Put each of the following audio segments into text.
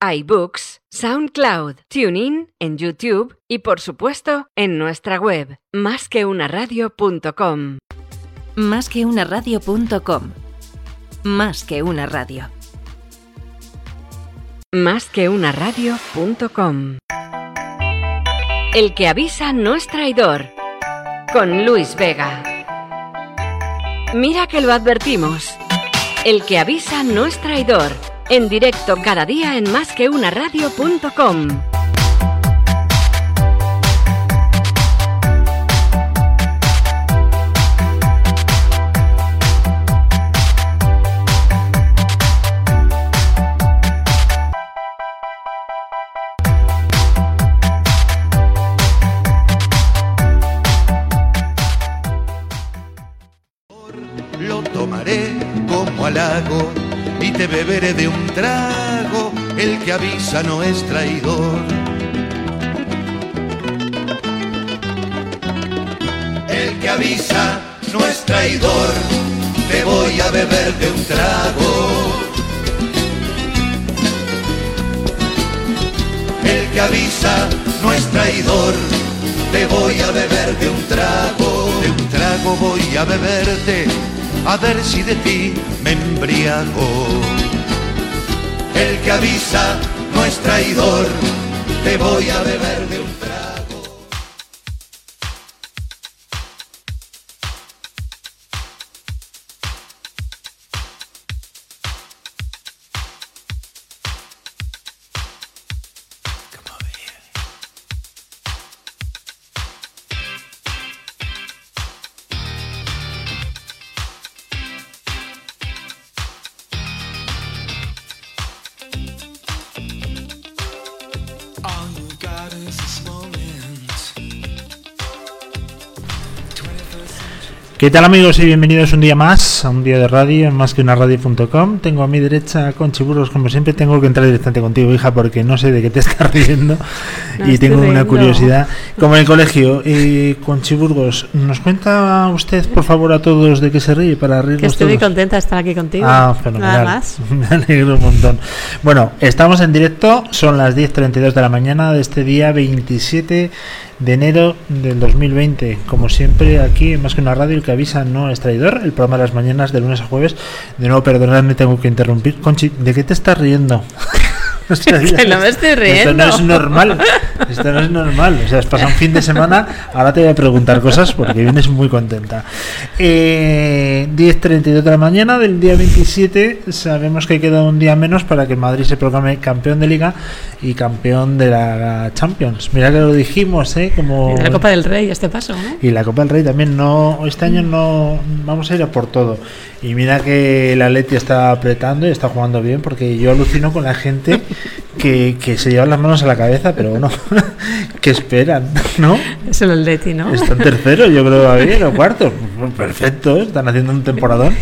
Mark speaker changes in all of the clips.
Speaker 1: iBooks, SoundCloud, TuneIn, en YouTube y por supuesto en nuestra web, másqueunaradio.com.
Speaker 2: Más que una radio.com. Más que una radio.
Speaker 1: Másqueunaradio.com. El que avisa no es traidor. Con Luis Vega. Mira que lo advertimos. El que avisa no es traidor. En directo cada día en másqueunaradio.com.
Speaker 3: Lo te beberé de un trago. El que avisa no es traidor. El que avisa no es traidor. Te voy a beber de un trago. El que avisa no es traidor. Te voy a beber de un trago. De un trago voy a beberte. A ver si de ti me embriago. El que avisa no es traidor. Te voy a beber de un trago.
Speaker 4: ¿Qué tal amigos y bienvenidos un día más a un día de radio en más que una radio.com? Tengo a mi derecha con Chiburros, como siempre tengo que entrar directamente contigo, hija, porque no sé de qué te estás riendo
Speaker 5: No
Speaker 4: y
Speaker 5: estoy
Speaker 4: tengo una
Speaker 5: riendo.
Speaker 4: curiosidad. Como en el colegio, y con Chiburgos, ¿nos cuenta usted, por favor, a todos de qué se ríe para
Speaker 5: Que
Speaker 4: reírnos
Speaker 5: estoy muy
Speaker 4: todos?
Speaker 5: contenta de estar aquí contigo.
Speaker 4: Ah, fenomenal.
Speaker 5: Nada más.
Speaker 4: Me alegro un montón. Bueno, estamos en directo, son las 10.32 de la mañana de este día 27 de enero del 2020. Como siempre, aquí en Más que una radio, el que avisa no es traidor. El programa de las mañanas de lunes a jueves. De nuevo, perdonadme, tengo que interrumpir. Conchi, ¿de qué te estás riendo? O sea,
Speaker 5: Es que no me estoy
Speaker 4: Esto
Speaker 5: riendo.
Speaker 4: no es normal. Esto no es normal. O sea, has pasado un fin de semana. Ahora te voy a preguntar cosas porque vienes muy contenta. Eh, 10.32 de la mañana del día 27. Sabemos que queda un día menos para que el Madrid se proclame campeón de Liga y campeón de la Champions. Mira que lo dijimos, ¿eh? Como...
Speaker 5: Y la Copa del Rey, este paso, ¿no?
Speaker 4: Y la Copa del Rey también no este año no vamos a ir a por todo. Y mira que el Atleti está apretando y está jugando bien porque yo alucino con la gente que, que se llevan las manos a la cabeza, pero bueno, que esperan, ¿no?
Speaker 5: Es el Atleti, ¿no?
Speaker 4: Están terceros, yo creo que va bien, o cuarto. Perfecto, ¿eh? están haciendo un temporadón.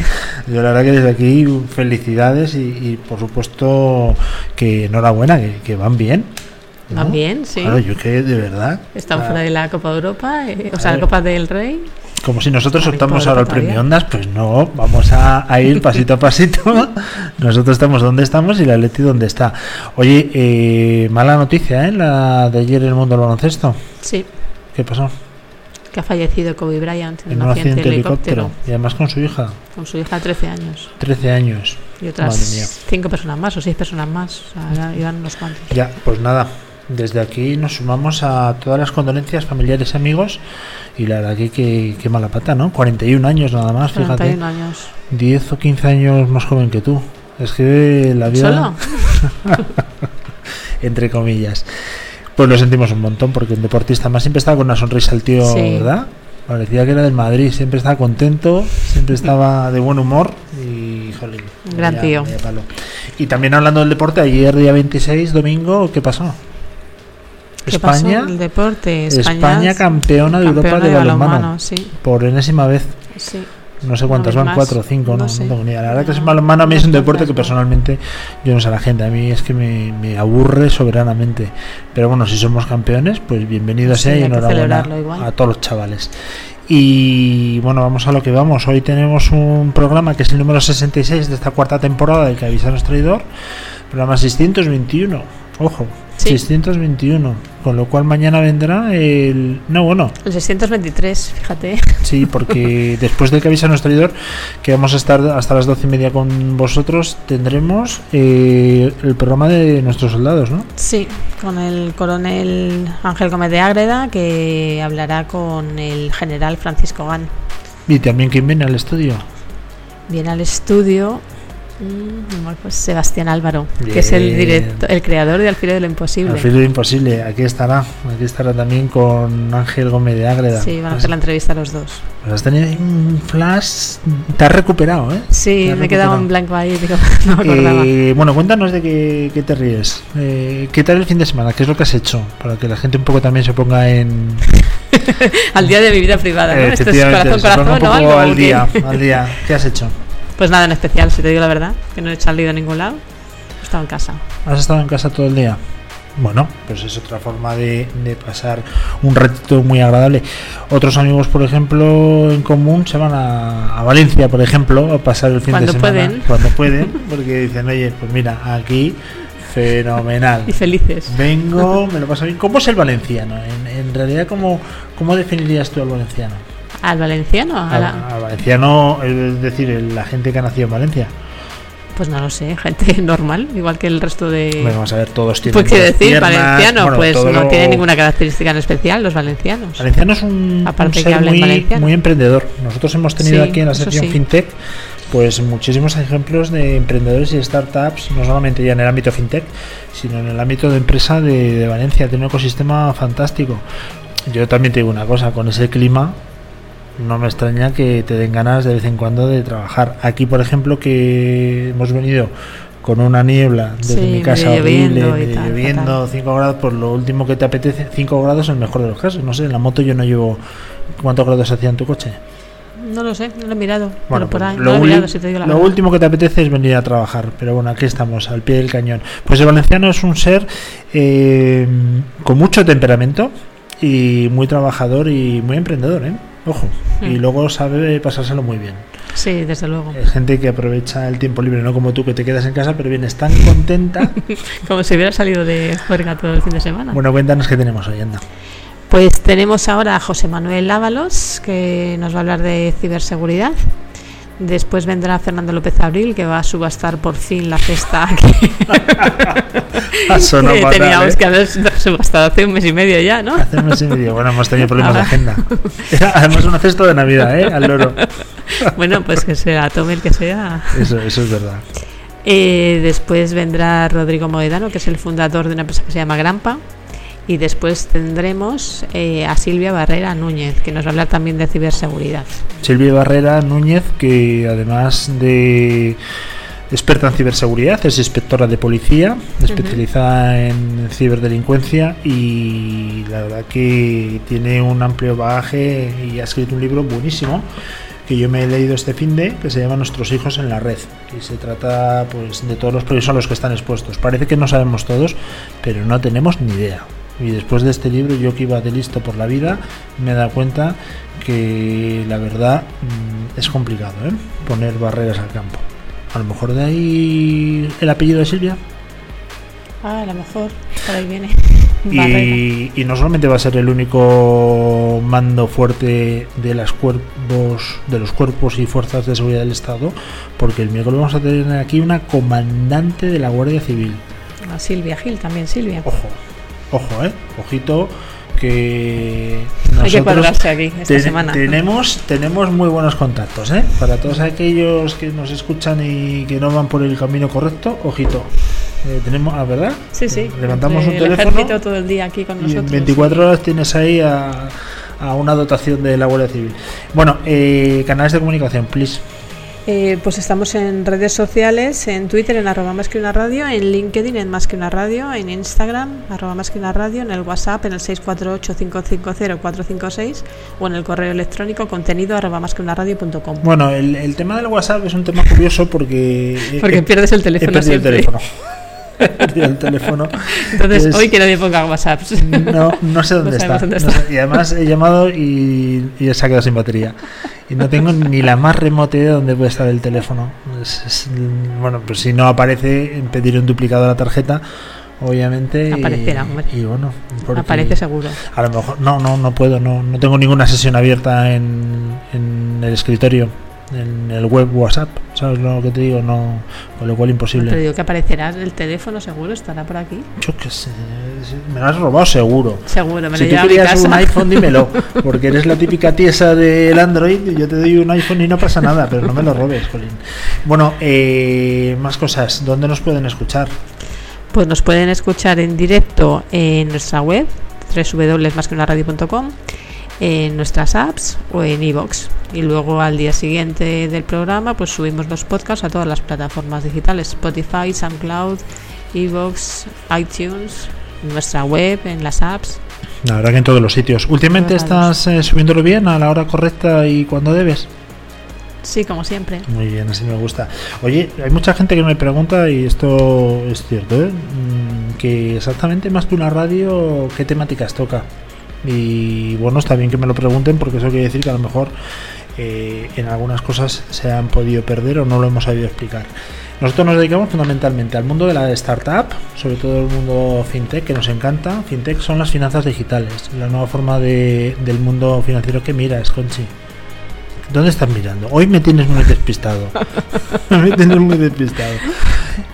Speaker 4: Yo la verdad que desde aquí felicidades y, y, por supuesto que enhorabuena, que, que van bien. ¿no?
Speaker 5: Van bien, sí.
Speaker 4: Claro, yo que de verdad.
Speaker 5: Están fuera de la Copa de Europa, eh, o sea, la. Copa del Rey.
Speaker 4: Como si nosotros optamos ahora el
Speaker 5: todavía.
Speaker 4: premio Ondas, pues no, vamos a, a ir pasito a pasito. Nosotros estamos donde estamos y la Leti donde está. Oye, eh, mala noticia, ¿eh? La de ayer en el mundo del baloncesto.
Speaker 5: Sí,
Speaker 4: ¿Qué pasó?
Speaker 5: que ha fallecido Kobe Bryant en,
Speaker 4: En
Speaker 5: un accidente de helicóptero,
Speaker 4: Y además con su hija,
Speaker 5: con su hija de 13 años.
Speaker 4: 13 años.
Speaker 5: Y otras
Speaker 4: Madre mía.
Speaker 5: 5 personas más o 6 personas más. O sea, eran- unos cuantos.
Speaker 4: Ya, pues nada. Desde aquí nos sumamos a todas las condolencias familiares y amigos. Y la verdad que que- qué mala pata, ¿no? 41 años nada más, fíjate.
Speaker 5: 41 años.
Speaker 4: 10 o 15 años más joven que tú. Es que la vida...
Speaker 5: ¿Solo?
Speaker 4: entre comillas. Pues lo sentimos un montón porque un deportista más siempre estaba con una sonrisa el tío,
Speaker 5: Sí.
Speaker 4: ¿verdad? Parecía que era del Madrid, siempre estaba contento, siempre estaba de buen humor y, jolín,
Speaker 5: Gran
Speaker 4: vaya-
Speaker 5: tío.
Speaker 4: vaya palo. Y también hablando del deporte, ayer día 26, domingo, ¿qué pasó?
Speaker 5: ¿Qué
Speaker 4: España,
Speaker 5: pasó? El deporte. España,
Speaker 4: España campeona de Europa de balonmano.
Speaker 5: Sí,
Speaker 4: por enésima vez.
Speaker 5: sí.
Speaker 4: No sé cuántas van,
Speaker 5: más.
Speaker 4: cuatro o cinco, no,
Speaker 5: No
Speaker 4: no
Speaker 5: sé.
Speaker 4: tengo ni idea. La verdad que es
Speaker 5: No,
Speaker 4: balonmano a mí es un deporte que personalmente yo no sé a la gente, a mí es que me, me aburre soberanamente. Pero bueno, si somos campeones, pues bienvenido sea y enhorabuena a todos los chavales. Y bueno, vamos a lo que vamos. Hoy tenemos un programa que es el número 66 de esta cuarta temporada del que avisa nuestro traidor. Programa 621. Ojo,
Speaker 5: Sí.
Speaker 4: 621. Con lo cual mañana vendrá el... No, bueno,
Speaker 5: El 623, fíjate.
Speaker 4: sí, porque después de que avisa nuestro editor que vamos a estar hasta las doce y media con vosotros, tendremos eh, el programa de nuestros soldados, ¿no?
Speaker 5: Sí, con el coronel Ángel Gómez de Ágreda, que hablará con el general Francisco Gán.
Speaker 4: Y también quien viene al estudio.
Speaker 5: Viene al estudio mm, pues Sebastián Álvaro, que es el
Speaker 4: Bien.
Speaker 5: directo, el creador de Al filo de lo imposible.
Speaker 4: Al filo de imposible, aquí estará. Aquí estará también con Ángel Gómez de Ágreda.
Speaker 5: Sí, van a
Speaker 4: Pues-
Speaker 5: hacer la entrevista a los dos.
Speaker 4: pues has tenido un flash. Te has recuperado, ¿eh?
Speaker 5: Sí, me he quedado en blanco ahí, no me acordaba.
Speaker 4: Eh, bueno, cuéntanos de qué, qué te ríes. Eh, ¿Qué tal el fin de semana? ¿Qué es lo que has hecho? Para que la gente un poco también se ponga en.
Speaker 5: al día de mi vida privada, ¿no? Esto es corazón, corazón
Speaker 4: un
Speaker 5: o
Speaker 4: poco
Speaker 5: algo.
Speaker 4: al día, al día. ¿Qué has hecho?
Speaker 5: Pues nada en especial, si te digo la verdad, que no he salido a ningún lado. He estado en casa.
Speaker 4: ¿Has estado en casa todo el día? Bueno, pues es otra forma de, de pasar un ratito muy agradable. Otros amigos, por ejemplo, en común se van a, a Valencia, por ejemplo, a pasar el fin
Speaker 5: Cuando
Speaker 4: de semana.
Speaker 5: pueden.
Speaker 4: Cuando pueden, porque dicen, oye, pues mira, aquí fenomenal.
Speaker 5: Y felices.
Speaker 4: Vengo, me lo paso bien. ¿Cómo es el valenciano? En, en realidad, ¿cómo, ¿cómo definirías tú al valenciano?
Speaker 5: ¿Al valenciano? A la-
Speaker 4: Al, al valenciano, es decir, el- la gente que ha nacido en Valencia.
Speaker 5: Pues no lo sé, gente normal, igual que el resto de...
Speaker 4: Bueno, vamos a ver, todos tienen.
Speaker 5: pues quiero decir,
Speaker 4: piernas,
Speaker 5: valenciano,
Speaker 4: bueno,
Speaker 5: pues
Speaker 4: todo
Speaker 5: no tiene ninguna característica en especial los valencianos.
Speaker 4: Valenciano es un,
Speaker 5: Aparte
Speaker 4: un
Speaker 5: que hablen
Speaker 4: muy,
Speaker 5: valenciano.
Speaker 4: muy emprendedor. Nosotros hemos tenido
Speaker 5: Sí,
Speaker 4: aquí en la sección
Speaker 5: sí.
Speaker 4: FinTech pues muchísimos ejemplos de emprendedores y startups, no solamente ya en el ámbito FinTech, sino en el ámbito de empresa de, de Valencia. Tiene un ecosistema fantástico. Yo también te digo una cosa, con ese clima no me extraña que te den ganas de vez en cuando de trabajar. Aquí, por ejemplo, que hemos venido con una niebla desde
Speaker 5: Sí,
Speaker 4: mi casa
Speaker 5: medio
Speaker 4: horrible,
Speaker 5: lloviendo
Speaker 4: medio
Speaker 5: tal,
Speaker 4: lloviendo,
Speaker 5: fatal.
Speaker 4: 5 grados, por lo último que te apetece, 5 grados en el mejor de los casos. No sé, en la moto yo no llevo cuántos grados hacía en tu coche.
Speaker 5: No lo sé, no lo he mirado.
Speaker 4: Bueno,
Speaker 5: pero por
Speaker 4: pues
Speaker 5: ahí,
Speaker 4: lo,
Speaker 5: no lo mirado, si te digo la
Speaker 4: lo último que te apetece es venir a trabajar, pero bueno, aquí estamos, al pie del cañón. Pues el valenciano es un ser eh, con mucho temperamento y muy trabajador y muy emprendedor, ¿eh? Ojo. Y
Speaker 5: Mm.
Speaker 4: luego sabe pasárselo muy bien.
Speaker 5: Sí, desde luego.
Speaker 4: Es gente que aprovecha el tiempo libre, no como tú que te quedas en casa, pero vienes tan contenta.
Speaker 5: Como si hubiera salido de juerga todo el fin de semana.
Speaker 4: bueno, cuéntanos qué tenemos hoy, anda.
Speaker 5: Pues tenemos ahora a José Manuel Ábalos, que nos va a hablar de ciberseguridad. Después vendrá Fernando López Abril, que va a subastar por fin la cesta que, que teníamos
Speaker 4: ¿eh?
Speaker 5: que haber subastado hace un mes y medio ya, ¿no?
Speaker 4: Hace un mes y medio. Bueno, hemos tenido problemas de
Speaker 5: Ahora.
Speaker 4: agenda. Además una cesta de Navidad, ¿eh? Al loro.
Speaker 5: Bueno, pues que sea, tome el que sea.
Speaker 4: Eso, eso es verdad.
Speaker 5: Eh, después vendrá Rodrigo Moedano, que es el fundador de una empresa que se llama Grampa. Y después tendremos eh, a Silvia Barrera Núñez, que nos va a hablar también de ciberseguridad.
Speaker 4: Silvia Barrera Núñez, que además de experta en ciberseguridad, es inspectora de policía, especializada en ciberdelincuencia y la verdad que tiene un amplio bagaje y ha escrito un libro buenísimo que yo me he leído este fin de que se llama Nuestros hijos en la red y se trata pues de todos los proyectos a los que están expuestos. Parece que no sabemos todos, pero no tenemos ni idea. Y después de este libro, yo que iba de listo por la vida, me he dado cuenta que la verdad mm, es complicado ¿eh? poner barreras al campo. A lo mejor de ahí el apellido de Silvia.
Speaker 5: Ah, a lo mejor por ahí viene.
Speaker 4: Y, y no solamente va a ser el único mando fuerte de las cuerpos de los cuerpos y fuerzas de seguridad del Estado, porque el miércoles vamos a tener aquí una comandante de la Guardia Civil.
Speaker 5: A Silvia Gil también, Silvia.
Speaker 4: Ojo, ojo, eh, ojito que
Speaker 5: Hay que
Speaker 4: nosotros
Speaker 5: cuadrarse aquí esta
Speaker 4: Ten-
Speaker 5: semana.
Speaker 4: Tenemos, tenemos muy buenos contactos, ¿eh? Para todos aquellos que nos escuchan y que no van por el camino correcto, ojito. Eh, tenemos, ah, ¿verdad?
Speaker 5: Sí, sí.
Speaker 4: Levantamos un teléfono
Speaker 5: todo el día aquí con
Speaker 4: y
Speaker 5: nosotros.
Speaker 4: en 24 horas tienes ahí a, a una dotación de la Guardia Civil. Bueno, eh, canales de comunicación, please.
Speaker 5: Eh, pues estamos en redes sociales, en Twitter en arroba más que una radio, en LinkedIn en más que una radio, en Instagram arroba más que una radio, en el WhatsApp en el 648-550-456 o en el correo electrónico contenido arroba más que una radio.com.
Speaker 4: Bueno, el, el tema del WhatsApp es un tema curioso porque... he-
Speaker 5: Porque
Speaker 4: he-
Speaker 5: pierdes el
Speaker 4: he
Speaker 5: teléfono
Speaker 4: perdido el teléfono. El teléfono.
Speaker 5: Entonces,
Speaker 4: Es-
Speaker 5: hoy que nadie ponga WhatsApp.
Speaker 4: No, no sé dónde
Speaker 5: No
Speaker 4: está. No sé. Y además he llamado y, y se ha quedado sin batería. y no tengo ni la más remota idea de dónde puede estar el teléfono. Es- es- bueno, pues si no aparece, pediré un duplicado de la tarjeta, obviamente.
Speaker 5: Aparecerá.
Speaker 4: Y, bueno,
Speaker 5: Aparece seguro.
Speaker 4: A lo mejor, no, no, no puedo, no, no tengo ninguna sesión abierta en, en el escritorio, en el web WhatsApp, ¿sabes lo que te digo? No, con lo cual imposible.
Speaker 5: Te digo que aparecerá el teléfono seguro, estará por aquí.
Speaker 4: Yo qué sé, me lo has robado seguro.
Speaker 5: Seguro, me
Speaker 4: Si
Speaker 5: lo
Speaker 4: tú
Speaker 5: a mi
Speaker 4: querías un iPhone, dímelo, porque eres la típica tiesa del Android, y yo te doy un iPhone y no pasa nada, pero no me lo robes, Jolín. Bueno, eh, más cosas, ¿dónde nos pueden escuchar?
Speaker 5: Pues nos pueden escuchar en directo en nuestra web, www.masqueunaradio.com, en nuestras apps o en iVoox. Y luego al día siguiente del programa, pues subimos los podcasts a todas las plataformas digitales: Spotify, SoundCloud, iVoox, iTunes, en nuestra web, en las apps.
Speaker 4: La verdad que en todos los sitios. ¿Últimamente estás eh, subiéndolo bien a la hora correcta y cuando debes?
Speaker 5: Sí, como siempre.
Speaker 4: Muy bien, así me gusta. Oye, hay mucha gente que me pregunta, y esto es cierto, ¿eh? Mm, que exactamente más que una radio, ¿qué temáticas toca? Y bueno, está bien que me lo pregunten porque eso quiere decir que a lo mejor eh, en algunas cosas se han podido perder o no lo hemos sabido explicar. Nosotros nos dedicamos fundamentalmente al mundo de la startup, sobre todo el mundo fintech, que nos encanta. Fintech son las finanzas digitales, la nueva forma de- del mundo financiero que miras, Conchi. ¿Dónde estás mirando? Hoy me tienes muy despistado. me tienes muy despistado.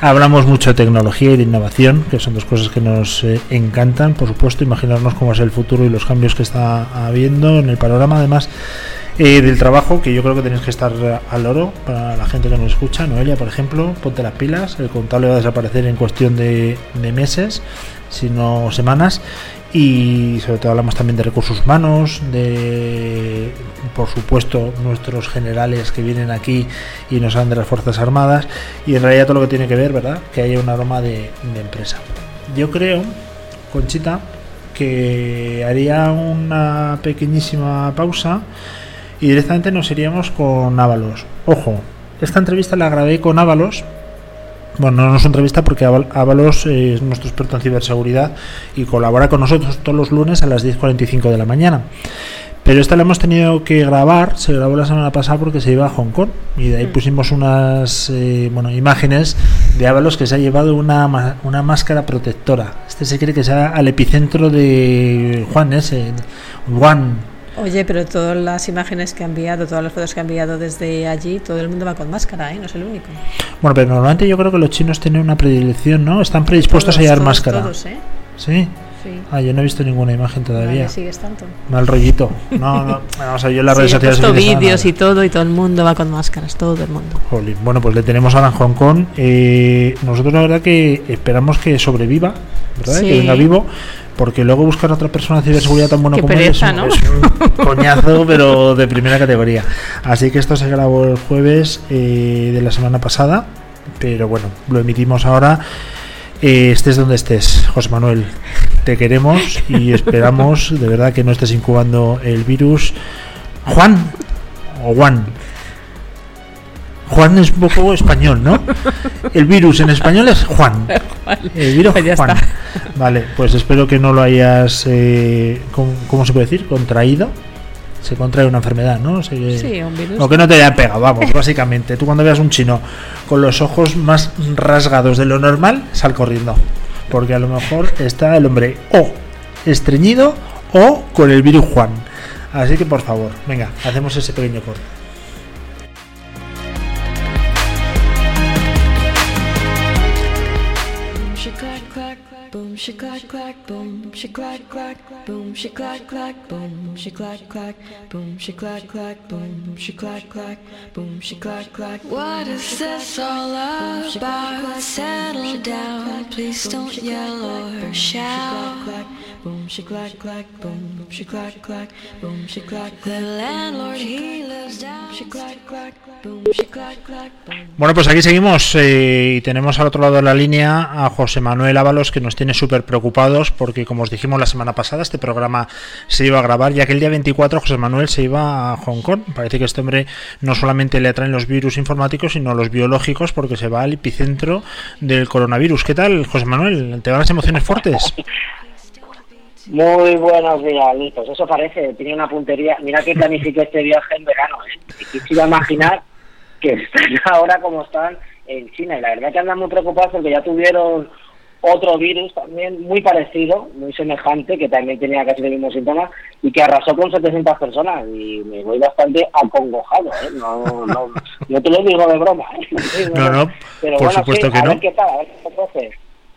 Speaker 4: Hablamos mucho de tecnología y de innovación, que son dos cosas que nos eh, encantan, por supuesto, imaginarnos cómo es el futuro y los cambios que está habiendo en el panorama, además eh, del trabajo, que yo creo que tenéis que estar eh, al oro para la gente que nos escucha. Noelia, por ejemplo, ponte las pilas, el contable va a desaparecer en cuestión de, de meses, si no semanas, y sobre todo hablamos también de recursos humanos, de, por supuesto, nuestros generales que vienen aquí y nos hablan de las Fuerzas Armadas, y en realidad todo lo que tiene que ver, ¿verdad? Que haya un aroma de, empresa. Yo creo, Conchita, que haría una pequeñísima pausa y directamente nos iríamos con Ábalos. Ojo, esta entrevista la grabé con Ábalos. Bueno, no es entrevista porque Ábal- Ábalos es nuestro experto en ciberseguridad y colabora con nosotros todos los lunes a las 10.45 de la mañana. Pero esta la hemos tenido que grabar, se grabó la semana pasada porque se iba a Hong Kong y de ahí pusimos unas eh, bueno, imágenes de Ábalos que se ha llevado una, una máscara protectora. Este se cree que sea al epicentro de Juan ese, Juan,
Speaker 5: Oye, pero todas las imágenes que ha enviado, todas las fotos que ha enviado desde allí, todo el mundo va con máscara, ¿eh? No es el único.
Speaker 4: Bueno, pero normalmente yo creo que los chinos tienen una predilección, ¿no? Están predispuestos a llevar
Speaker 5: todos,
Speaker 4: máscara.
Speaker 5: Todos, ¿eh?
Speaker 4: Sí.
Speaker 5: Sí.
Speaker 4: Ah, yo no he visto ninguna imagen todavía.
Speaker 5: Sigues tanto.
Speaker 4: Mal rollito. No, no. Vamos a ver, yo en las
Speaker 5: Sí,
Speaker 4: redes
Speaker 5: he
Speaker 4: sociales. que estaba
Speaker 5: vídeos y todo, y todo el mundo va con máscaras, todo el mundo.
Speaker 4: Jolín. Bueno, pues le tenemos ahora en Hong Kong. Eh, nosotros la verdad que esperamos que sobreviva, ¿verdad?
Speaker 5: Sí.
Speaker 4: Que venga vivo. Porque luego buscar a otra persona de ciberseguridad tan bueno
Speaker 5: Qué
Speaker 4: como
Speaker 5: pereza,
Speaker 4: él es, un-
Speaker 5: ¿no?
Speaker 4: es un coñazo, pero de primera categoría. Así que esto se grabó el jueves eh, de la semana pasada. Pero bueno, lo emitimos ahora. Eh, estés donde estés, José Manuel. Te queremos y esperamos de verdad que no estés incubando el virus. Juan o Juan. Juan es un poco español, ¿no? El virus en español es Juan. El virus
Speaker 5: Pues
Speaker 4: Juan.
Speaker 5: está.
Speaker 4: Vale, pues espero que no lo hayas, eh, ¿cómo se puede decir? Contraído. Se contrae una enfermedad, ¿no?
Speaker 5: Sí, un virus.
Speaker 4: o que no te haya pegado, vamos, básicamente. Tú cuando veas un chino con los ojos más rasgados de lo normal, sal corriendo. Porque a lo mejor está el hombre o estreñido o con el virus Juan. Así que por favor, venga, hacemos ese pequeño corte.
Speaker 6: She clack clack, boom, she clack clack, boom, she clack clack, boom, she clack clack, boom, she clack clack, boom, she clack clack, boom, she clack clack. What is this all about? Settle down, please don't yell or shout. Boom, she clack clack, boom, she clack clack, boom, she clack. The landlord he lives down. She clack clack, boom, she clack clack, boom.
Speaker 4: Bueno, pues aquí seguimos eh, y tenemos al otro lado de la línea a José Manuel Ábalos que nos tiene súper preocupados porque como os dijimos la semana pasada este programa se iba a grabar ya que el día 24 José Manuel se iba a Hong Kong. Parece que este hombre no solamente le atraen los virus informáticos sino los biológicos porque se va al epicentro del coronavirus. ¿Qué tal José Manuel? ¿Te van las emociones fuertes?
Speaker 7: Muy buenos días, listos. Eso parece, tenía una puntería. Mira que planifiqué este viaje en verano, ¿eh? Y quisiera imaginar que están ahora como están en China. Y la verdad que andan muy preocupados porque ya tuvieron otro virus también muy parecido, muy semejante, que también tenía casi los mismos síntomas y que arrasó con 700 personas. Y me voy bastante acongojado, ¿eh? No, no, no te lo digo de broma, ¿eh?
Speaker 4: No, no,
Speaker 7: Pero
Speaker 4: por
Speaker 7: bueno,
Speaker 4: supuesto
Speaker 7: sí,
Speaker 4: que
Speaker 7: a
Speaker 4: no.
Speaker 7: ver qué tal, a ver qué procede.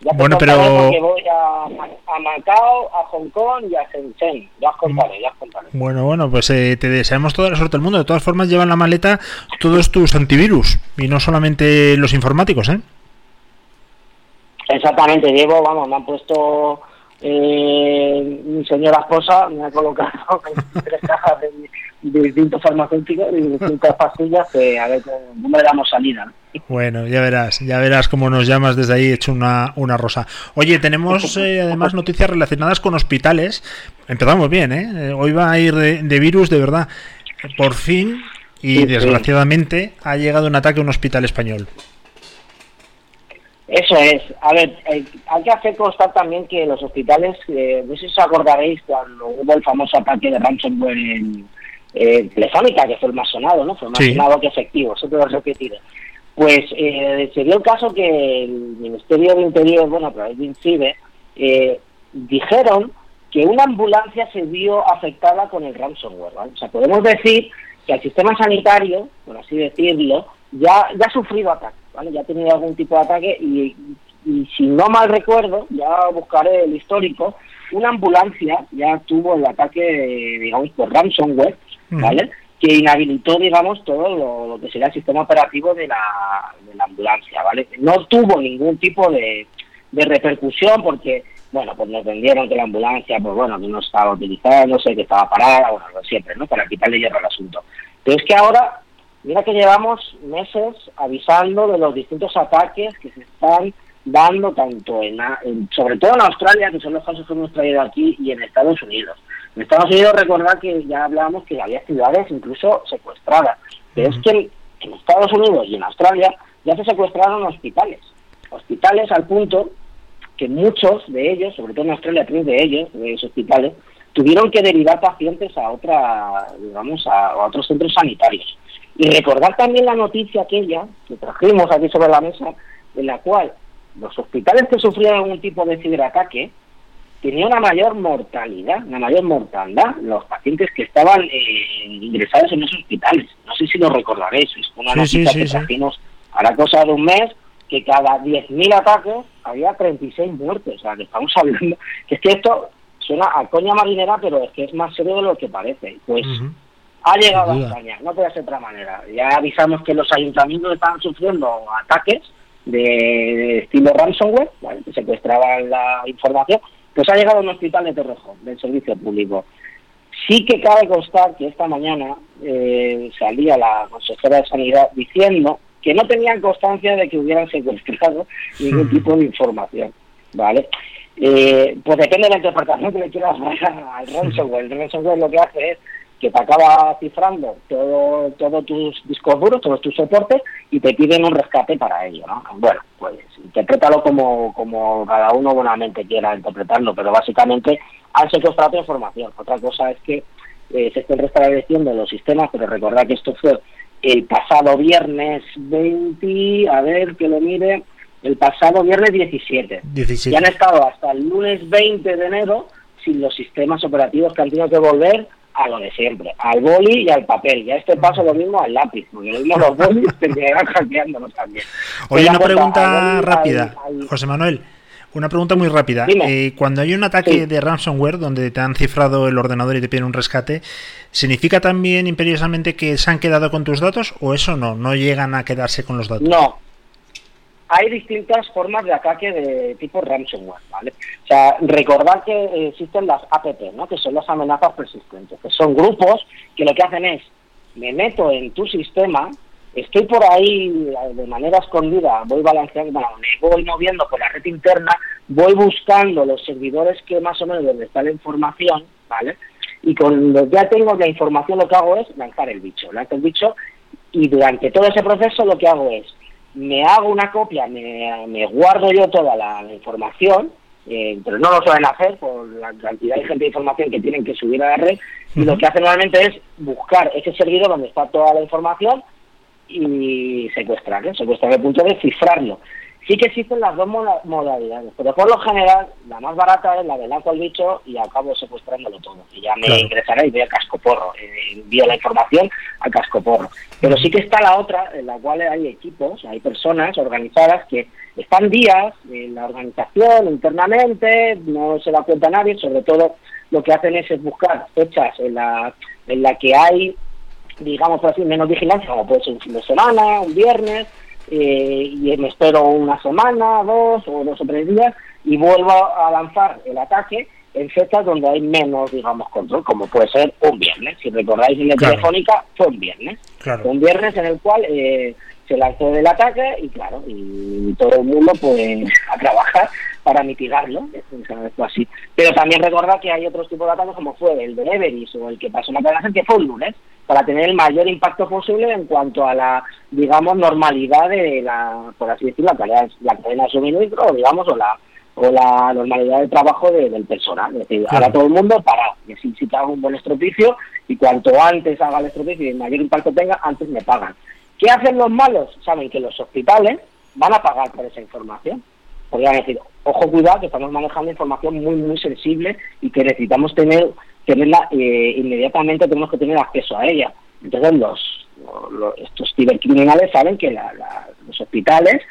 Speaker 7: Ya te
Speaker 4: Bueno, pero-
Speaker 7: voy a, a Macao, a Hong Kong y a Shenzhen. Ya os contaré, ya os contaré.
Speaker 4: Bueno, bueno, pues eh, te deseamos toda la suerte del mundo. De todas formas, llevan en la maleta todos tus antivirus y no solamente los informáticos, ¿eh?
Speaker 7: Exactamente, llevo, vamos, me han puesto eh, mi señora esposa, me ha colocado tres cajas de, de distintos farmacéuticos y distintas pastillas que a ver cómo, cómo le damos salida. ¿no?
Speaker 4: Bueno, ya verás, ya verás cómo nos llamas desde ahí hecho una, una rosa. Oye, tenemos eh, además noticias relacionadas con hospitales. Empezamos bien, ¿eh? Eh, Hoy va a ir de, de virus, de verdad. Por fin, y desgraciadamente, ha llegado un ataque a un hospital español.
Speaker 7: Eso es. A ver, eh, hay que hacer constar también que los hospitales, eh, no sé si os acordaréis cuando hubo el famoso ataque de ransomware en eh, Telefónica, que fue el más sonado, ¿no? Fue más
Speaker 4: Sí.
Speaker 7: sonado que efectivo, eso te lo repetiré. Pues eh, se dio el caso que el Ministerio de Interior, bueno, a través de INCIBE, eh, dijeron que una ambulancia se vio afectada con el ransomware. O sea, podemos decir que el sistema sanitario, por así decirlo, ya, ha sufrido ataque, ¿vale? Ya ha tenido algún tipo de ataque y, y si no mal recuerdo, ya buscaré el histórico, una ambulancia ya tuvo el ataque, digamos, por ransomware, ¿vale? Que inhabilitó, digamos, todo lo, que sería el sistema operativo de la, de la ambulancia, ¿vale? No tuvo ningún tipo de, de repercusión porque, bueno, pues nos vendieron que la ambulancia, pues bueno, no estaba utilizándose, que estaba parada, bueno, lo siempre, ¿no? Para quitarle hierro al asunto. Pero es que ahora, mira que llevamos meses avisando de los distintos ataques que se están dando tanto en, en- sobre todo en Australia, que son los casos que hemos traído aquí, y en Estados Unidos. En Estados Unidos recordad que ya hablábamos que había ciudades incluso secuestradas. Pero es que en, en Estados Unidos y en Australia ya se secuestraron hospitales. Hospitales al punto que muchos de ellos, sobre todo en Australia, tres de ellos, de esos hospitales, tuvieron que derivar pacientes a otra, digamos, a, a otros centros sanitarios. Y recordar también la noticia aquella que trajimos aquí sobre la mesa, en la cual los hospitales que sufrían algún tipo de ciberataque tenían una mayor mortalidad, una mayor mortandad los pacientes que estaban eh, ingresados en esos hospitales. No sé si lo recordaréis, es una noticia
Speaker 4: sí,
Speaker 7: que
Speaker 4: sí, sí.
Speaker 7: trajimos a la cosa de un mes que cada 10.000 ataques había 36 muertes. O sea, que estamos hablando que es que esto suena a coña marinera, pero es que es más serio de lo que parece. Pues ha llegado a. España, no puede ser de otra manera. Ya avisamos que los ayuntamientos están sufriendo ataques de, de estilo ransomware, ¿vale? que secuestraban la información, pues ha llegado a un hospital de Torrejón, del servicio público. Sí que cabe constar que esta mañana eh, salía la consejera de Sanidad diciendo que no tenían constancia de que hubieran secuestrado ningún tipo de información, ¿vale? Eh, pues depende de la interpretación que le quieras dar al ransomware. El ransomware lo que hace es que te acaba cifrando todo, todos tus discos duros, todos tus soportes y te piden un rescate para ello, ¿no? Bueno, pues interprétalo como, como cada uno buenamente quiera interpretarlo, pero básicamente han secuestrado información. Otra cosa es que eh, se estén restableciendo los sistemas, pero recordad que esto fue el pasado viernes 20, a ver que lo mire, el pasado viernes 17.
Speaker 4: 17.
Speaker 7: Y han estado hasta el lunes 20 de enero sin los sistemas operativos que han tenido que volver a lo de siempre, al boli y al papel. Y a este paso lo mismo al lápiz, porque lo mismo los bolis terminarán hackeándonos también.
Speaker 4: Oye,
Speaker 7: Pero
Speaker 4: una
Speaker 7: al
Speaker 4: pregunta rápida,
Speaker 7: al- al-
Speaker 4: José Manuel. Una pregunta muy rápida. Eh, cuando hay un ataque
Speaker 7: Sí.
Speaker 4: de ransomware donde te han cifrado el ordenador y te piden un rescate, ¿significa también imperiosamente que se han quedado con tus datos o eso no? No llegan a quedarse con los datos.
Speaker 7: No. Hay distintas formas de ataque de tipo ransomware, ¿vale? O sea, recordar que existen las APT, ¿no? Que son las amenazas persistentes, que son grupos que lo que hacen es, me meto en tu sistema, estoy por ahí eh, de manera escondida, voy balanceando, me voy moviendo por la red interna, voy buscando los servidores que más o menos donde está la información, ¿vale? Y cuando ya tengo la información lo que hago es lanzar el bicho, lanzo el bicho y durante todo ese proceso lo que hago es me hago una copia, me, me guardo yo toda la, la información, eh, pero no lo suelen hacer por la cantidad de gente de información que tienen que subir a la red, y lo que hacen normalmente es buscar ese servidor donde está toda la información y secuestrarlo, secuestrar el punto de cifrarlo. Sí que existen las dos moda- modalidades, pero por lo general la más barata es la de lanzo al bicho y acabo secuestrándolo todo. Y ya me
Speaker 4: Claro.
Speaker 7: ingresaré y voy a cascoporro, eh, envío la información a cascoporro. Pero sí que está la otra, en la cual hay equipos, hay personas organizadas que están días en la organización internamente, no se da cuenta nadie, sobre todo lo que hacen es, es buscar fechas en la, en la que hay digamos por así, menos vigilancia, como puede ser un fin de semana, un viernes, eh, y me espero una semana, dos o dos o tres días, y vuelvo a lanzar el ataque en fechas donde hay menos, digamos, control, como puede ser un viernes. Si recordáis en la
Speaker 4: Claro.
Speaker 7: telefónica, fue un viernes.
Speaker 4: Claro.
Speaker 7: Fue un viernes en el cual eh, se lanzó el ataque y claro, y todo el mundo pues a trabajar para mitigarlo, así. Pero también recordar que hay otros tipos de ataques como fue el de Everis o el que pasó en la cadena que fue un lunes, para tener el mayor impacto posible en cuanto a la, digamos, normalidad de la, por así decirlo, la cadena, la cadena de suministro, digamos, o la o la normalidad de trabajo de- del personal. Es decir,
Speaker 4: Claro.
Speaker 7: ahora todo el mundo para así si te hago un buen estropicio y cuanto antes haga el estropicio y el mayor impacto tenga, antes me pagan. ¿Qué hacen los malos? Saben que los hospitales van a pagar por esa información. Podrían decir, ojo, cuidado, que estamos manejando información muy, muy sensible y que necesitamos tener tenerla eh, inmediatamente, tenemos que tener acceso a ella. Entonces, los, los- estos cibercriminales saben que la- la- los hospitales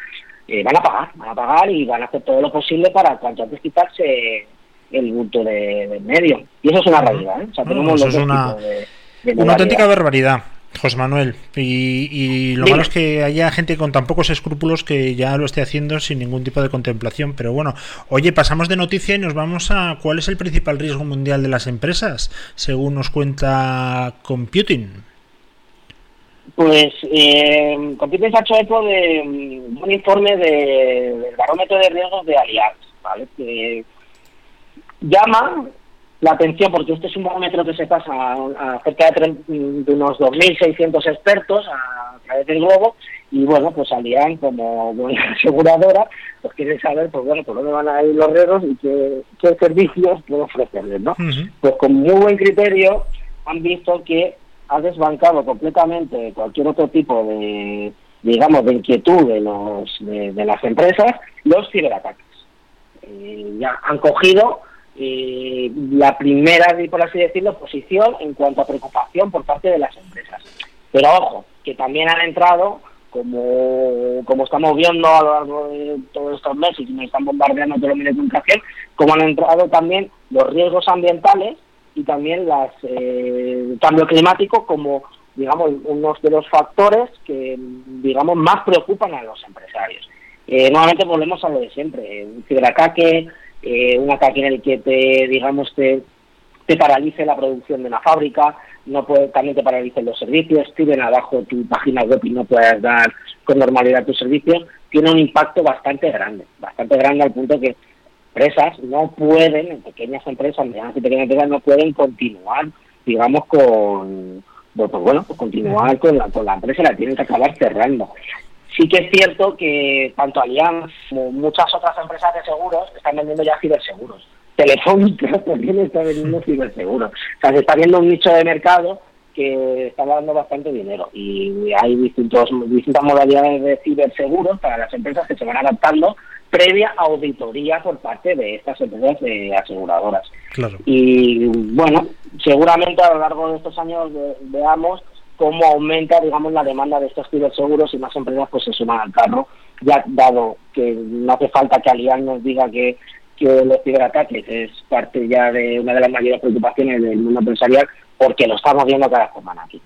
Speaker 7: eh, van a pagar, van a pagar y van a hacer todo lo posible para cuanto antes quitarse el bulto de, del medio. Y eso es una realidad, ¿eh? O sea, tenemos
Speaker 4: eso
Speaker 7: los
Speaker 4: es una-
Speaker 7: tipos de- de
Speaker 4: Una auténtica barbaridad, José Manuel. Y, y lo
Speaker 7: Dime.
Speaker 4: malo es que haya gente con tan pocos escrúpulos que ya lo esté haciendo sin ningún tipo de contemplación. Pero bueno, oye, pasamos de noticia y nos vamos a cuál es el principal riesgo mundial de las empresas, según nos cuenta Computing.
Speaker 7: Pues eh, Computing se ha hecho eco de mm, un informe de- del barómetro de riesgos de Allianz, ¿vale? Que llama la atención porque este es un barómetro que se pasa a, a cerca de, tre- de unos 2.600 expertos a, través del globo y bueno, pues Allianz como buena aseguradora pues quiere saber pues bueno por dónde van a ir los riesgos y qué, qué servicios puede ofrecerles, ¿no? Pues con muy buen criterio han visto que ha desbancado completamente cualquier otro tipo de, digamos, de inquietud de, los, de, de las empresas los ciberataques. Eh, ya han cogido eh, la primera, por así decirlo, posición en cuanto a preocupación por parte de las empresas. Pero ojo, que también han entrado, como, como estamos viendo a lo largo de todos estos meses y nos están bombardeando todos los medios de como han entrado también los riesgos ambientales y también las eh, cambio climático como digamos unos de los factores que digamos más preocupan a los empresarios eh, nuevamente volvemos a lo de siempre un ciberataque eh, un ataque en el que te digamos te, te paralice la producción de una fábrica no puede, también te paralicen los servicios tiren abajo tu página web y no puedas dar con normalidad tus servicios tiene un impacto bastante grande bastante grande al punto que empresas no pueden, en pequeñas empresas, medianas y pequeñas empresas, no pueden continuar, digamos, con, pues, pues bueno, pues continuar con la, con la empresa, la tienen que acabar cerrando. Sí que es cierto que tanto Allianz como muchas otras empresas de seguros están vendiendo ya ciberseguros. Telefónica también está vendiendo ciberseguros. O sea, se está viendo un nicho de mercado que está dando bastante dinero y hay distintos, distintas modalidades de ciberseguros para las empresas que se van adaptando previa auditoría por parte de estas empresas eh, aseguradoras.
Speaker 4: Claro.
Speaker 7: Y bueno, seguramente a lo largo de estos años ve- veamos cómo aumenta, digamos, la demanda de estos ciberseguros y más empresas pues se suman al carro, ya dado que no hace falta que Allianz nos diga que, los ciberataques es parte ya de una de las mayores preocupaciones del mundo empresarial, porque lo estamos viendo cada semana aquí.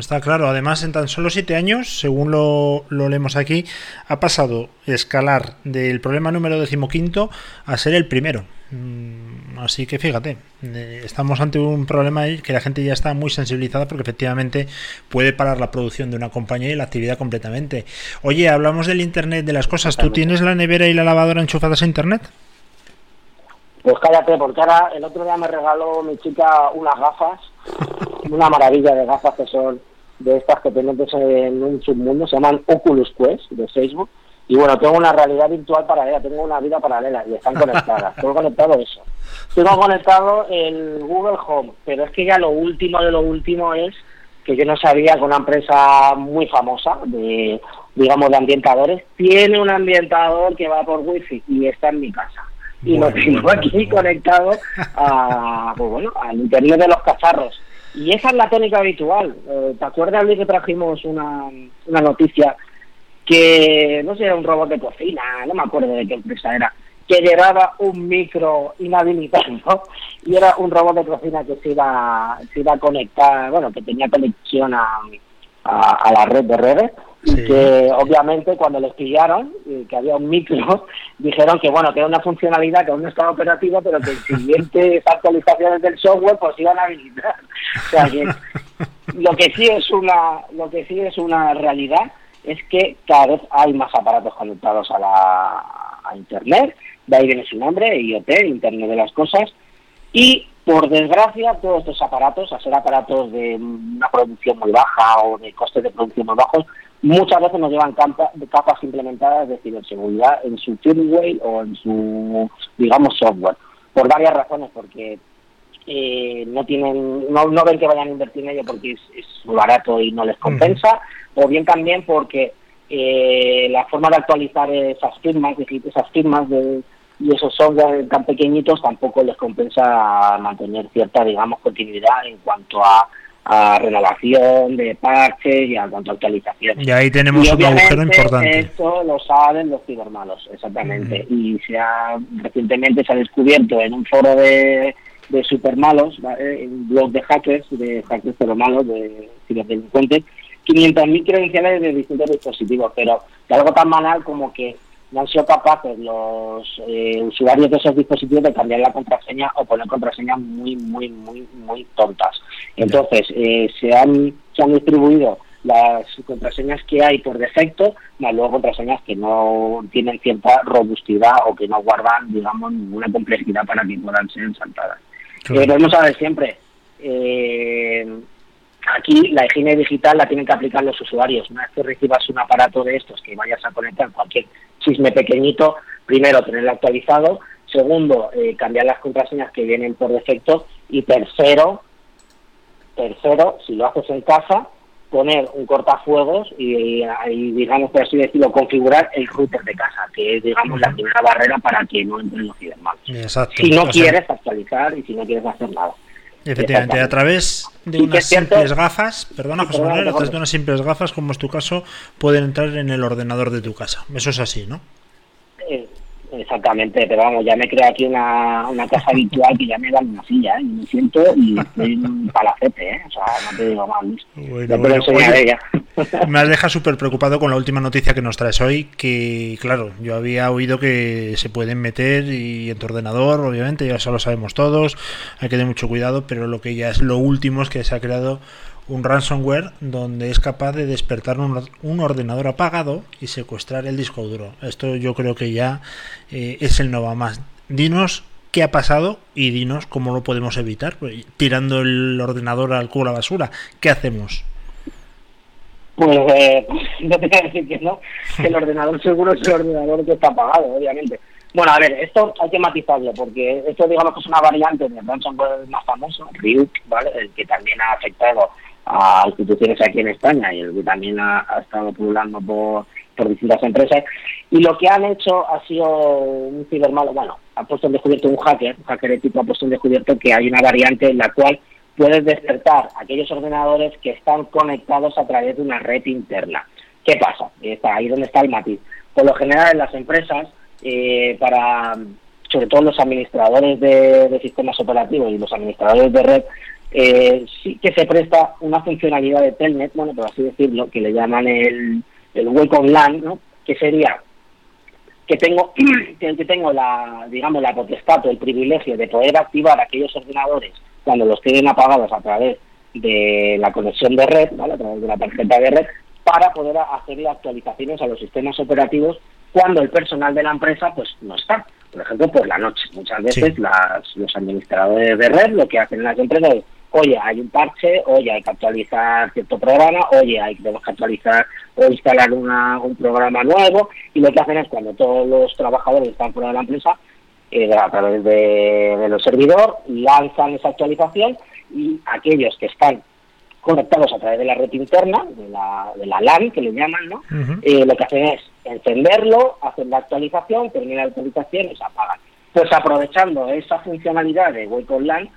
Speaker 4: Está claro, además en tan solo siete años, según lo, lo leemos aquí, ha pasado escalar del problema número decimoquinto a ser el primero. Mm, Así que fíjate, eh, estamos ante un problema que la gente ya está muy sensibilizada porque efectivamente puede parar la producción de una compañía y la actividad completamente. Oye, hablamos del Internet de las cosas. ¿Tú tienes la nevera y la lavadora enchufadas a Internet?
Speaker 7: Pues cállate, porque ahora el otro día me regaló mi chica unas gafas, una maravilla de gafas que son de estas que te metes en un submundo, se llaman Oculus Quest de Facebook, Y bueno, tengo una realidad virtual paralela, tengo una vida paralela y están conectadas. tengo conectado eso. Tengo conectado el Google Home, pero es que ya lo último de lo último es que yo no sabía que una empresa muy famosa de digamos de ambientadores tiene un ambientador que va por wifi y está en mi casa y lo tengo
Speaker 4: bueno,
Speaker 7: aquí
Speaker 4: bueno.
Speaker 7: conectado a, pues bueno, al interior de los cacharros. Y esa es la tónica habitual. Eh, ¿Te acuerdas, Luis, que trajimos una, una noticia que, no sé, era un robot de cocina, no me acuerdo de qué empresa era, que llevaba un micro inhabilitado y era un robot de cocina que se iba, se iba a conectar, bueno, que tenía conexión a, a, a la red de redes y
Speaker 4: Sí.
Speaker 7: que obviamente cuando les pillaron y que había un micro dijeron que bueno que era una funcionalidad que aún no estaba operativa pero que en siguientes actualizaciones del software pues iban a habilitar o sea que lo que sí es una lo que sí es una realidad es que cada vez hay más aparatos conectados a la internet de ahí viene su nombre IoT Internet de las cosas y por desgracia todos estos aparatos, a ser aparatos de una producción muy baja o de costes de producción muy bajos, muchas veces nos llevan capas implementadas de ciberseguridad en su firmware o en su, digamos, software. Por varias razones, porque eh, no tienen no, no ven que vayan a invertir en ello porque es, barato y no les compensa, o bien también porque eh, la forma de actualizar esas firmas, esas firmas de, y esos software tan pequeñitos tampoco les compensa mantener cierta, digamos, continuidad en cuanto a, a renovación de parches y a cuanto a actualización.
Speaker 4: Y ahí tenemos
Speaker 7: Y
Speaker 4: un agujero importante.
Speaker 7: Esto lo saben los cibermalos, exactamente. Y se ha, recientemente se ha descubierto en un foro de, de supermalos, ¿vale? en un blog de hackers, de hackers pero malos, de ciberdelincuentes, 500.000 credenciales de distintos dispositivos, pero de algo tan banal como que no han sido capaces los eh, usuarios de esos dispositivos de cambiar la contraseña o poner contraseñas muy, muy, muy, muy tontas. Entonces, eh, se, han, se han distribuido las contraseñas que hay por defecto, más luego contraseñas que no tienen cierta robustidad o que no guardan, digamos, ninguna complejidad para que puedan ser saltadas.
Speaker 4: Claro.
Speaker 7: Eh, debemos saber siempre, eh, aquí la higiene digital la tienen que aplicar los usuarios. Una vez que recibas un aparato de estos que vayas a conectar cualquier chisme pequeñito, primero tenerlo actualizado, segundo eh, cambiar las contraseñas que vienen por defecto y tercero, tercero, si lo haces en casa, poner un cortafuegos y, y, digamos por así decirlo configurar el router de casa, que es digamos la primera barrera para que no entren los cibermalos. Si no
Speaker 4: O sea,
Speaker 7: quieres actualizar y si no quieres hacer nada.
Speaker 4: Efectivamente, a través de unas
Speaker 7: cierto-
Speaker 4: simples gafas, perdona José Manuel, a través de unas simples gafas, como es tu caso, pueden entrar en el ordenador de tu casa. Eso es así, ¿no?
Speaker 7: Eh, Exactamente, pero vamos, ya me creo aquí una, una casa virtual que ya me dan una silla, ¿eh? y me siento y estoy en un palacete, ¿eh? O sea, no te digo más, Luis.
Speaker 4: Bueno,
Speaker 7: lo
Speaker 4: bueno, oye. Me has dejado súper preocupado con la última noticia que nos traes hoy, que claro, yo había oído que se pueden meter y en tu ordenador, obviamente, ya eso lo sabemos todos, hay que tener mucho cuidado, pero lo que ya es lo último es que se ha creado un ransomware donde es capaz de despertar un, or- un ordenador apagado y secuestrar el disco duro. Esto yo creo que ya eh, es el no va más. Dinos qué ha pasado y dinos cómo lo podemos evitar, pues, tirando el ordenador al cubo a la basura. ¿Qué hacemos?
Speaker 7: Pues eh, no te voy a decir que no, el ordenador seguro es el ordenador que está apagado, obviamente. Bueno, a ver, esto hay que matizarlo, porque esto digamos que es una variante del ransomware más famoso, Ryuk, ¿vale? El que también ha afectado a instituciones aquí en España y el que también ha, estado pululando por, por distintas empresas. Y lo que han hecho ha sido un cibermalo, bueno, ha puesto en descubierto un hacker, un hacker ético ha puesto en descubierto que hay una variante en la cual puedes despertar aquellos ordenadores que están conectados a través de una red interna. ¿Qué pasa? Está ahí donde está el matiz. Por lo general en las empresas, eh, para sobre todo los administradores de, de sistemas operativos y los administradores de red, eh, sí que se presta una funcionalidad de Telnet, bueno, por así decirlo, que le llaman el, el Welcome LAN, ¿no? que sería que tengo que, tengo la digamos la potestad o el privilegio de poder activar aquellos ordenadores cuando los tienen apagados a través de la conexión de red, ¿vale? a través de la tarjeta de red, para poder hacerle actualizaciones a los sistemas operativos cuando el personal de la empresa pues no está. Por ejemplo, por la noche. Muchas veces
Speaker 4: Sí.
Speaker 7: las, los administradores de red lo que hacen en las empresas es oye, hay un parche, oye, hay que actualizar cierto programa, oye, hay tenemos que actualizar o instalar una, un programa nuevo, y lo que hacen es cuando todos los trabajadores están fuera de la empresa, eh, a través de, de los servidores, lanzan esa actualización y aquellos que están conectados a través de la red interna, de la, de la LAN, que le llaman, ¿no? Eh, lo que hacen es encenderlo, hacen la actualización, termina la actualización y se apagan. Pues aprovechando esa funcionalidad de Wake on LAN,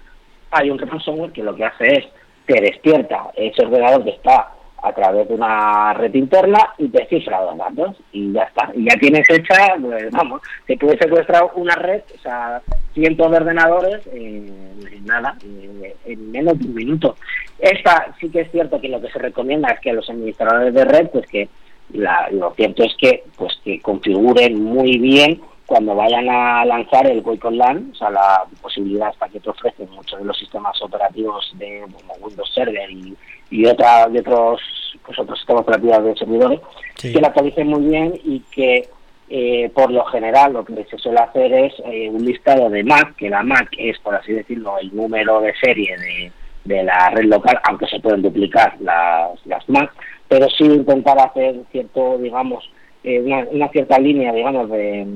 Speaker 7: hay un ransomware que lo que hace es te despierta ese ordenador que está a través de una red interna y te cifra los datos y ya está. Y ya tienes hecha, pues, vamos, te puede secuestrar una red, o sea, cientos de ordenadores en, en nada, en, en menos de un minuto. Esta sí que es cierto que lo que se recomienda es que los administradores de red, pues que la- lo cierto es que pues que configuren muy bien cuando vayan a lanzar el on LAN, o sea, la posibilidad hasta que te ofrecen muchos de los sistemas operativos de como Windows Server y, y, otra, y otros pues otros sistemas operativos de servidores,
Speaker 4: Sí.
Speaker 7: que la actualicen muy bien y que eh, por lo general lo que se suele hacer es eh, un listado de MAC, que la MAC es, por así decirlo, el número de serie de, de la red local, aunque se pueden duplicar las, las MAC, pero sí intentar hacer cierto, digamos, eh, una, una cierta línea, digamos, de,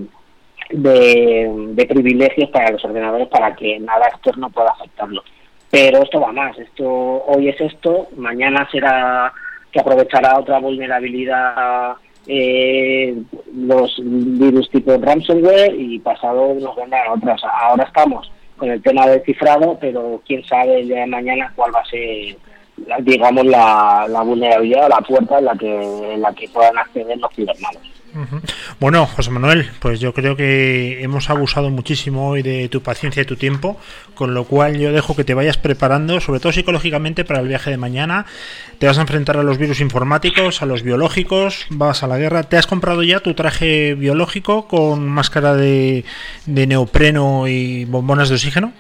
Speaker 7: de, privilegios para los ordenadores para que nada externo pueda afectarlo. Pero esto va más, esto hoy es esto, mañana será que aprovechará otra vulnerabilidad eh, los virus tipo ransomware y pasado nos vendrán otras. Ahora estamos con el tema del cifrado, pero quién sabe el mañana cuál va a ser, digamos, la, la vulnerabilidad o la puerta en la que en la que puedan acceder los cibermalos.
Speaker 4: Bueno, José Manuel, pues yo creo que hemos abusado muchísimo hoy de tu paciencia y tu tiempo, con lo cual yo dejo que te vayas preparando, sobre todo psicológicamente, para el viaje de mañana. Te vas a enfrentar a los virus informáticos, a los biológicos, vas a la guerra. ¿Te has comprado ya tu traje biológico con máscara de neopreno y bombonas de oxígeno?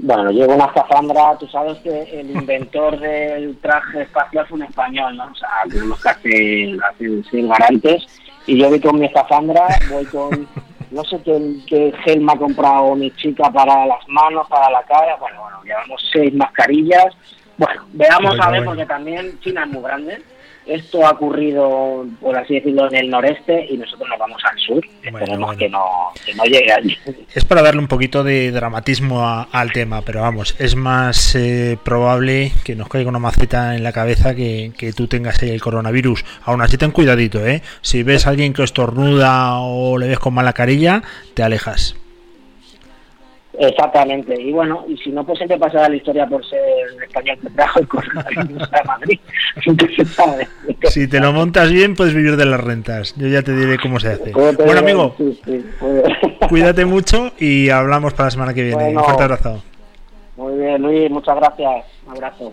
Speaker 7: Bueno, llevo una escafandra, tú sabes que el inventor del traje espacial fue un español, ¿no? O sea, tenemos que hacer, hacer ser garantes. Y yo voy con mi escafandra, voy con, no sé qué, qué gel me ha comprado mi chica para las manos, para la cara. Bueno, bueno, llevamos seis mascarillas. Bueno, veamos
Speaker 4: Bueno,
Speaker 7: a ver,
Speaker 4: bueno.
Speaker 7: porque también China es muy grande. Esto ha ocurrido, por así decirlo, en el noreste y nosotros nos vamos al sur.
Speaker 4: Bueno,
Speaker 7: Esperemos
Speaker 4: bueno.
Speaker 7: Que, no, que no llegue allí.
Speaker 4: Es para darle un poquito de dramatismo a- al tema, pero vamos, es más eh, probable que nos caiga una maceta en la cabeza que, que tú tengas ahí el coronavirus. Aún así, ten cuidadito, ¿eh? Si ves a alguien que estornuda o le ves con mala carilla, te alejas.
Speaker 7: Exactamente, y bueno, y si no, pues siempre pasará la historia por ser el español que trajo el coronavirus a Madrid.
Speaker 4: Si te lo montas bien, puedes vivir de las rentas. Yo ya te diré cómo se hace.
Speaker 7: ¿Cómo te
Speaker 4: Bueno, amigo,
Speaker 7: Sí, sí,
Speaker 4: cuídate mucho y hablamos para la semana que viene.
Speaker 7: Bueno.
Speaker 4: Un fuerte abrazo.
Speaker 7: Muy bien, Luis, muchas gracias. Un abrazo.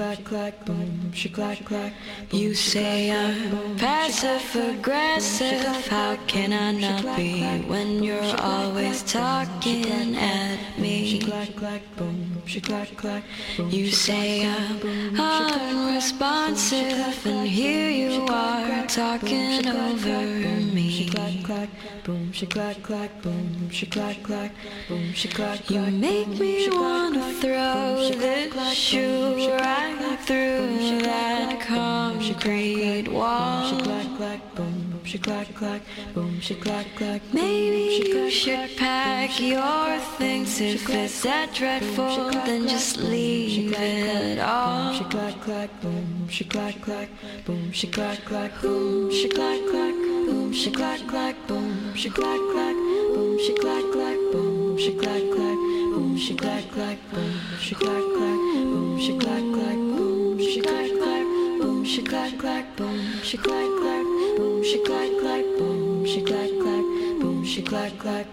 Speaker 6: clack, boom, she clack clack. You say I'm passive aggressive. How can I not be when you're always talking at me? You say I'm unresponsive, and here you are talking over me. You make me wanna throw this shoe right through that concrete wall. Maybe you should pack your things if it's that dreadful, then just leave it all. Boom, she clack clack, boom, she clack clack, boom, she clack clack, boom, she clack clack, boom, she clack clack, boom, she clack clack, boom, she clack clack, boom, she clack clack, boom, she clack clack, boom, she clack clack, boom, she clack clack, boom, she clack clack, boom, she clack clack, boom, she clack clack, boom, she clack clack. clack clack boom she clack clack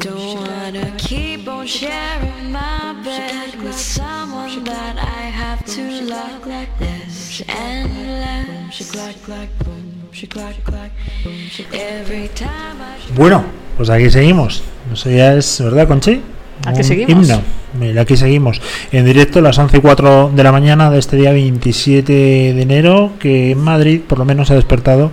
Speaker 6: don't wanna keep on sharing my bed with someone that I have to love this endless she clack clack boom she clack clack every time I
Speaker 4: Bueno, pues aquí seguimos. Eso ya es, ¿verdad, Conchi?
Speaker 5: Aquí seguimos.
Speaker 4: Himno. Mira, aquí seguimos. En directo a las 11 y 4 de la mañana de este día 27 de enero, que en Madrid por lo menos ha despertado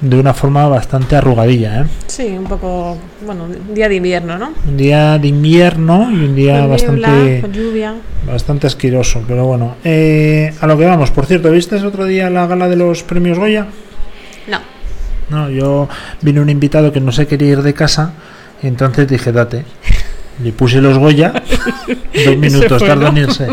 Speaker 4: de una forma bastante arrugadilla. ¿eh?
Speaker 5: Sí, un poco, bueno, día de invierno, ¿no?
Speaker 4: Un día de invierno y un día
Speaker 5: Con niebla,
Speaker 4: bastante,
Speaker 5: con lluvia.
Speaker 4: bastante asqueroso. Pero bueno, eh, a lo que vamos. Por cierto, ¿viste otro día la gala de los premios Goya?
Speaker 5: No,
Speaker 4: No, yo vino un invitado que no se quería ir de casa, entonces dije, date. Le puse los Goya, dos minutos,
Speaker 5: ¿no?
Speaker 4: en irse.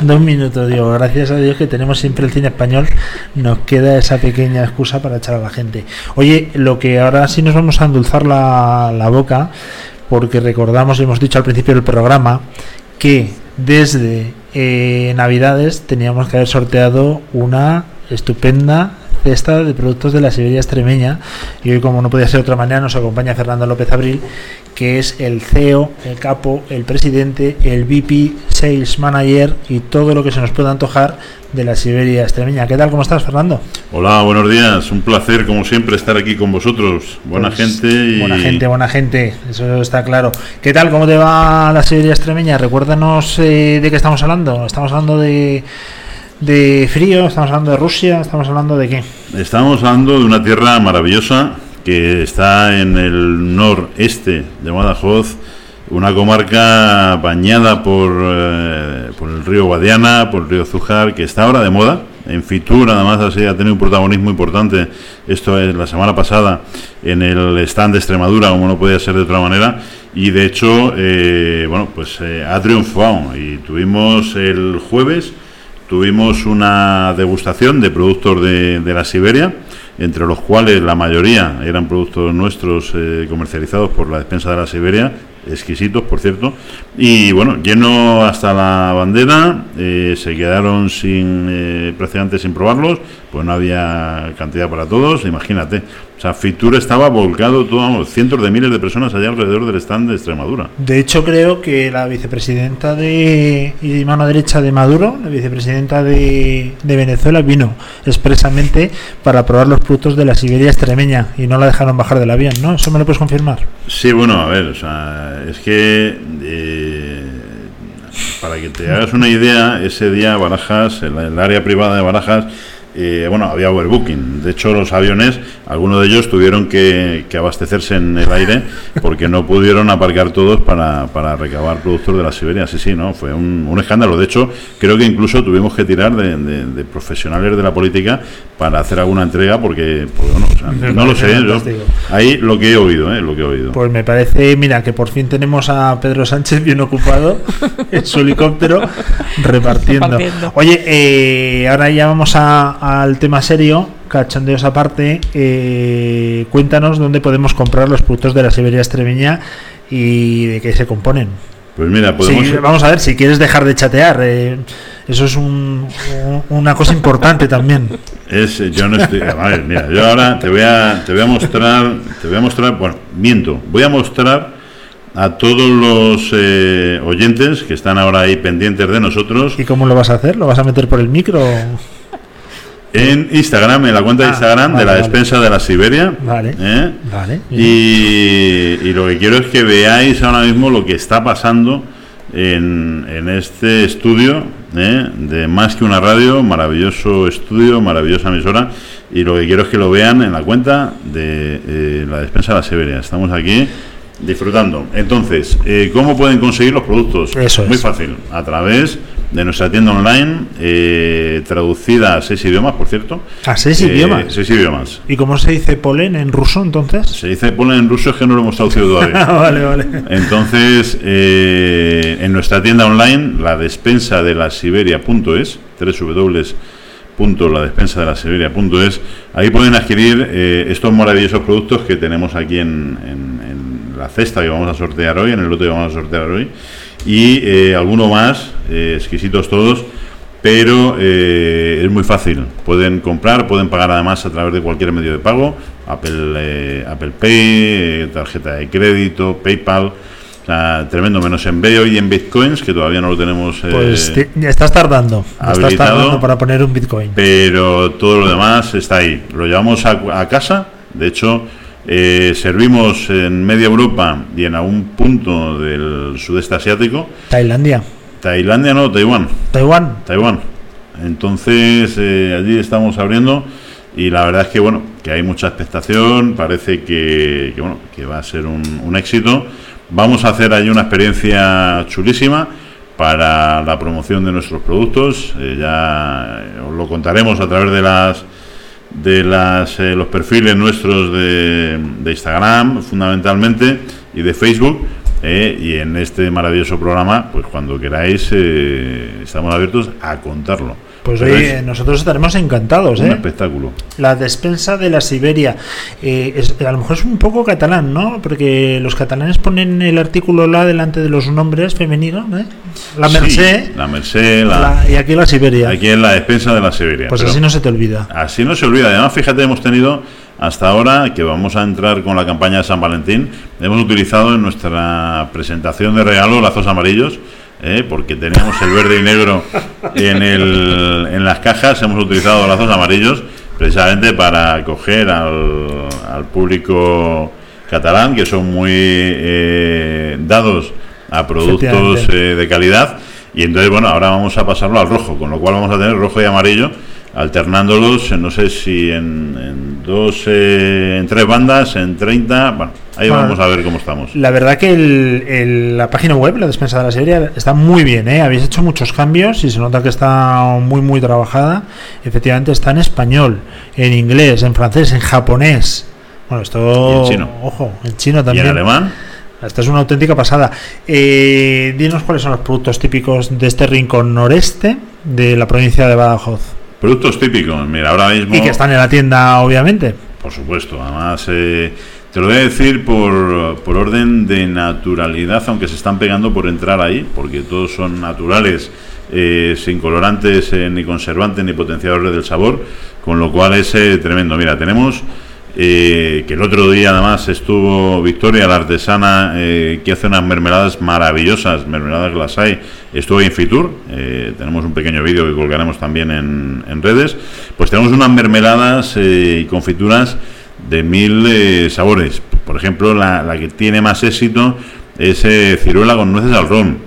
Speaker 4: Dos minutos, digo, gracias a Dios que tenemos siempre el cine español, nos queda esa pequeña excusa para echar a la gente. Oye, lo que ahora sí nos vamos a endulzar la, la boca, porque recordamos hemos dicho al principio del programa que desde eh, Navidades teníamos que haber sorteado una estupenda cesta de productos de la Siberia extremeña y hoy como no podía ser de otra manera nos acompaña Fernando López Abril que es el CEO, el capo, el presidente, el VP, Sales Manager y todo lo que se nos pueda antojar de la Siberia extremeña. ¿Qué tal? ¿Cómo estás, Fernando?
Speaker 8: Hola, buenos días. Un placer, como siempre, estar aquí con vosotros. Buena
Speaker 4: Pues,
Speaker 8: gente y...
Speaker 4: Buena gente, buena gente, eso está claro. ¿Qué tal? ¿Cómo te va la Siberia extremeña? Recuérdanos eh, de qué estamos hablando. Estamos hablando de, de frío, estamos hablando de Rusia, estamos hablando de qué.
Speaker 8: Estamos hablando de una tierra maravillosa que está en el noreste de Badajoz, una comarca bañada por, eh, por el río Guadiana, por el río Zújar, que está ahora de moda. En Fitur, además, así ha tenido un protagonismo importante. Esto es la semana pasada en el stand de Extremadura, como no podía ser de otra manera. Y de hecho, eh, bueno, pues eh, ha triunfado. Y tuvimos el jueves Tuvimos una degustación de productos de, de la Siberia, entre los cuales la mayoría eran productos nuestros eh, comercializados por la despensa de la Siberia, exquisitos, por cierto. Y bueno, lleno hasta la bandera, eh, se quedaron sin eh, sin probarlos, pues no había cantidad para todos, imagínate. O sea, Fitur estaba volcado, todo, vamos, cientos de miles de personas allá alrededor del stand de Extremadura.
Speaker 4: De hecho, creo que la vicepresidenta de y mano derecha de Maduro, la vicepresidenta de, de Venezuela, vino expresamente para probar los productos de la Siberia extremeña y no la dejaron bajar del avión, ¿no? ¿Eso me lo puedes confirmar?
Speaker 8: Sí, bueno, a ver, o sea, es que eh, para que te hagas una idea, ese día Barajas, el, el área privada de Barajas, eh, bueno, había overbooking. De hecho, los aviones, algunos de ellos tuvieron que, que abastecerse en el aire porque no pudieron aparcar todos para, para recabar productos de la Siberia. Sí, sí, no, fue un, un escándalo. De hecho, creo que incluso tuvimos que tirar de, de- de profesionales de la política para hacer alguna entrega porque, pues, bueno, o sea,
Speaker 4: Me
Speaker 8: no lo sé. yo-
Speaker 4: fantástico.
Speaker 8: ahí lo que he oído, ¿eh? Lo que he oído.
Speaker 4: Pues me parece, mira, que por fin tenemos a Pedro Sánchez bien ocupado en su helicóptero repartiendo.
Speaker 5: Repartiendo.
Speaker 4: Oye, eh, ahora ya vamos a- al tema serio, cachondeos aparte. eh, cuéntanos dónde podemos comprar los productos de la Siberia extremeña y de qué se componen.
Speaker 8: Pues mira,
Speaker 4: Sí,
Speaker 8: podemos...
Speaker 4: vamos a ver, si quieres dejar de chatear, eh, eso es un- un- una cosa importante también.
Speaker 8: Es, eh, yo no estoy. A ver, mira, yo ahora te voy a, te voy a mostrar, te voy a mostrar, bueno, miento, voy a mostrar a todos los eh, oyentes que están ahora ahí pendientes de nosotros
Speaker 4: ¿Y cómo lo vas a hacer? ¿Lo vas a meter por el micro?
Speaker 8: En Instagram, en la cuenta de
Speaker 4: Ah,
Speaker 8: Instagram
Speaker 4: vale,
Speaker 8: de la
Speaker 4: vale.
Speaker 8: despensa de la Siberia.
Speaker 4: Vale.
Speaker 8: ¿eh?
Speaker 4: Vale.
Speaker 8: Y, y lo que quiero es que veáis ahora mismo lo que está pasando en, en este estudio ¿eh? de Más que una radio, maravilloso estudio, maravillosa emisora. Y lo que quiero es que lo vean en la cuenta de eh, la despensa de la Siberia. Estamos aquí disfrutando. Entonces, eh, ¿cómo pueden conseguir los productos?
Speaker 4: Eso es.
Speaker 8: Muy fácil, a través de nuestra tienda online, eh, traducida a seis idiomas, por cierto.
Speaker 4: ¿A seis
Speaker 8: Eh,
Speaker 4: idiomas?
Speaker 8: Seis idiomas.
Speaker 4: ¿Y cómo se dice polen en ruso entonces?
Speaker 8: Se dice ponen en ruso, es que no lo hemos traducido todavía.
Speaker 4: Ah, vale, vale.
Speaker 8: Entonces, eh, en nuestra tienda online, la despensa de la Siberia.es, www.ladespensa de la Siberia.es, ahí pueden adquirir eh, estos maravillosos productos que tenemos aquí en- en la cesta que vamos a sortear hoy, en el lote que vamos a sortear hoy, y eh, alguno más, eh, exquisitos todos. Pero eh, es muy fácil. Pueden comprar, pueden pagar además a través de cualquier medio de pago. Apple, eh, Apple Pay, eh, tarjeta de crédito, PayPal. O sea, tremendo, menos en BEO y en Bitcoins, que todavía no lo tenemos.
Speaker 4: Pues estás tardando. Estás tardando para poner un Bitcoin.
Speaker 8: pero todo lo demás está ahí. Lo llevamos a, a casa, de hecho, eh, servimos en media Europa y en algún punto del sudeste asiático.
Speaker 4: Tailandia,
Speaker 8: Tailandia no, Taiwán.
Speaker 4: Taiwán.
Speaker 8: Taiwán. Entonces, eh, allí estamos abriendo y la verdad es que, bueno, que hay mucha expectación, parece que, que, bueno, que va a ser un, un éxito. Vamos a hacer allí una experiencia chulísima para la promoción de nuestros productos. Eh, ya os lo contaremos a través de las de las eh, los perfiles nuestros de, Instagram fundamentalmente y de Facebook eh, y en este maravilloso programa pues cuando queráis eh, estamos abiertos a contarlo
Speaker 4: Pues
Speaker 8: Pero
Speaker 4: oye,
Speaker 8: es
Speaker 4: nosotros estaremos encantados,
Speaker 8: un
Speaker 4: ¿eh?
Speaker 8: espectáculo
Speaker 4: La despensa de la Siberia. Eh, es- a lo mejor es un poco catalán, ¿no? Porque los catalanes ponen el artículo la delante de los nombres femeninos, ¿eh? La
Speaker 8: Sí,
Speaker 4: Merced
Speaker 8: la Merced la-
Speaker 4: la- y aquí la Siberia.
Speaker 8: aquí en la despensa de la Siberia
Speaker 4: pues
Speaker 8: Pero
Speaker 4: así no se te olvida.
Speaker 8: así no se olvida además fíjate hemos tenido hasta ahora que vamos a entrar con la campaña de San Valentín hemos utilizado en nuestra presentación de regalo lazos amarillos ¿eh? porque teníamos el verde y negro en, el, en las cajas, hemos utilizado lazos amarillos precisamente para acoger al, al público catalán, que son muy eh, dados a productos eh, de calidad. Y entonces, bueno, ahora vamos a pasarlo al rojo, con lo cual vamos a tener rojo y amarillo, alternándolos, no sé si en, en dos, eh, en tres bandas, en 30, bueno, ahí
Speaker 4: Bueno.
Speaker 8: vamos a ver cómo estamos.
Speaker 4: La verdad que el- el- la página web, la despensa de la Siberia, está muy bien, ¿eh? Habéis hecho muchos cambios y se nota que está muy, muy trabajada. Efectivamente está en español, en inglés, en francés, en japonés. Bueno, esto...
Speaker 8: Y en chino.
Speaker 4: Ojo, en chino
Speaker 8: Y
Speaker 4: también.
Speaker 8: en alemán,
Speaker 4: Esta es una auténtica pasada. Eh, dinos cuáles son los productos típicos de este rincón noreste de la provincia de Badajoz.
Speaker 8: Productos típicos, mira, ahora mismo...
Speaker 4: Y que están en la tienda, obviamente.
Speaker 8: Por supuesto, además eh, te lo voy a decir por, por orden de naturalidad, aunque se están pegando por entrar ahí, porque todos son naturales, eh, sin colorantes, eh, ni conservantes, ni potenciadores del sabor, con lo cual es eh, tremendo. Mira, tenemos eh, que el otro día además estuvo Victoria, la artesana, eh, que hace unas mermeladas maravillosas, mermeladas Glasay, estuvo en Fitur, eh, tenemos un pequeño vídeo que colgaremos también en, en redes, pues tenemos unas mermeladas eh, y confituras de mil eh, sabores. Por ejemplo, la, la que tiene más éxito es ciruela con nueces al ron.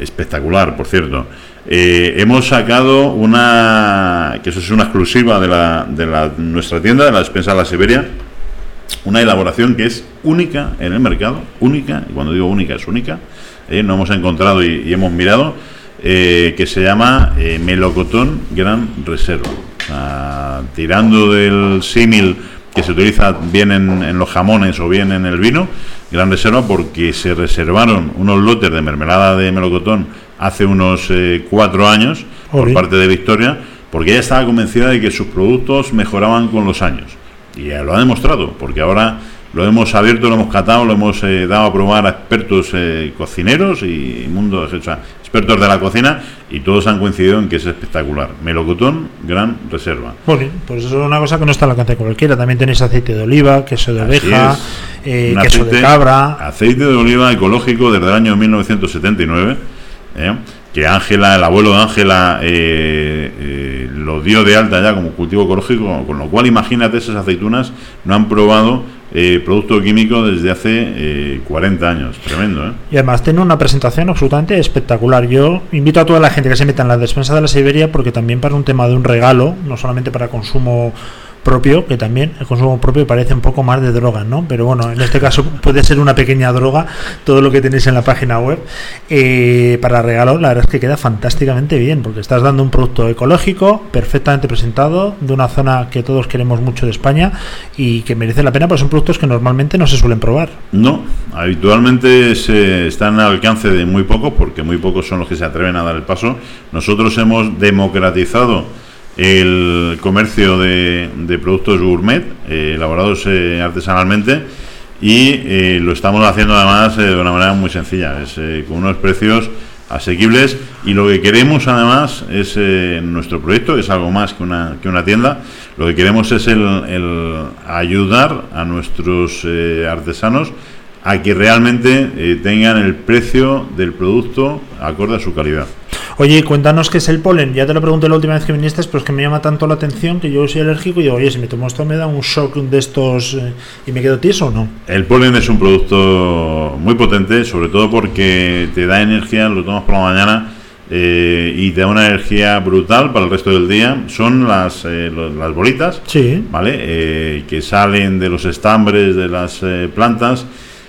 Speaker 8: Espectacular, por cierto. Eh, hemos sacado una, que eso es una exclusiva de, la, de la- nuestra tienda, de la despensa de la Siberia, una elaboración que es única en el mercado, única, y cuando digo única es única, eh, no hemos encontrado y, hemos mirado, eh, que se llama eh, melocotón gran reserva. Tirando del símil que se utiliza bien en, en los jamones o bien en el vino, gran reserva porque se reservaron unos lotes de mermelada de melocotón hace unos eh, cuatro años por parte de Victoria, porque ella estaba convencida de que sus productos mejoraban con los años. Y ya lo ha demostrado, porque ahora lo hemos abierto, lo hemos catado, lo hemos eh, dado a probar a expertos eh, cocineros y mundo, o sea, expertos de la cocina, y todos han coincidido en que es espectacular. Melocotón, gran reserva.
Speaker 4: Muy bien, pues eso es una cosa que no está al alcance de cualquiera. También tenéis aceite de oliva, queso de
Speaker 8: Así
Speaker 4: oveja, eh, queso de
Speaker 8: aceite-
Speaker 4: cabra.
Speaker 8: Aceite de oliva ecológico desde el año 1979, ¿eh? que Ángela, el abuelo de Ángela, eh, eh, lo dio de alta ya como cultivo ecológico, con lo cual imagínate esas aceitunas no han probado eh, producto químico desde hace eh, 40 años. Tremendo, ¿eh?
Speaker 4: Y además tiene una presentación absolutamente espectacular. Yo invito a toda la gente que se meta en la despensa de la Siberia porque también para un tema de un regalo, no solamente para consumo propio, que también el consumo propio parece un poco más de droga, ¿no? Pero bueno, en este caso puede ser una pequeña droga todo lo que tenéis en la página web. Eh, para regalo, la verdad es que queda fantásticamente bien porque estás dando un producto ecológico, perfectamente presentado, de una zona que todos queremos mucho de España y que merece la pena, porque son productos que normalmente no se suelen probar.
Speaker 8: No, habitualmente se están al alcance de muy pocos, porque muy pocos son los que se atreven a dar el paso. Nosotros hemos democratizado el comercio de, productos gourmet eh, elaborados eh, artesanalmente y eh, lo estamos haciendo además eh, de una manera muy sencilla, es con unos precios asequibles y lo que queremos además es nuestro proyecto es algo más que una, que una tienda lo que queremos es el, el ayudar a nuestros artesanos a que realmente tengan el precio del producto acorde a su calidad
Speaker 4: Oye, cuéntanos qué es el polen. Ya te lo pregunté la última vez que viniste, pero es que me llama tanto la atención que yo soy alérgico y digo, oye, si me tomo esto me da un shock de estos eh, y me quedo tieso o no.
Speaker 8: El polen es un producto muy potente, sobre todo porque te da energía, lo tomas por la mañana eh, y te da una energía brutal para el resto del día. Son las, eh, lo- las bolitas,
Speaker 4: Sí.
Speaker 8: ¿vale? Eh, que salen de los estambres de las eh, plantas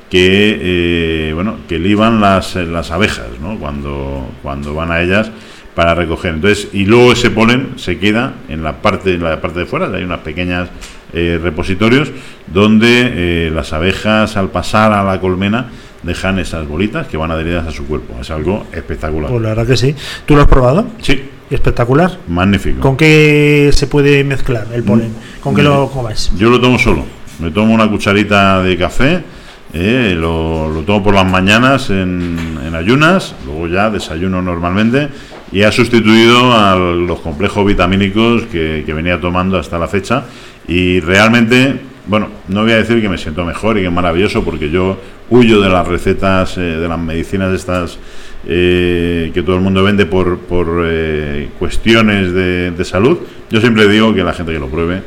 Speaker 8: que eh, bueno que liban las, eh, las abejas ¿no? cuando, cuando van a ellas para recoger entonces y luego ese polen se queda en la parte en la parte de fuera hay unas pequeñas eh, repositorios donde eh, las abejas al pasar a la colmena dejan esas bolitas que van adheridas a su cuerpo es algo espectacular
Speaker 4: Pues la verdad que sí. ¿Tú lo has probado?
Speaker 8: sí
Speaker 4: Espectacular.
Speaker 8: magnífico
Speaker 4: ¿Con qué se puede mezclar el polen? ¿Con qué lo comáis?
Speaker 8: Yo lo tomo solo. Me tomo una cucharita de café, eh, lo, lo tomo por las mañanas en, ayunas, luego ya desayuno normalmente y ha sustituido a los complejos vitamínicos que, que venía tomando hasta la fecha y realmente, bueno, no voy a decir que me siento mejor y que es maravilloso porque yo huyo de las recetas, eh, de las medicinas estas eh, que todo el mundo vende por, por eh, cuestiones de, de salud. Yo siempre digo que la gente que lo pruebe,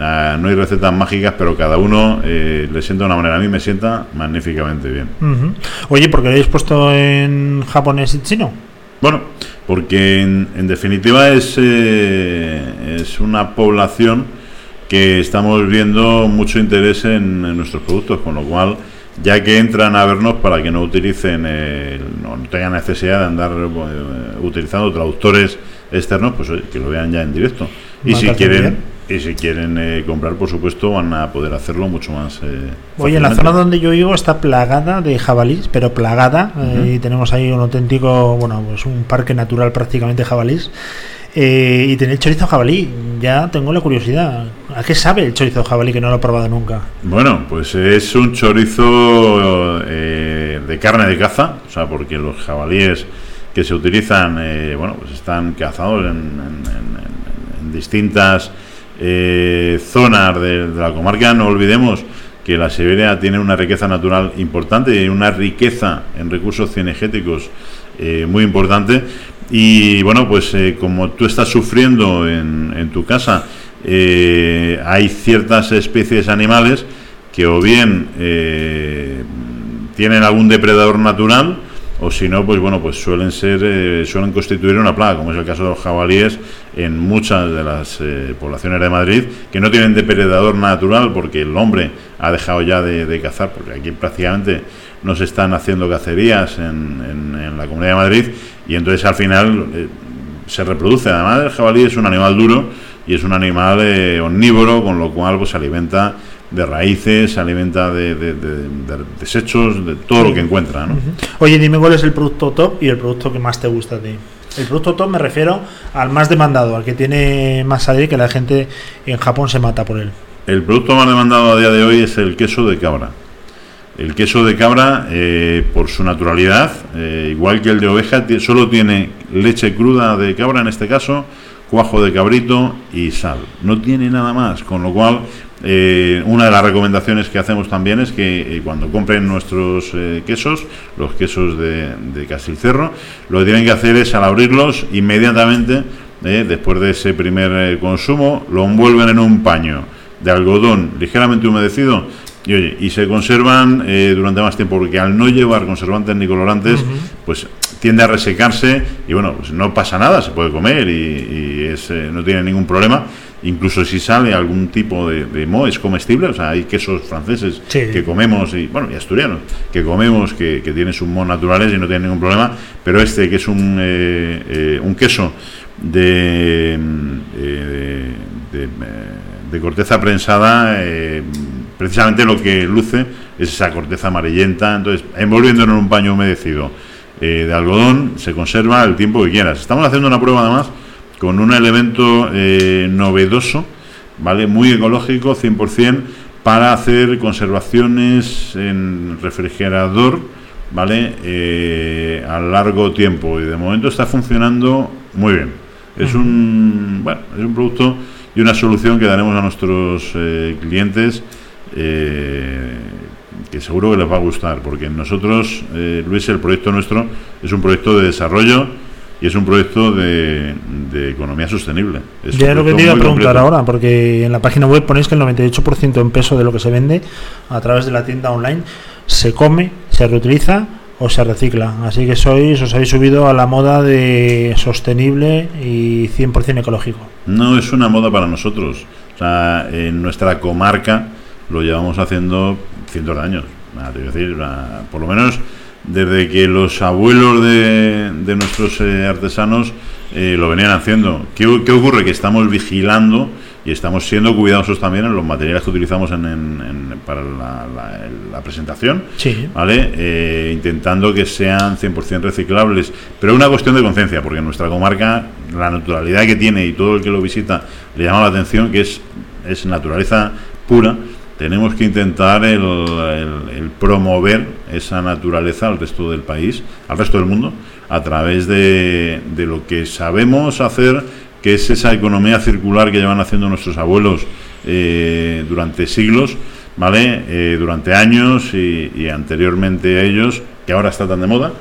Speaker 8: Ah, no hay recetas mágicas, pero cada uno eh, le sienta de una manera. A mí me sienta magníficamente bien.
Speaker 4: Oye, ¿por qué lo habéis puesto en japonés y chino?
Speaker 8: Bueno, porque en, en definitiva es, eh, es una población que estamos viendo mucho interés en, en nuestros productos, con lo cual, ya que entran a vernos para que no utilicen, el- no, no tengan necesidad de andar eh, utilizando traductores externos, pues oye, que lo vean ya en directo. Y si quieren,
Speaker 4: bien.
Speaker 8: Y si quieren eh, comprar, por supuesto, van a poder hacerlo mucho más. eh,
Speaker 4: Oye, en la zona donde yo vivo está plagada de jabalís, pero plagada. eh, y tenemos ahí un auténtico, bueno, pues un parque natural prácticamente de jabalís. Eh, y tener chorizo jabalí, ya tengo la curiosidad. ¿A qué sabe el chorizo jabalí que no lo he probado nunca?
Speaker 8: Bueno, pues es un chorizo eh, de carne de caza, o sea, porque los jabalíes que se utilizan, eh, bueno, pues están cazados en, en- en- en- en distintas eh, zonas de, la comarca. No olvidemos que la Siberia tiene una riqueza natural importante y una riqueza en recursos cinegéticos eh, muy importante. Y bueno, pues eh, como tú estás sufriendo en, tu casa, hay ciertas especies animales que o bien tienen algún depredador natural o si no, pues bueno, pues suelen ser, eh, suelen constituir una plaga, como es el caso de los jabalíes en muchas de las eh, poblaciones de Madrid, que no tienen depredador natural porque el hombre ha dejado ya de, cazar, porque aquí prácticamente no se están haciendo cacerías en, en- en la Comunidad de Madrid, y entonces al final eh, se reproduce. Además, el jabalí es un animal duro y es un animal eh, omnívoro, con lo cual pues se alimenta de raíces, se alimenta de, de- de- de desechos, de todo lo que encuentra, ¿no?
Speaker 4: Oye, dime cuál es el producto top y el producto que más te gusta a ti. El producto top me refiero al más demandado, al que tiene más salir que la gente en Japón se mata por él.
Speaker 8: El producto más demandado a día de hoy es el queso de cabra. El queso de cabra, eh, por su naturalidad, eh, igual que el de oveja, solo tiene leche cruda de cabra, en este caso, cuajo de cabrito y sal. No tiene nada más, con lo cual, eh, una de las recomendaciones que hacemos también es que eh, cuando compren nuestros eh, quesos, los quesos de, de Castilcerro, lo que tienen que hacer es al abrirlos inmediatamente, eh, después de ese primer consumo, lo envuelven en un paño de algodón ligeramente humedecido y, oye, y se conservan eh, durante más tiempo porque al no llevar conservantes ni colorantes pues tiende a resecarse y bueno pues no pasa nada se puede comer y, y es, no tiene ningún problema incluso si sale algún tipo de, de moho es comestible o sea hay quesos franceses
Speaker 4: Sí.
Speaker 8: que comemos y bueno y asturianos que comemos que, que tienen sus mohos naturales y no tienen ningún problema pero este que es un, eh, eh, un queso de, mm, eh, de, de, eh, de corteza prensada, precisamente lo que luce es esa corteza amarillenta. Entonces, envolviéndolo en un paño humedecido de algodón, se conserva el tiempo que quieras. Estamos haciendo una prueba además con un elemento eh, novedoso, ¿vale? Muy ecológico, 100%, para hacer conservaciones en refrigerador ¿vale? Eh, a largo tiempo y de momento está funcionando muy bien. Es un, bueno, es un producto y una solución que daremos a nuestros eh, clientes eh, que seguro que les va a gustar, porque nosotros, eh, Luis, el proyecto nuestro es un proyecto de desarrollo y es un proyecto de, de economía sostenible. Es
Speaker 4: Ya
Speaker 8: un
Speaker 4: lo que te iba a preguntar
Speaker 8: completo.
Speaker 4: ahora, porque en la página web ponéis que el 98% en peso de lo que se vende a través de la tienda online se come, se reutiliza o se recicla. Así que sois, os habéis subido a la moda de sostenible y 100% ecológico.
Speaker 8: No es una moda para nosotros. O sea, en nuestra comarca lo llevamos haciendo cientos de años. Te decir, por lo menos desde que los abuelos de, de nuestros eh, artesanos eh, lo venían haciendo. ¿Qué, qué ocurre? Que estamos vigilando y estamos siendo cuidadosos también en los materiales que utilizamos en, en- en- para la, la- la presentación.
Speaker 4: Sí.
Speaker 8: ¿vale? Eh, intentando que sean 100% reciclables. Pero es una cuestión de conciencia, porque en nuestra comarca la naturalidad que tiene y todo el que lo visita le llama la atención, que es, es naturaleza pura. Tenemos que intentar el, el- promover esa naturaleza al resto del país, al resto del mundo, a través de, de lo que sabemos hacer, que es esa economía circular que llevan haciendo nuestros abuelos eh, durante siglos, ¿vale? Eh, durante años y anteriormente a ellos, que ahora está tan de moda,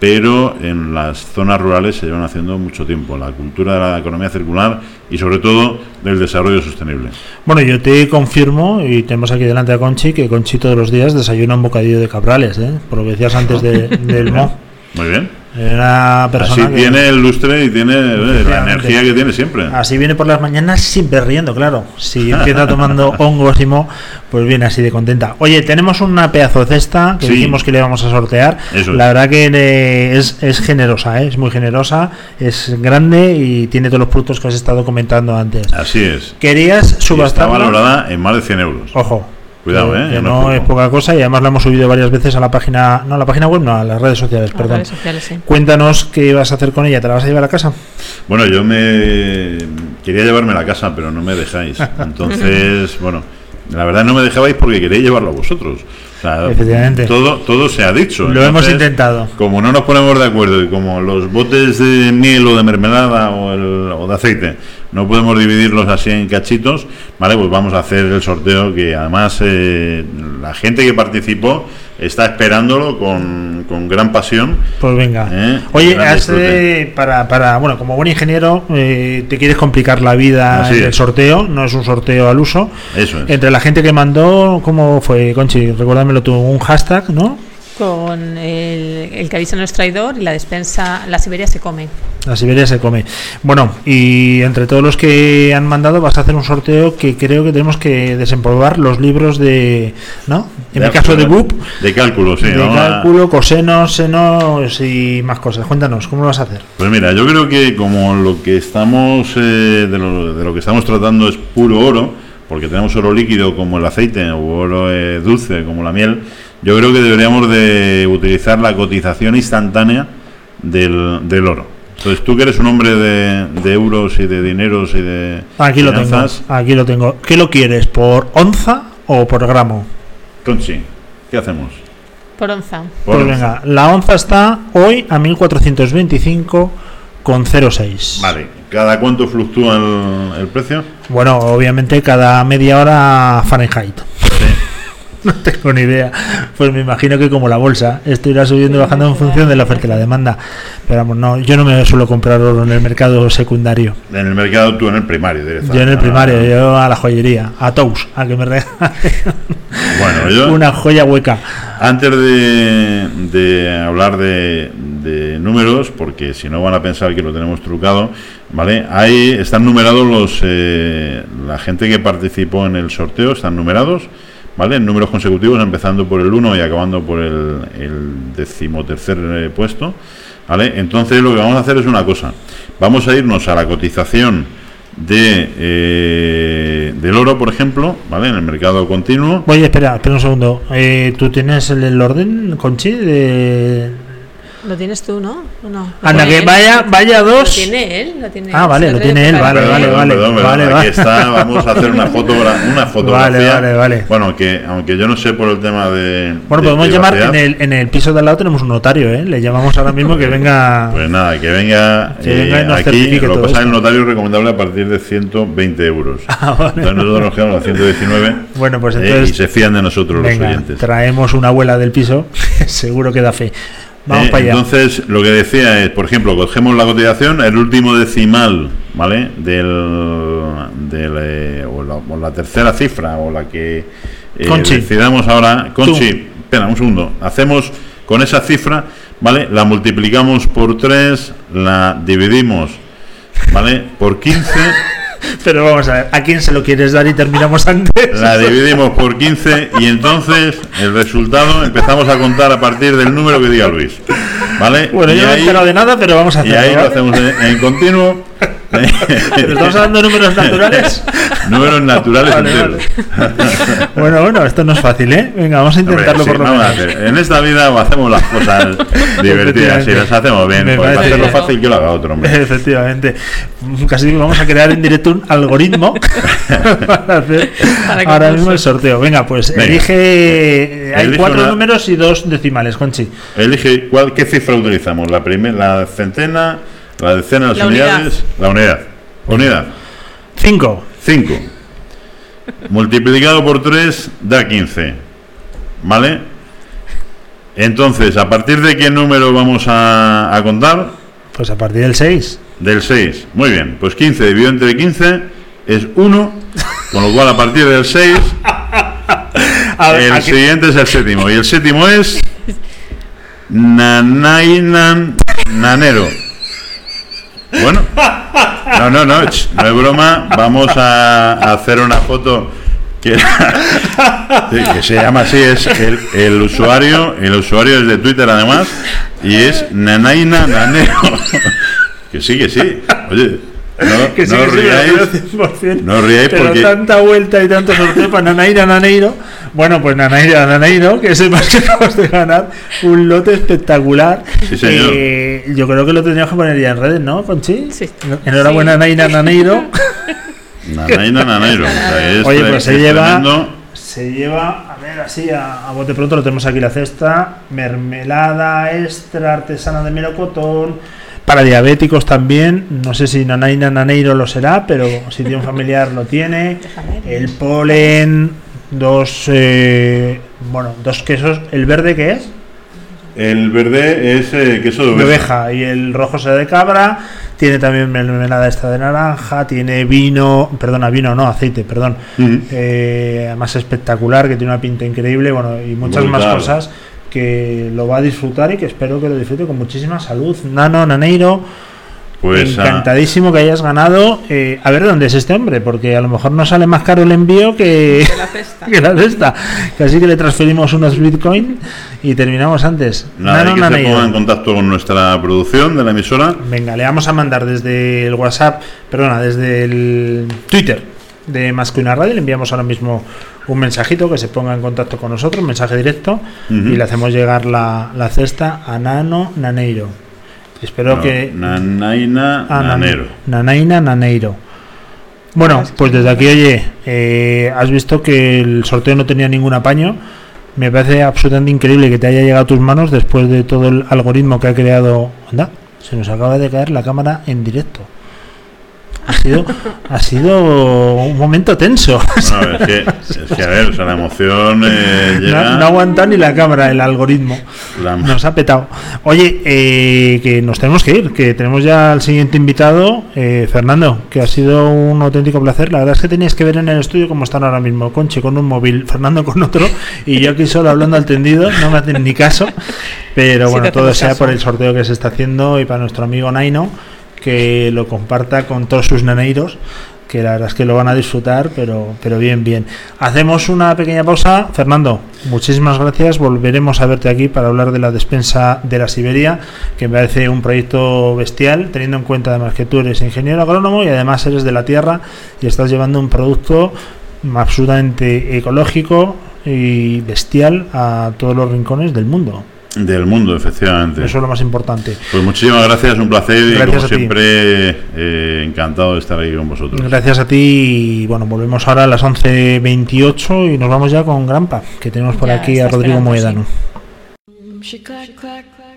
Speaker 8: pero en las zonas rurales se llevan haciendo mucho tiempo, la cultura de la economía circular y sobre todo del desarrollo sostenible.
Speaker 4: Bueno, yo te confirmo, y tenemos aquí delante a Conchi, que Conchi todos los días desayuna un bocadillo de cabrales, ¿eh? por lo que decías antes de- del mo.
Speaker 8: Muy bien.
Speaker 4: Era persona
Speaker 8: Así
Speaker 4: que-
Speaker 8: tiene el lustre y tiene eh, la energía que tiene siempre.
Speaker 4: Así viene por las mañanas siempre riendo, claro. Si empieza tomando hongos y mo, pues viene así de contenta. Oye, tenemos una pedazo de cesta que
Speaker 8: Sí.
Speaker 4: dijimos que le íbamos a sortear.
Speaker 8: Eso
Speaker 4: la
Speaker 8: es.
Speaker 4: verdad que eh, es, es generosa, ¿eh? es muy generosa, es grande y tiene todos los productos que has estado comentando antes.
Speaker 8: Así es.
Speaker 4: Querías
Speaker 8: Y está valorada en más de 100 euros.
Speaker 4: Ojo.
Speaker 8: Cuidado,
Speaker 4: que-
Speaker 8: ¿eh?
Speaker 4: que
Speaker 8: Ya
Speaker 4: no
Speaker 8: no
Speaker 4: es poca cosa y además la hemos subido varias veces a la página, no a la página web, no, a las redes sociales, perdón.
Speaker 5: redes sociales, sí.
Speaker 4: Cuéntanos qué vas a hacer con ella, ¿te la vas a llevar a casa?
Speaker 8: Bueno, yo me quería llevarme la casa, pero no me dejáis. Entonces, bueno, la verdad no me dejabais porque queréis llevarlo vosotros. O sea,
Speaker 4: Efectivamente.
Speaker 8: Todo, todo se ha dicho.
Speaker 4: Lo hemos intentado.
Speaker 8: Como no nos ponemos de acuerdo y como los botes de miel o de mermelada o, el- o de aceite no podemos dividirlos así en cachitos, vale, pues vamos a hacer el sorteo que además eh, la gente que participó está esperándolo con, con gran pasión.
Speaker 4: Pues venga.
Speaker 8: ¿eh?
Speaker 4: Oye, has, para, para, bueno, como buen ingeniero, eh, te quieres complicar la vida
Speaker 8: Así
Speaker 4: en el sorteo, no es un sorteo al uso.
Speaker 8: Eso es.
Speaker 4: Entre la gente que mandó, ¿cómo fue, Conchi? Recuérdamelo tú, un hashtag, ¿no?
Speaker 5: Con el, el que avisa no es traidor y la despensa, la Siberia se come.
Speaker 4: La Siberia se come. Bueno, y entre todos los que han mandado vas a hacer un sorteo que creo que tenemos que desempolvar los libros de, ¿no? En
Speaker 8: De
Speaker 4: mi caso de. BUP,
Speaker 8: De cálculo, sí.
Speaker 4: de cálculo, cosenos, senos y más cosas. Cuéntanos, ¿cómo lo vas a hacer?
Speaker 8: Pues mira, yo creo que como lo que estamos eh, de, lo, de lo que estamos tratando es puro oro, porque tenemos oro líquido como el aceite o oro eh, dulce como la miel, yo creo que deberíamos de utilizar la cotización instantánea del, del oro. Entonces tú que eres un hombre de, de euros y de dineros y de
Speaker 4: Aquí lo tengo, aquí lo tengo. ¿Qué lo quieres, por onza o por gramo?
Speaker 8: Conchi, ¿qué hacemos?
Speaker 5: Por onza.
Speaker 8: Por
Speaker 4: Pues
Speaker 8: onza.
Speaker 4: venga, la onza está hoy a 1425 con 0,6.
Speaker 8: Vale, ¿cada cuánto fluctúa el, el precio?
Speaker 4: Bueno, obviamente cada media hora Fahrenheit. No tengo ni idea. Pues me imagino que como la bolsa, esto irá subiendo y bajando en función de la oferta y la demanda. Pero vamos, no, yo no me suelo comprar oro en el mercado secundario.
Speaker 8: En el mercado tú en el primario, directamente.
Speaker 4: Yo en el
Speaker 8: Ah,
Speaker 4: primario, yo a la joyería, a Tous, a que me regale
Speaker 8: Bueno, yo...
Speaker 4: una joya hueca.
Speaker 8: Antes de, de hablar de, de números, porque si no van a pensar que lo tenemos trucado, ¿vale? Ahí están numerados los eh, la gente que participó en el sorteo, están numerados, ¿vale? En números consecutivos, empezando por el 1 y acabando por el, el decimotercer eh, puesto, ¿vale? Entonces lo que vamos a hacer es una cosa, vamos a irnos a la cotización de eh, del oro, por ejemplo, ¿vale? En el mercado continuo.
Speaker 4: Oye, espera, espera un segundo. Eh, ¿Tú tienes el, el orden, Conchi? De...
Speaker 5: Lo tienes tú, ¿no? ¿O no? Lo
Speaker 4: Anda, que
Speaker 5: él.
Speaker 4: vaya, vaya
Speaker 5: Lo
Speaker 4: dos.
Speaker 5: tiene él. Lo tiene
Speaker 4: Ah, vale, lo tiene él, vale, vale, vale.
Speaker 8: Perdón, perdón,
Speaker 4: vale,
Speaker 8: aquí
Speaker 4: vale.
Speaker 8: está, vamos a hacer una, fotogra- una fotografía.
Speaker 4: vale, vale.
Speaker 8: Bueno, que aunque yo no sé por el tema de.
Speaker 4: Bueno,
Speaker 8: de
Speaker 4: podemos llamar en el, en el piso de al lado tenemos un notario, ¿eh? Le llamamos ahora mismo que venga.
Speaker 8: Pues nada, que venga,
Speaker 4: Que
Speaker 8: eh,
Speaker 4: venga y nos
Speaker 8: aquí. Lo que pasa es el notario es recomendable a partir de 120 euros.
Speaker 4: Ah, vale.
Speaker 8: Entonces nosotros nos quedamos a 119
Speaker 4: Bueno, pues
Speaker 8: eh,
Speaker 4: entonces-
Speaker 8: y se fían de nosotros
Speaker 4: Venga,
Speaker 8: los oyentes.
Speaker 4: traemos una abuela del piso, seguro que da fe. Vamos
Speaker 8: Eh,
Speaker 4: para allá.
Speaker 8: Entonces, lo que decía es, por ejemplo, cogemos la cotización, el último decimal, ¿vale? Del, del, eh, o, la, o la tercera cifra, o la que eh,
Speaker 4: Conchi.
Speaker 8: decidamos ahora. Conchi,
Speaker 4: Tú.
Speaker 8: espera un segundo. Hacemos con esa cifra, ¿vale? La multiplicamos por 3, la dividimos, ¿vale? Por 15.
Speaker 4: Pero vamos a ver, ¿a quién se lo quieres dar y terminamos antes?
Speaker 8: La dividimos por 15 y entonces el resultado empezamos a contar a partir del número que diga Luis. ¿Vale?
Speaker 4: Bueno,
Speaker 8: Y
Speaker 4: yo no he enterado de nada, pero vamos a
Speaker 8: Y
Speaker 4: hacerlo.
Speaker 8: ahí lo hacemos en, en continuo.
Speaker 4: Pero estamos hablando de números naturales.
Speaker 8: Números naturales
Speaker 4: Vale,
Speaker 8: enteros.
Speaker 4: Bueno, bueno, esto no es fácil, ¿eh? Venga, vamos a
Speaker 8: Hombre,
Speaker 4: intentarlo
Speaker 8: sí,
Speaker 4: por lo menos.
Speaker 8: hacer. En esta vida hacemos las cosas divertidas y las hacemos bien.
Speaker 4: Me
Speaker 8: hacerlo
Speaker 4: bien.
Speaker 8: fácil que lo haga otro, hombre.
Speaker 4: Efectivamente. Casi vamos a crear en directo un algoritmo para hacer
Speaker 5: Para
Speaker 4: ahora mismo el sorteo. Venga, pues
Speaker 8: Venga.
Speaker 4: elige. Hay
Speaker 8: Elige
Speaker 4: cuatro
Speaker 8: una-
Speaker 4: números y dos decimales, Conchi.
Speaker 8: Elige cuál, qué cifra utilizamos. La primera, la centena, la decena, las
Speaker 5: La unidad.
Speaker 8: unidades, la unidad. Unidad.
Speaker 4: Cinco.
Speaker 8: 5. Multiplicado por 3 da 15. ¿Vale? Entonces, ¿a partir de qué número vamos a, a contar?
Speaker 4: Pues a partir del 6.
Speaker 8: Del 6. Muy bien. Pues 15 dividido entre 15 es 1. Con lo cual, a partir del 6,
Speaker 4: A ver,
Speaker 8: el
Speaker 4: aquí-
Speaker 8: siguiente es el séptimo. Y el séptimo es. Nanainan Nanero. Bueno. No, no, no. No es broma. Vamos a, hacer una foto que, que se llama así. Es el, el usuario. El usuario es de Twitter además. Y es Nanaina Nanero. Que sí, que sí. Oye. No,
Speaker 4: que sí,
Speaker 8: no
Speaker 4: que 100%.
Speaker 8: No riáis
Speaker 4: pero
Speaker 8: porque-
Speaker 4: tanta vuelta y tanto sorteo para Nanaira Naneiro. Bueno, pues Nanaira Naneiro, que sepas que acabas de ganar un lote espectacular.
Speaker 8: Sí, señor.
Speaker 4: Eh, yo creo que lo tendríamos que poner ya en redes, ¿no, Conchi?
Speaker 5: Sí.
Speaker 4: Enhorabuena,
Speaker 5: Sí.
Speaker 4: Naira Naneiro.
Speaker 8: Nanaina Nanero. O sea, es
Speaker 4: Oye, pues se
Speaker 8: es
Speaker 4: lleva,
Speaker 8: tremendo.
Speaker 4: se lleva, a ver, así a, a bote pronto lo tenemos aquí la cesta, mermelada extra artesana de melocotón, para diabéticos también, no sé si Nanaina Naneiro lo será, pero si tiene un familiar lo tiene, el polen, dos, eh, bueno, dos quesos, el verde que es,
Speaker 8: El verde es eh, queso de
Speaker 4: de
Speaker 8: oveja.
Speaker 4: oveja. Y el rojo será de cabra, tiene también mermelada esta de naranja, tiene vino, perdona, vino no, aceite, perdón, eh, además espectacular, que tiene una pinta increíble, bueno, y muchas más cosas que lo va a disfrutar y que espero que lo disfrute con muchísima salud. Nano, Naneiro,
Speaker 8: Pues ah,
Speaker 4: encantadísimo que hayas ganado. Eh, a ver dónde es este hombre, porque a lo mejor no sale más caro el envío que,
Speaker 5: La cesta.
Speaker 4: que la cesta. Casi que le transferimos unos bitcoin y terminamos antes.
Speaker 8: nada,
Speaker 4: Nano,
Speaker 8: hay que se
Speaker 4: Naneiro.
Speaker 8: ponga en contacto con nuestra producción de la emisora.
Speaker 4: Venga, le vamos a mandar desde el WhatsApp, perdona, desde el Twitter de Más que una radio, le enviamos ahora mismo un mensajito que se ponga en contacto con nosotros, un mensaje directo, y le hacemos llegar la, la cesta a Nano Naneiro. Espero
Speaker 8: No,
Speaker 4: que...
Speaker 8: Nanaina
Speaker 4: Ah, Nan-
Speaker 8: Nanero.
Speaker 4: Nanaina Naneiro. Bueno, pues desde aquí, oye, eh, has visto que el sorteo no tenía ningún apaño. Me parece absolutamente increíble que te haya llegado a tus manos después de todo el algoritmo que ha creado. Anda, se nos acaba de caer la cámara en directo. Ha sido, ha sido un momento tenso.
Speaker 8: Bueno, es, que, es que, a ver, o sea, la emoción eh,
Speaker 4: No,
Speaker 8: llega.
Speaker 4: no aguanta ni la cámara, el algoritmo.
Speaker 8: la-
Speaker 4: Nos ha petado. Oye, eh, que nos tenemos que ir, que tenemos ya al siguiente invitado, eh, Fernando, que ha sido un auténtico placer. La verdad es que tenías que ver en el estudio cómo están ahora mismo, Conche con un móvil, Fernando con otro, y yo aquí solo hablando al tendido, no me hacen ni caso. Pero bueno, todo sea
Speaker 5: caso.
Speaker 4: por el sorteo que se está haciendo y para nuestro amigo Naino, que lo comparta con todos sus naneiros que la verdad es que lo van a disfrutar, pero, pero bien, bien. Hacemos una pequeña pausa. Fernando, muchísimas gracias. Volveremos a verte aquí para hablar de la despensa de la Siberia, que me parece un proyecto bestial, teniendo en cuenta además que tú eres ingeniero agrónomo y además eres de la tierra y estás llevando un producto absolutamente ecológico y bestial a todos los rincones del mundo.
Speaker 8: Del mundo, efectivamente.
Speaker 4: Eso es lo más importante.
Speaker 8: Pues muchísimas gracias, un placer y
Speaker 4: Gracias
Speaker 8: como
Speaker 4: a ti.
Speaker 8: siempre eh, encantado de estar ahí con vosotros.
Speaker 4: Gracias a ti. y, Bueno, volvemos ahora a las 11.28 y nos vamos ya con Grampa, que tenemos por
Speaker 5: Ya
Speaker 4: aquí a Rodrigo Moedano.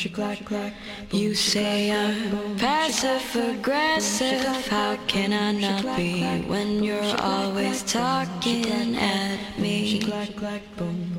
Speaker 6: clack clack.
Speaker 9: You say I'm passive aggressive. How can I not be when you're always talking at me?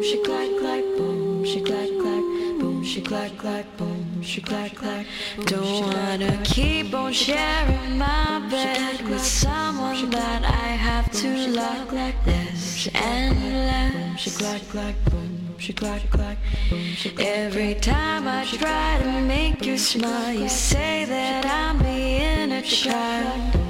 Speaker 6: boom, she clack clack, boom, she clack clack, boom, she clack clack, boom, she clack clack.
Speaker 9: Don't wanna keep on sharing my bed with someone that I have to love. Like this endless.
Speaker 6: She clack clack, boom, she clack clack, boom, she clack.
Speaker 9: Every time I try to make you smile, you say that I'm being a child.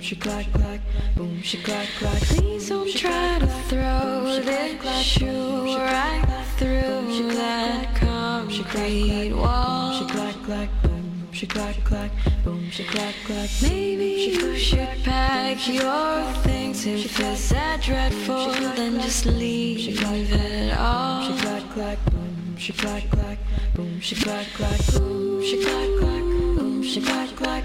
Speaker 6: She clack clack, boom, she clack clack, boom, she clack.
Speaker 9: Please don't try to throw this shoe right through that concrete wall.
Speaker 6: She clack clack, boom, she clack clack, boom, she clack clack.
Speaker 9: Maybe you should pack your things if it's that dreadful, then just leave it all.
Speaker 6: She clack boom, she clack boom, she clack boom, she clack boom, she clack clack,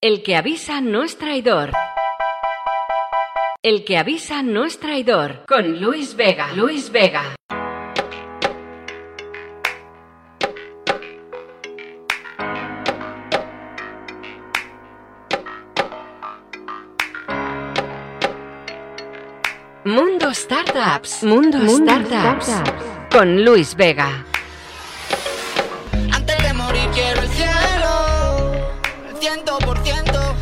Speaker 1: El que avisa no es traidor. El que avisa no es traidor. Con Luis Vega. Luis Vega. Mundo Startups. Mundo, Startups. Con Luis Vega.
Speaker 10: Antes de morir quiero el cielo, el ciento por ciento.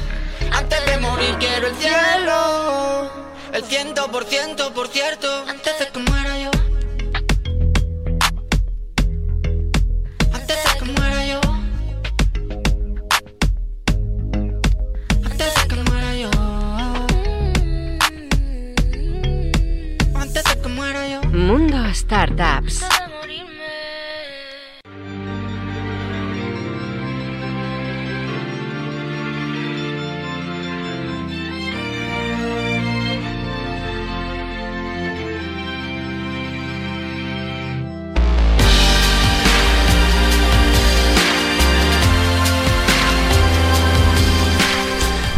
Speaker 10: Antes de morir quiero el cielo, el ciento por ciento, por cierto. Antes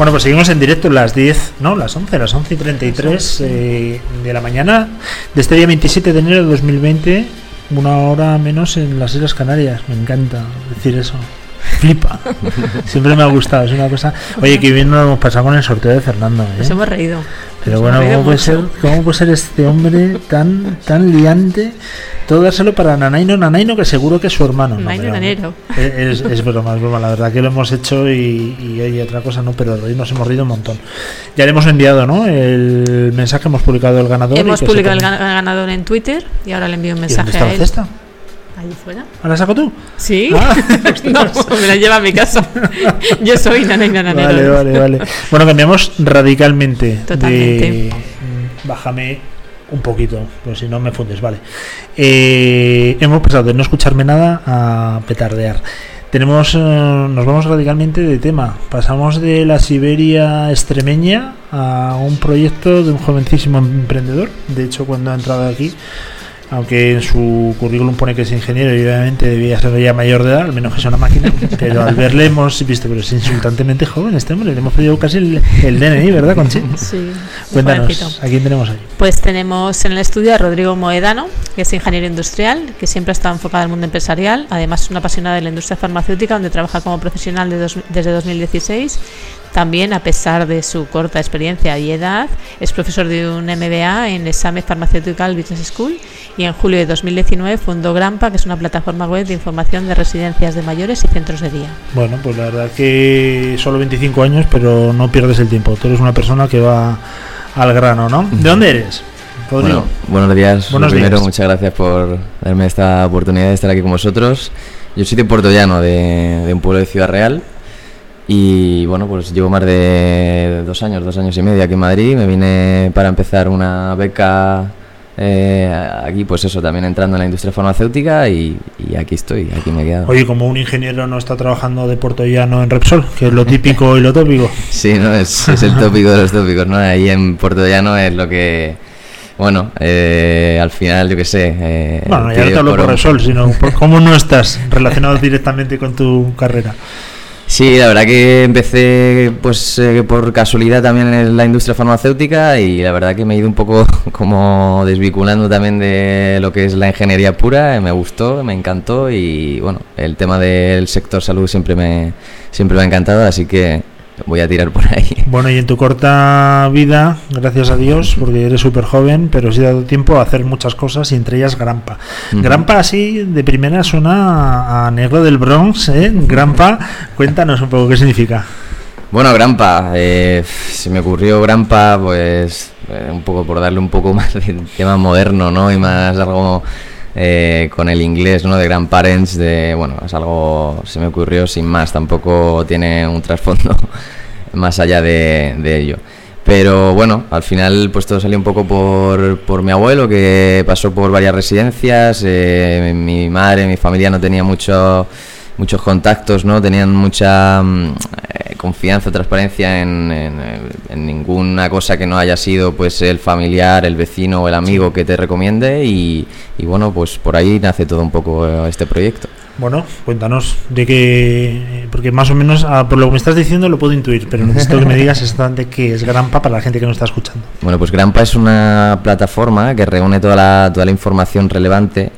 Speaker 4: Bueno, pues seguimos en directo las 10, no, las 11, las 11 y 33 eh, de la mañana de este día 27 de enero de 2020, una hora menos en las Islas Canarias. Me encanta decir eso. Flipa. Siempre me ha gustado, es una cosa. Oye, que bien nos hemos pasado con el sorteo de Fernando. ¿eh?
Speaker 5: Nos hemos reído.
Speaker 4: Pero
Speaker 5: Nos
Speaker 4: bueno,
Speaker 5: hemos reído
Speaker 4: ¿cómo puede, ser,
Speaker 5: mucho.
Speaker 4: ¿cómo puede ser este hombre tan tan liante? Todo dárselo para Nanaino Nanaino, que seguro que es su hermano. ¿no?
Speaker 5: Nanaino Nanero.
Speaker 4: Es, es broma, es broma. La verdad que lo hemos hecho y, y oye, otra cosa no, pero reír nos hemos reído un montón. Ya le hemos enviado ¿no? el mensaje, hemos publicado el ganador.
Speaker 5: Hemos publicado el ganador en Twitter y ahora le envío un
Speaker 4: ¿Y dónde
Speaker 5: mensaje
Speaker 4: está
Speaker 5: a
Speaker 4: la
Speaker 5: él.
Speaker 4: cesta?
Speaker 5: Ahí fuera.
Speaker 4: ¿Ah, ¿La saco tú?
Speaker 5: Sí.
Speaker 4: Ah,
Speaker 5: no, me la lleva a mi casa. Yo soy Nanaino Nanero.
Speaker 4: Vale, vale, vale. Bueno, cambiamos radicalmente.
Speaker 5: Totalmente.
Speaker 4: de- bájame un poquito, pues si no me fundes, vale. Eh, hemos pasado de no escucharme nada a petardear. Tenemos, eh, nos vamos radicalmente de tema. Pasamos de la Siberia extremeña a un proyecto de un jovencísimo emprendedor. De hecho, cuando ha entrado aquí, aunque en su currículum pone que es ingeniero y obviamente debía ser ya mayor de edad, al menos que sea una máquina, pero al verle hemos visto, pero es insultantemente joven este hombre, le hemos pedido casi el, el DNI, ¿verdad, Conchi?
Speaker 5: Sí,
Speaker 4: Cuéntanos,
Speaker 5: jovencito.
Speaker 4: ¿a quién tenemos ahí?
Speaker 5: Pues tenemos en el estudio a Rodrigo Moedano, que es ingeniero industrial, que siempre ha estado enfocado al mundo empresarial. Además, es una apasionada de la industria farmacéutica, donde trabaja como profesional de dos- desde 2016. También, a pesar de su corta experiencia y edad, es profesor de un MBA en Exame Pharmaceutical Business School y en julio de 2019 fundó Grampa, que es una plataforma web de información de residencias de mayores y centros de día.
Speaker 4: Bueno, pues la verdad que solo 25 años, pero no pierdes el tiempo. Tú eres una persona que va al grano, ¿no? ¿De dónde eres? Rodrigo.
Speaker 11: Bueno, buenos días.
Speaker 4: Buenos
Speaker 11: primero,
Speaker 4: días.
Speaker 11: muchas gracias por darme esta oportunidad de estar aquí con vosotros. Yo soy de Puerto Llano, de, de un pueblo de Ciudad Real. Y bueno, pues llevo más de dos años, dos años y medio aquí en Madrid. Me vine para empezar una beca eh, aquí, pues eso, también entrando en la industria farmacéutica y, y aquí estoy, aquí me he quedado.
Speaker 4: Oye, como un ingeniero no está trabajando de Puerto Llano en Repsol, que es lo típico y lo tópico.
Speaker 11: Sí, ¿no? Es, es el tópico de los tópicos, ¿no? Ahí en Puerto Llano es lo que... Bueno, eh, al final, yo qué sé... eh,
Speaker 4: Bueno, ya no te hablo
Speaker 11: por
Speaker 4: Repsol, sino por cómo no estás relacionado directamente con tu carrera.
Speaker 11: Sí, la verdad que empecé pues eh, por casualidad también en la industria farmacéutica y la verdad que me he ido un poco como desvinculando también de lo que es la ingeniería pura, me gustó, me encantó y bueno, el tema del sector salud siempre me siempre me ha encantado, así que voy a tirar por ahí.
Speaker 4: Bueno, y en tu corta vida, gracias a Dios, porque eres súper joven, pero sí dado tiempo a hacer muchas cosas y entre ellas Grampa.
Speaker 11: Ujú.
Speaker 4: Grampa así de primera suena a, a negro del Bronx, ¿eh? Grampa, cuéntanos un poco qué significa.
Speaker 11: Bueno, Grampa, eh, se me ocurrió Grampa, pues eh, un poco por darle un poco más de tema moderno, ¿no? Y más algo eh, con el inglés, ¿no? De grandparents, de, bueno, es algo, se me ocurrió sin más, tampoco tiene un trasfondo más allá de, ello. Pero bueno, al final pues todo salió un poco por, por mi abuelo que pasó por varias residencias, eh, mi madre, mi familia no tenía mucho, muchos contactos, no tenían mucha mm, confianza, transparencia en, en, en ninguna cosa que no haya sido pues el familiar, el vecino o el amigo que te recomiende y, y bueno pues por ahí nace todo un poco eh, este proyecto.
Speaker 4: Bueno, cuéntanos de qué, porque más o menos ah, por lo que me estás diciendo lo puedo intuir, pero necesito que me digas exactamente qué es Grampa para la gente que no está escuchando.
Speaker 11: Bueno, pues Grampa es una plataforma que reúne toda la, toda la información relevante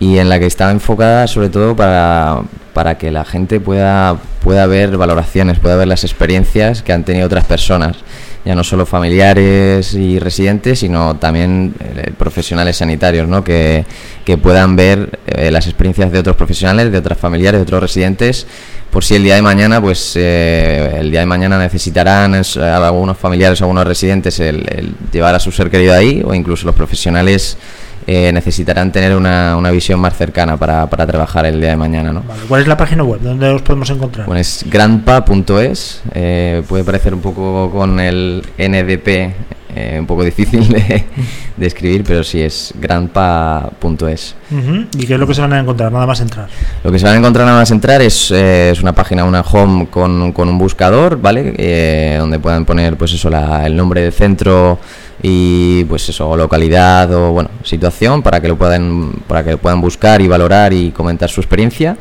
Speaker 11: y en la que está enfocada sobre todo para, para que la gente pueda, pueda ver valoraciones, pueda ver las experiencias que han tenido otras personas, ya no solo familiares y residentes, sino también eh, profesionales sanitarios, ¿no? que, que puedan ver eh, las experiencias de otros profesionales, de otras familiares, de otros residentes, por si el día de mañana, pues eh, el día de mañana necesitarán es, algunos familiares o algunos residentes el, el llevar a su ser querido ahí, o incluso los profesionales eh, necesitarán tener una, una visión más cercana para, para trabajar el día de mañana, ¿no?
Speaker 4: Vale, ¿Cuál es la página web? ¿Dónde os podemos encontrar?
Speaker 11: Bueno, es grandpa.es, eh, puede parecer un poco con el NDP eh, un poco difícil de, de escribir, pero sí es grandpa.es.
Speaker 4: ¿Y qué es lo que se van a encontrar? Nada más entrar.
Speaker 11: Lo que se van a encontrar nada más entrar es, eh, es una página, una home con, con un buscador, ¿vale? Eh, donde puedan poner, pues eso, la- el nombre del centro y pues eso, localidad o bueno, situación para que lo puedan para que lo puedan buscar y valorar y comentar su experiencia.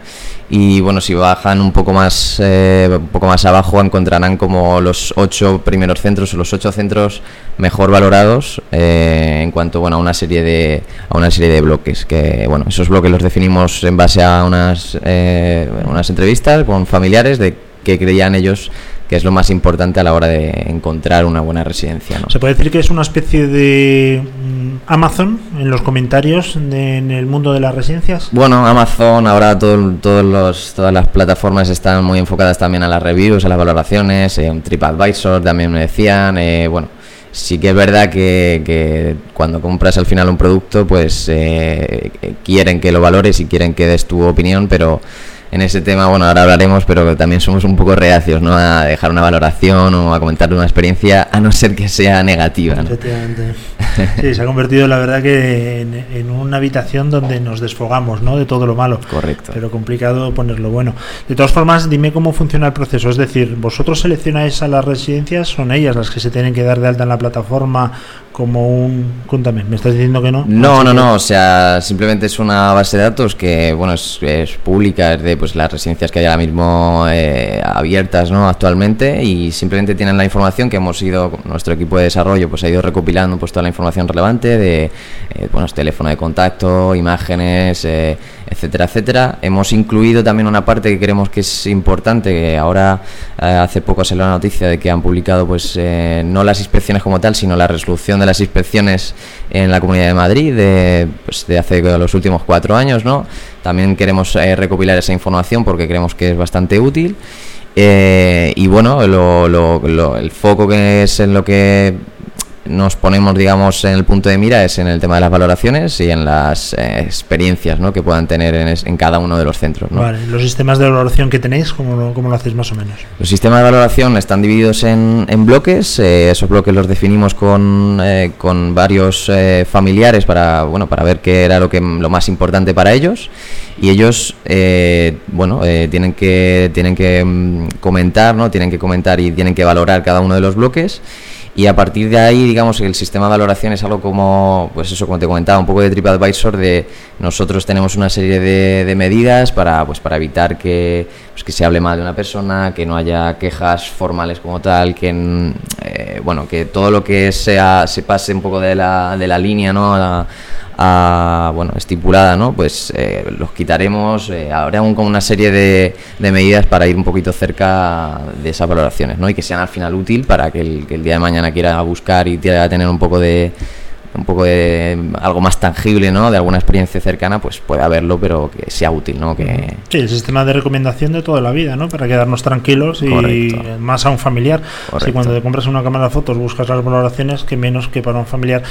Speaker 11: Y bueno, si bajan un poco más eh, un poco más abajo encontrarán como los ocho primeros centros o los ocho centros mejor valorados eh, en cuanto bueno a una serie de a una serie de bloques que bueno esos bloques los definimos en base a unas eh, unas entrevistas con familiares de que creían ellos que es lo más importante a la hora de encontrar una buena residencia. ¿no?
Speaker 4: Se puede decir que es una especie de mm, Amazon en los comentarios de- en el mundo de las residencias.
Speaker 11: Bueno, Amazon, ahora todo- todos los, todas las plataformas están muy enfocadas también a las reviews, a las valoraciones, eh, un TripAdvisor también me decían, eh, bueno, sí que es verdad que, que cuando compras al final un producto, pues eh, eh, quieren que lo valores y quieren que des tu opinión, pero en ese tema, bueno, ahora hablaremos, pero también somos un poco reacios, ¿no? A dejar una valoración o a comentar una experiencia, a no ser que sea negativa, ¿no?
Speaker 4: Efectivamente. Sí, se ha convertido, la verdad, que en, en una habitación donde nos desfogamos, ¿no? De todo lo malo.
Speaker 11: Correcto.
Speaker 4: Pero complicado ponerlo bueno. De todas formas, dime cómo funciona el proceso. Es decir, vosotros seleccionáis a las residencias, son ellas las que se tienen que dar de alta en la plataforma como un. Cuéntame, ¿me estás diciendo que no?
Speaker 11: No, no, no, o sea, simplemente es una base de datos que, bueno, es, es pública, es de pues las residencias que hay ahora mismo eh, abiertas, ¿no? Actualmente y simplemente tienen la información que hemos ido, nuestro equipo de desarrollo, pues ha ido recopilando pues toda la información relevante de, eh, bueno, teléfono de contacto, imágenes, eh, etcétera, etcétera. Hemos incluido también una parte que creemos que es importante, que ahora eh, hace poco salió la noticia de que han publicado, pues, eh, no las inspecciones como tal, sino la resolución de las inspecciones en la Comunidad de Madrid de, pues, de hace los últimos cuatro años, ¿no? También queremos eh, recopilar esa información porque creemos que es bastante útil. Eh, y bueno, lo- lo- lo- el foco que es en lo que nos ponemos, digamos, en el punto de mira es en el tema de las valoraciones y en las eh, experiencias ¿no? que puedan tener en, es- en cada uno de los centros. ¿no?
Speaker 4: Vale, los sistemas de valoración que tenéis, ¿cómo lo, cómo lo hacéis más o menos?
Speaker 11: Los sistemas de valoración están divididos en, en bloques. eh, esos bloques los definimos con, eh, con varios eh, familiares para bueno para ver qué era lo que lo más importante para ellos. Y ellos eh, bueno tienen que tienen que mm, comentar, no tienen que comentar y tienen que valorar cada uno de los bloques. Y a partir de ahí, digamos, el sistema de valoración es algo como, pues eso, como te comentaba, un poco de TripAdvisor, de nosotros tenemos una serie de, de medidas para, pues, para evitar que, pues, que se hable mal de una persona, que no haya quejas formales como tal, que, mm, eh, bueno, que todo lo que sea, se pase un poco de la, de la línea, ¿no? Bueno, estipulada, ¿no? Pues eh, los quitaremos, eh, habrá un- como una serie de, de medidas para ir un poquito cerca de esas valoraciones, ¿no? Y que sean al final útil para que el, que el día de mañana quiera buscar y quiera tener un poco de un poco de algo más tangible, ¿no? De alguna experiencia cercana, pues pueda verlo, pero que sea útil, ¿no? Que
Speaker 4: Sí, el sistema de recomendación de toda la vida, ¿no? Para quedarnos tranquilos y más a un familiar. Si cuando te compras una cámara de fotos buscas las valoraciones, que menos que para un familiar.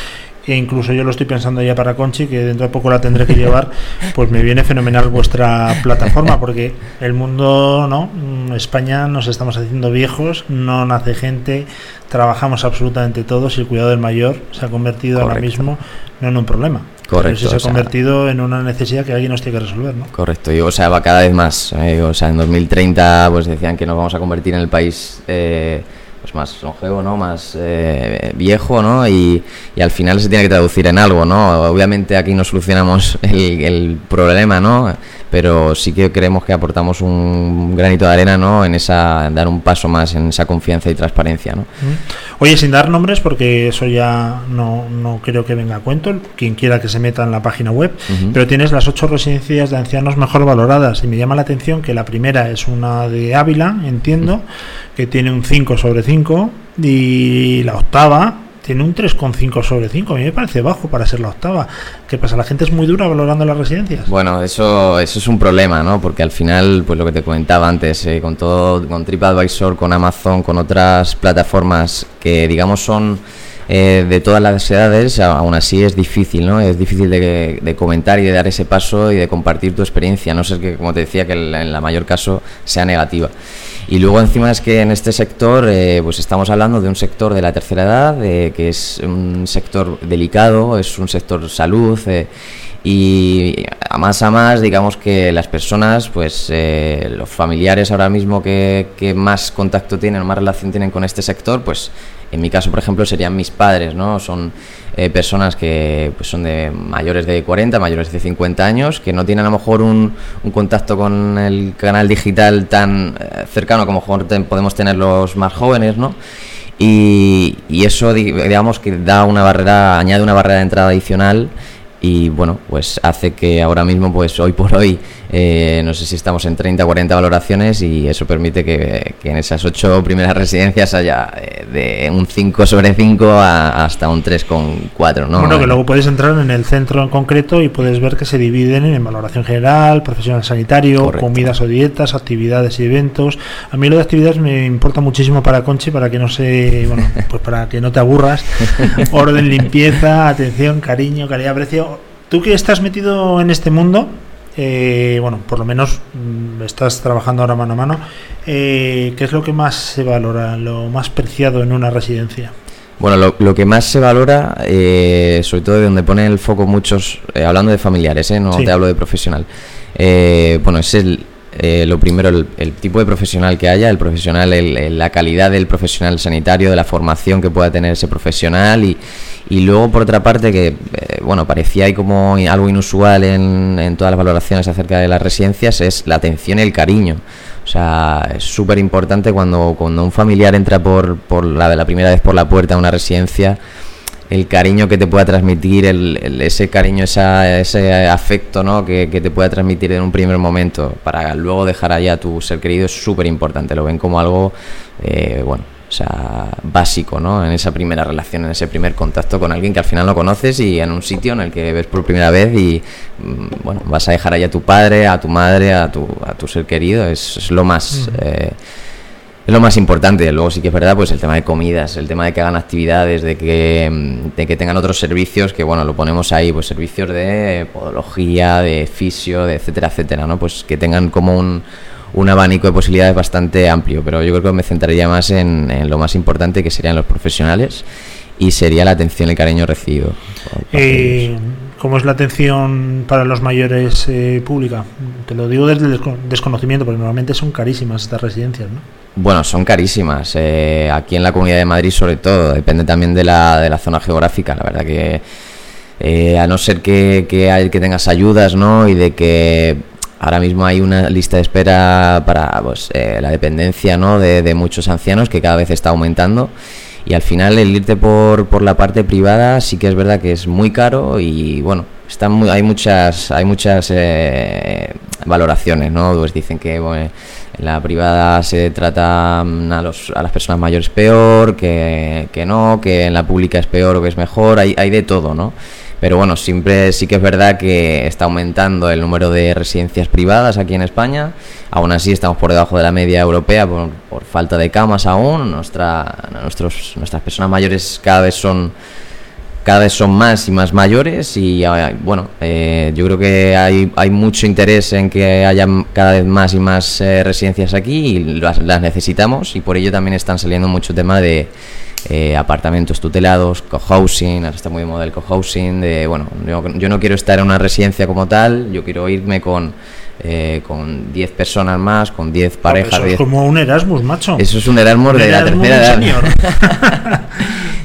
Speaker 4: E incluso yo lo estoy pensando ya para Conchi, que dentro de poco la tendré que llevar, pues me viene fenomenal vuestra plataforma, porque el mundo, ¿no? Mm, España nos estamos haciendo viejos, no nace gente, trabajamos absolutamente todos y el cuidado del mayor se ha convertido ahora mismo no en un problema,
Speaker 11: Correcto,
Speaker 4: pero sí se
Speaker 11: o
Speaker 4: ha
Speaker 11: sea-
Speaker 4: convertido en una necesidad que alguien nos tiene que resolver, ¿no?
Speaker 11: Correcto, y, o sea, va cada vez más. eh, o sea, en 2030 pues decían que nos vamos a convertir en el país eh, pues más longevo, ¿no? Más eh, viejo, ¿no? Y, y al final se tiene que traducir en algo, ¿no? Obviamente aquí no solucionamos el, problema, ¿no? Pero sí que creemos que aportamos un granito de arena, ¿no? En esa dar un paso más en esa confianza y transparencia, ¿no?
Speaker 4: Oye, sin dar nombres, porque eso ya no, no creo que venga a cuento, quien quiera que se meta en la página web, pero tienes las ocho residencias de ancianos mejor valoradas y me llama la atención que la primera es una de Ávila, entiendo, que tiene un 5 sobre 5 y la octava tiene un 3,5 sobre 5. A mí me parece bajo para ser la octava. ¿Qué pasa? ¿La gente es muy dura valorando las residencias?
Speaker 11: Bueno, eso, eso es un problema, ¿no? Porque al final, pues lo que te comentaba antes, eh, con todo, con TripAdvisor, con Amazon, con otras plataformas que digamos son eh, de todas las edades, aún así es difícil, ¿no? Es difícil de, de comentar y de dar ese paso y de compartir tu experiencia, no sé que, como te decía, que en la mayor caso sea negativa. Y luego encima es que en este sector eh, pues estamos hablando de un sector de la tercera edad, eh, que es un sector delicado, es un sector salud eh, y a más a más digamos que las personas, pues eh, los familiares ahora mismo que, que más contacto tienen, más relación tienen con este sector, pues en mi caso por ejemplo serían mis padres, ¿no? Son eh, personas que pues, son de mayores de 40, mayores de 50 años, que no tienen a lo mejor un, un contacto con el canal digital tan eh, cercano como podemos tener los más jóvenes, ¿no? Y, y eso di- digamos que da una barrera, añade una barrera de entrada adicional y bueno, pues hace que ahora mismo, pues hoy por hoy, eh, no sé si estamos en 30 o 40 valoraciones y eso permite que, que en esas 8 primeras residencias haya eh, de un 5 sobre 5 a- hasta un 3,4, ¿no?
Speaker 4: Bueno, que luego puedes entrar en el centro en concreto y puedes ver que se dividen en valoración general, profesional sanitario, comidas o dietas, actividades y eventos. A mí lo de actividades me importa muchísimo para Conchi, para que no se, bueno, pues para que no te aburras. Orden, limpieza, atención, cariño, calidad, precio. Tú que estás metido en este mundo, eh, bueno, por lo menos mm, estás trabajando ahora mano a mano, eh, ¿qué es lo que más se valora, lo más preciado en una residencia?
Speaker 11: Bueno, lo, lo que más se valora, eh, sobre todo de donde ponen el foco muchos, eh, hablando de familiares, eh, no
Speaker 4: Sí.
Speaker 11: te hablo de profesional, eh, bueno, es el, eh, lo primero, el, tipo de profesional que haya, el profesional, el- la calidad del profesional sanitario, de la formación que pueda tener ese profesional y, y luego por otra parte que, eh, bueno, parecía ahí como algo inusual en, en todas las valoraciones acerca de las residencias, es la atención y el cariño. O sea, es súper importante cuando, cuando un familiar entra por, por la la primera vez por la puerta de una residencia, el cariño que te pueda transmitir, el, el- ese cariño, esa, ese afecto ¿no? que, que te pueda transmitir en un primer momento para luego dejar allá a tu ser querido es súper importante. Lo ven como algo, eh, bueno, o sea, básico, ¿no? En esa primera relación, en ese primer contacto con alguien que al final no conoces y en un sitio en el que ves por primera vez y, mm, bueno, vas a dejar allá a tu padre, a tu madre, a tu, a tu ser querido, es, es lo más... Eh, es lo más importante. Luego sí que es verdad, pues el tema de comidas, el tema de que hagan actividades, de que, mm, de que tengan otros servicios, que bueno, lo ponemos ahí, pues servicios de podología, de fisio, de etcétera, etcétera, ¿no? Pues que tengan como un, un abanico de posibilidades bastante amplio. Pero yo creo que me centraría más en, en lo más importante, que serían los profesionales y sería la atención y el cariño recibido.
Speaker 4: Eh, ¿Cómo es la atención para los mayores eh, pública? Te lo digo desde el desco- desconocimiento, porque normalmente son carísimas estas residencias, ¿no?
Speaker 11: Bueno, son carísimas. eh, aquí en la Comunidad de Madrid, sobre todo, depende también de la, de la zona geográfica. La verdad que, eh, a no ser que, que, hay- que tengas ayudas, ¿no? Y de que ahora mismo hay una lista de espera para pues, eh, la dependencia, ¿no? De muchos ancianos que cada vez está aumentando. Y al final el irte por, por la parte privada sí que es verdad que es muy caro y bueno, están muy- hay muchas hay muchas eh, valoraciones, ¿no? Pues dicen que bueno, en la privada se trata mm, a, los, a las personas mayores peor, que, que no, que en la pública es peor o que es mejor, hay, hay de todo, ¿no? Pero bueno, siempre sí que es verdad que está aumentando el número de residencias privadas aquí en España. Aún así estamos por debajo de la media europea por, por falta de camas aún. Nuestra, nuestros, nuestras personas mayores cada vez son cada vez son más y más mayores y eh, bueno, eh, yo creo que hay, hay mucho interés en que haya cada vez más y más eh, residencias aquí y las, las necesitamos y por ello también están saliendo mucho tema de eh, apartamentos tutelados, cohousing, ahora está muy de moda el cohousing, de bueno, yo, yo no quiero estar en una residencia como tal, yo quiero irme con eh, con 10 personas más, con 10 parejas.
Speaker 4: Eso es
Speaker 11: 10
Speaker 4: como un Erasmus, macho.
Speaker 11: Eso es un Erasmus
Speaker 4: Un
Speaker 11: de la tercera edad.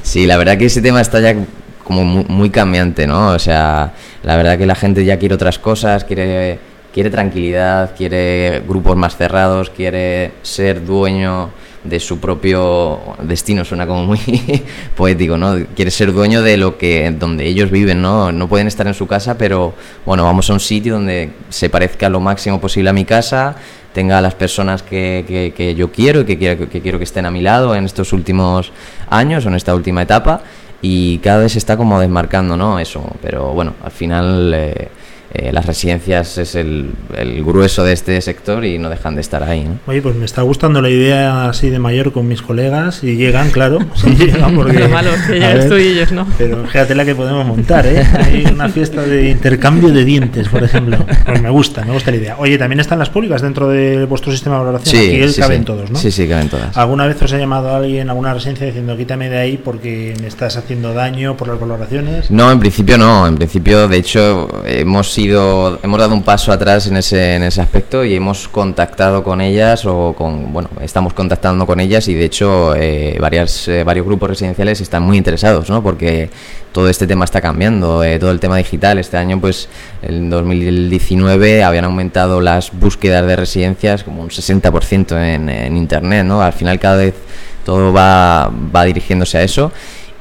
Speaker 11: Sí, la verdad que ese tema está ya muy, cambiante, ¿no? O sea, la verdad que la gente ya quiere otras cosas, quiere, quiere tranquilidad, quiere grupos más cerrados, quiere ser dueño de su propio destino, suena como muy poético, ¿no? Quiere ser dueño de lo que, donde ellos viven, ¿no? No pueden estar en su casa, pero bueno, vamos a un sitio donde se parezca lo máximo posible a mi casa, tenga a las personas que, que- yo quiero y que que quiero que estén a mi lado en estos últimos años o en esta última etapa y cada vez se está como desmarcando, ¿no? Eso, pero bueno, al final eh, eh, las residencias es el, el grueso de este sector y no dejan de estar ahí. ¿no?
Speaker 4: Oye, pues me está gustando la idea así de mayor con mis colegas y llegan, claro. Sí, llegan porque,
Speaker 5: Lo malo es que
Speaker 4: a
Speaker 5: llegues
Speaker 4: ver,
Speaker 5: tú y ellos no.
Speaker 4: Pero fíjate la que podemos montar, ¿eh? Hay una fiesta de intercambio de dientes, por ejemplo. Pues me gusta, me gusta la idea. Oye, también están las públicas dentro de vuestro sistema de valoración. Aquí
Speaker 11: sí,
Speaker 4: caben
Speaker 11: sí.
Speaker 4: todos, ¿no?
Speaker 11: Sí, sí, caben todas.
Speaker 4: ¿Alguna vez os ha llamado alguien a alguna residencia diciendo quítame de ahí porque me estás haciendo daño por las valoraciones?
Speaker 11: No, en principio no. En principio, de hecho, hemos hemos dado un paso atrás en ese, en ese aspecto y hemos contactado con ellas o con, bueno, estamos contactando con ellas y de hecho eh, varias, eh, varios grupos residenciales están muy interesados, ¿no? Porque todo este tema está cambiando, eh, todo el tema digital. Este año, pues, en 2019 habían aumentado las búsquedas de residencias como un 60% en, en internet, ¿no? Al final cada vez todo va, va dirigiéndose a eso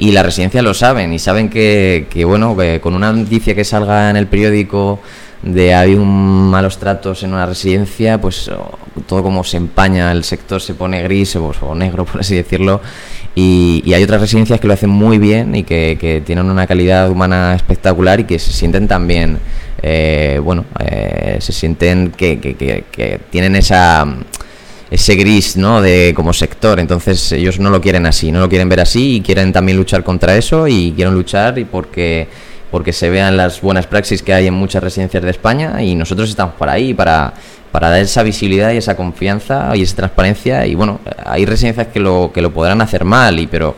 Speaker 11: y las residencias lo saben y saben que, que, bueno que con una noticia que salga en el periódico de hay un malos tratos en una residencia pues oh, todo como se empaña el sector se pone gris o, negro por así decirlo y, y hay otras residencias que lo hacen muy bien y que, que tienen una calidad humana espectacular y que se sienten también eh, bueno eh, se sienten que, que tienen esa ese gris ¿no? de como sector entonces ellos no lo quieren así no lo quieren ver así y quieren también luchar contra eso y quieren luchar y porque porque se vean las buenas praxis que hay en muchas residencias de España y nosotros estamos por ahí para para dar esa visibilidad y esa confianza y esa transparencia y bueno hay residencias que lo que lo podrán hacer mal y pero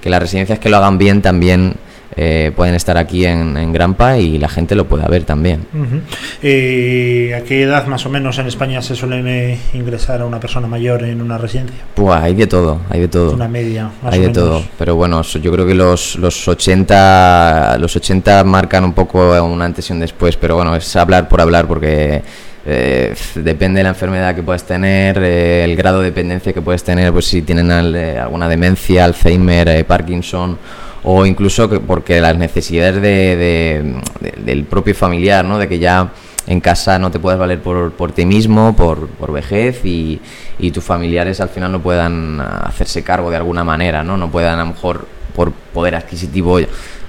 Speaker 11: que las residencias que lo hagan bien también eh, pueden estar aquí en, en, Grampa y la gente lo pueda ver también.
Speaker 4: Uh -huh. eh, ¿A qué edad más o menos en España se suele ingresar a una persona mayor en una residencia?
Speaker 11: Pues hay de todo, hay de todo.
Speaker 4: Una media. Más
Speaker 11: hay
Speaker 4: o
Speaker 11: de
Speaker 4: menos.
Speaker 11: todo, pero bueno, yo creo que los, los 80 los 80 marcan un poco un antes y un después, pero bueno, es hablar por hablar porque eh, depende de la enfermedad que puedes tener, eh, el grado de dependencia que puedes tener, pues si tienen al, eh, alguna demencia, Alzheimer, Parkinson o incluso que porque las necesidades de, de, de, del propio familiar, ¿no? de que ya en casa no te puedas valer por, por ti mismo, por, vejez y, tus familiares al final no puedan hacerse cargo de alguna manera, no, no puedan a lo mejor por poder adquisitivo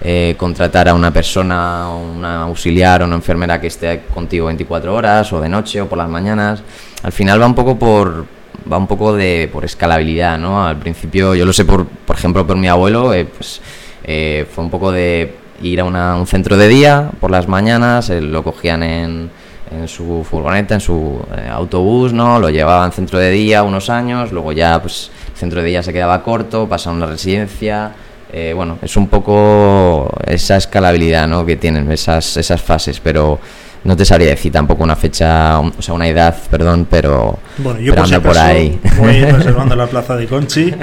Speaker 11: eh, contratar a una persona, una auxiliar o una enfermera que esté contigo 24 horas o de noche o por las mañanas. Al final va un poco por va un poco de por escalabilidad, ¿no? Al principio yo lo sé por por ejemplo por mi abuelo, eh, pues eh, fue un poco de ir a un centro de día por las mañanas, eh, lo cogían en, en, su furgoneta, en su autobús, ¿no? Lo llevaban centro de día unos años, luego ya pues el centro de día se quedaba corto, pasaron a una residencia, bueno, es un poco esa escalabilidad, ¿no? Que tienen esas, esas fases, pero no te sabría decir tampoco una fecha, o sea, una edad, perdón, pero,
Speaker 4: bueno, yo
Speaker 11: pero
Speaker 4: por, si
Speaker 11: anda por ahí.
Speaker 4: Voy reservando la plaza de Conchi,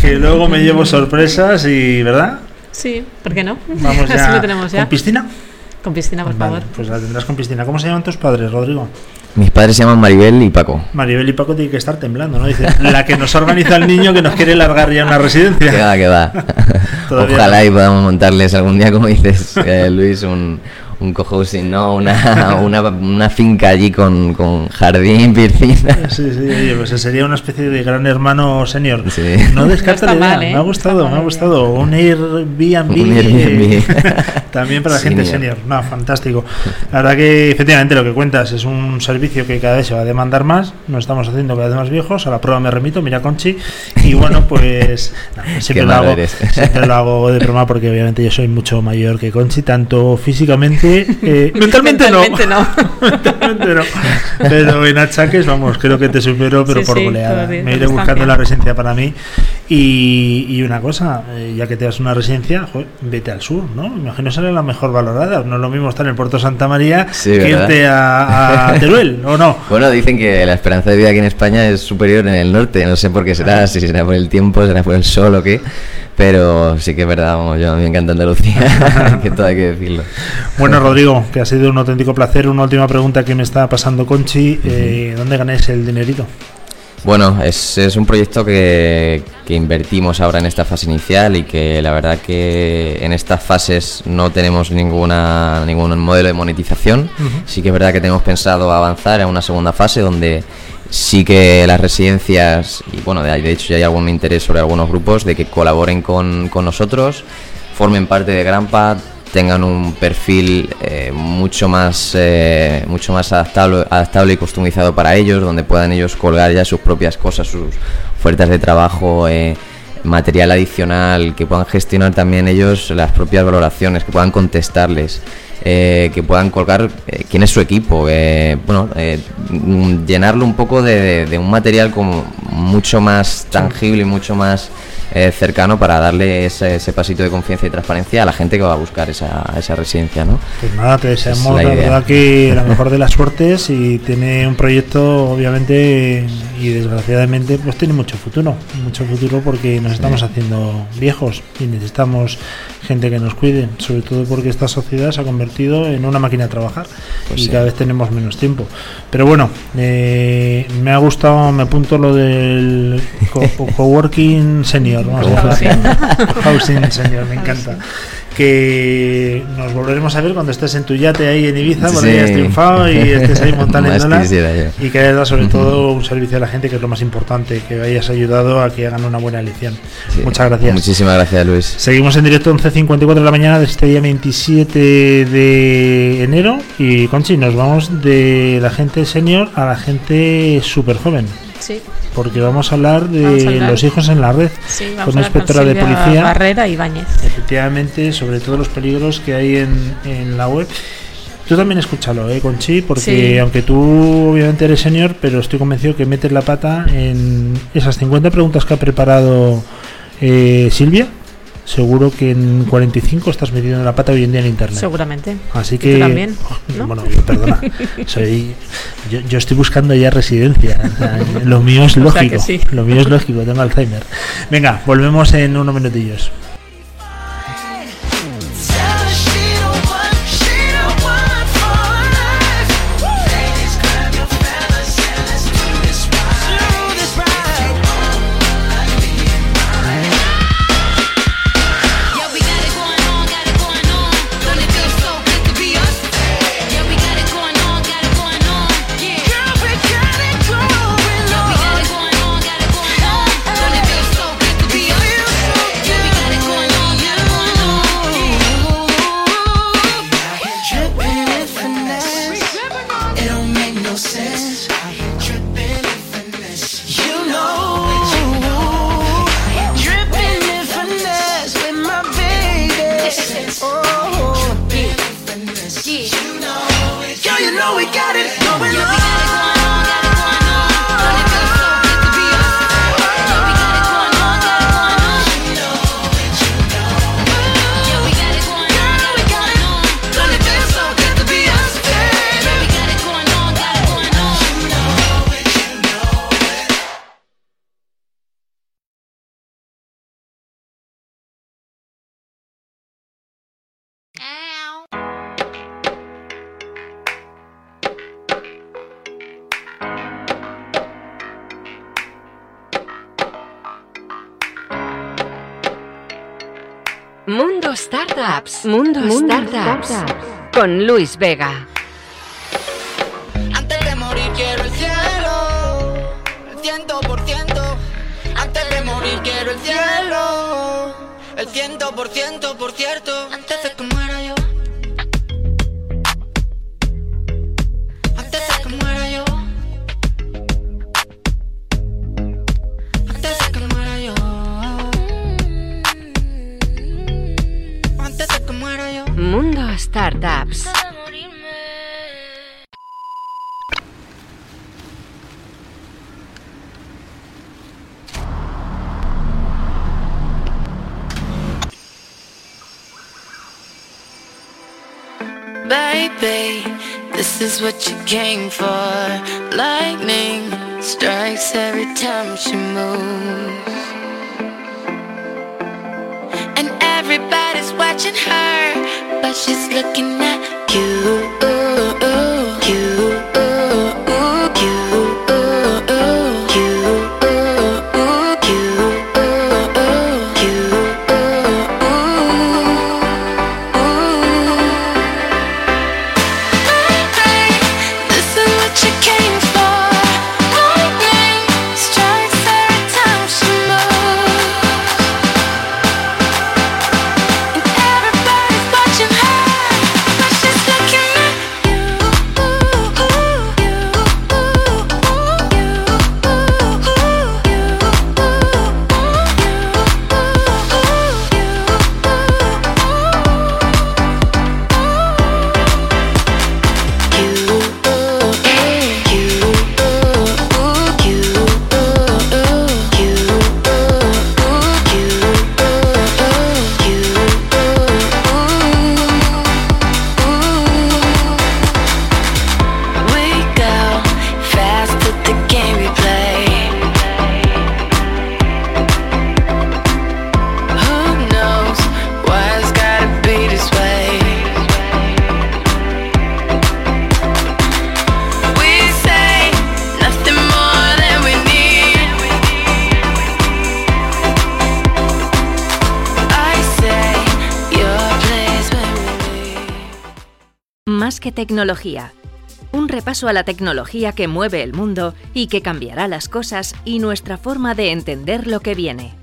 Speaker 4: que luego me llevo sorpresas y, ¿verdad?
Speaker 5: Sí, ¿por qué no?
Speaker 4: Vamos ya.
Speaker 5: Así lo tenemos ya.
Speaker 4: ¿Con piscina?
Speaker 5: Con piscina, por
Speaker 4: vale,
Speaker 5: favor.
Speaker 4: Pues la tendrás con piscina. ¿Cómo se llaman tus padres, Rodrigo?
Speaker 11: Mis padres se llaman Maribel y Paco.
Speaker 4: Maribel y Paco tienen que estar temblando, ¿no? Dice, la que nos organiza el niño que nos quiere largar ya una residencia.
Speaker 11: Que va, que va. Ojalá y podamos montarles algún día, como dices, eh, Luis, un, un cohousing, ¿no? Una, una, una, finca allí con, con jardín, piscina.
Speaker 4: Sí, sí, oye, pues sería una especie de gran hermano senior.
Speaker 11: Sí.
Speaker 4: No descarta
Speaker 5: no
Speaker 4: la idea,
Speaker 5: mal, ¿eh?
Speaker 4: me ha gustado, me ha gustado. Un Airbnb,
Speaker 11: Un Airbnb.
Speaker 4: también para la gente
Speaker 11: Senior.
Speaker 4: senior. No, fantástico. La verdad que efectivamente lo que cuentas es un servicio que cada vez se va a demandar más. Nos estamos haciendo cada vez más viejos. A la prueba me remito, mira Conchi. Y bueno, pues no, siempre, lo hago, siempre lo hago de broma porque obviamente yo soy mucho mayor que Conchi, tanto físicamente eh, mentalmente,
Speaker 5: mentalmente,
Speaker 4: no.
Speaker 5: no.
Speaker 4: mentalmente no. Pero en achaques, vamos, creo que te supero, pero
Speaker 5: Sí,
Speaker 4: por goleada. Me iré buscando
Speaker 5: bien.
Speaker 4: la residencia para mí. Y, y una cosa, eh, ya que te das una residencia, joder, vete al sur, ¿no? Imagino será la mejor valorada. No es lo mismo estar en el Puerto Santa María
Speaker 11: Sí,
Speaker 4: que
Speaker 11: ¿verdad?
Speaker 4: irte a, a Teruel, ¿o no?
Speaker 11: Bueno, dicen que la esperanza de vida aquí en España es superior en el norte. No sé por qué será, si será por el tiempo, será por el sol o qué. Pero sí que es verdad, vamos, yo me encanta Andalucía, que todo hay que decirlo.
Speaker 4: Bueno, Rodrigo, que ha sido un auténtico placer. Una última pregunta que me está pasando Conchi. Eh, ¿Dónde ganáis el dinerito?
Speaker 11: Bueno, es, es un proyecto que, que invertimos ahora en esta fase inicial y que la verdad que en estas fases no tenemos ninguna ningún modelo de monetización. Sí que es verdad que tenemos pensado avanzar a una segunda fase donde sí que las residencias, y bueno, de, de hecho ya hay algún interés sobre algunos grupos de que colaboren con, con nosotros, formen parte de Grampa, tengan un perfil eh, mucho más eh, mucho más adaptable, adaptable y customizado para ellos, donde puedan ellos colgar ya sus propias cosas, sus ofertas de trabajo, eh, material adicional, que puedan gestionar también ellos las propias valoraciones, que puedan contestarles. eh, que puedan colgar eh, quién es su equipo, bueno, eh, llenarlo un poco de- de un material como mucho más tangible y mucho más eh, cercano para darle ese, ese pasito de confianza y transparencia a la gente que va a buscar esa, esa residencia, ¿no?
Speaker 4: Pues nada, te deseamos
Speaker 11: la
Speaker 4: verdad que la mejor de las suertes y tiene un proyecto obviamente y desgraciadamente pues tiene mucho futuro, mucho futuro porque nos estamos haciendo viejos y necesitamos gente que nos cuide, sobre todo porque esta sociedad se ha convertido en una máquina de trabajar
Speaker 11: Pues
Speaker 4: y
Speaker 11: sí.
Speaker 4: cada vez tenemos menos tiempo. Pero bueno, eh, me ha gustado, me apunto lo del co- coworking senior, a
Speaker 5: Cohousing.
Speaker 4: decirlo. Housing senior, me encanta. Que nos volveremos a ver cuando estés en tu yate ahí en Ibiza, cuando
Speaker 11: Sí.
Speaker 4: hayas triunfado y estés ahí montando y que hayas dado sobre todo un servicio a la gente, que es lo más importante, que hayas ayudado a que hagan una buena elección.
Speaker 11: Sí.
Speaker 4: Muchas gracias.
Speaker 11: Muchísimas gracias, Luis.
Speaker 4: Seguimos en directo 11.54 de la mañana de este día 27 de enero y Conchi, nos vamos de la gente senior a la gente súper joven.
Speaker 5: Sí,
Speaker 4: Porque vamos a hablar de
Speaker 5: Vamos a hablar.
Speaker 4: los hijos en la red
Speaker 5: sí,
Speaker 4: con una inspectora de policía.
Speaker 5: Barrera Ibáñez.
Speaker 4: Efectivamente, sobre todo los peligros que hay en, en la web. Tú también escúchalo, ¿eh, Conchi? Porque
Speaker 5: Sí.
Speaker 4: aunque tú obviamente eres senior, pero estoy convencido que metes la pata en esas 50 preguntas que ha preparado eh, Silvia. Seguro que en 45 estás metido en la pata hoy en día en Internet.
Speaker 5: Seguramente.
Speaker 4: Así que.
Speaker 5: tú también, ¿no?
Speaker 4: Bueno, yo, perdona. Soy, yo, yo estoy buscando ya residencia. o sea, lo mío es
Speaker 5: O sea
Speaker 4: lógico.
Speaker 5: sí.
Speaker 4: Lo mío es lógico, tengo Alzheimer. Venga, volvemos en unos minutillos.
Speaker 1: Startups. Mundo, Startups. Con Luis Vega.
Speaker 10: Antes de morir quiero el cielo, el ciento por ciento. Antes de morir quiero el cielo, el ciento por ciento, por cierto. Antes de
Speaker 1: Startups.
Speaker 9: Baby, this is what you came for. Lightning strikes every time she moves. And everybody's watching her, she's looking at you.
Speaker 2: Más que tecnología. Un repaso a la tecnología que mueve el mundo y que cambiará las cosas y nuestra forma de entender lo que viene.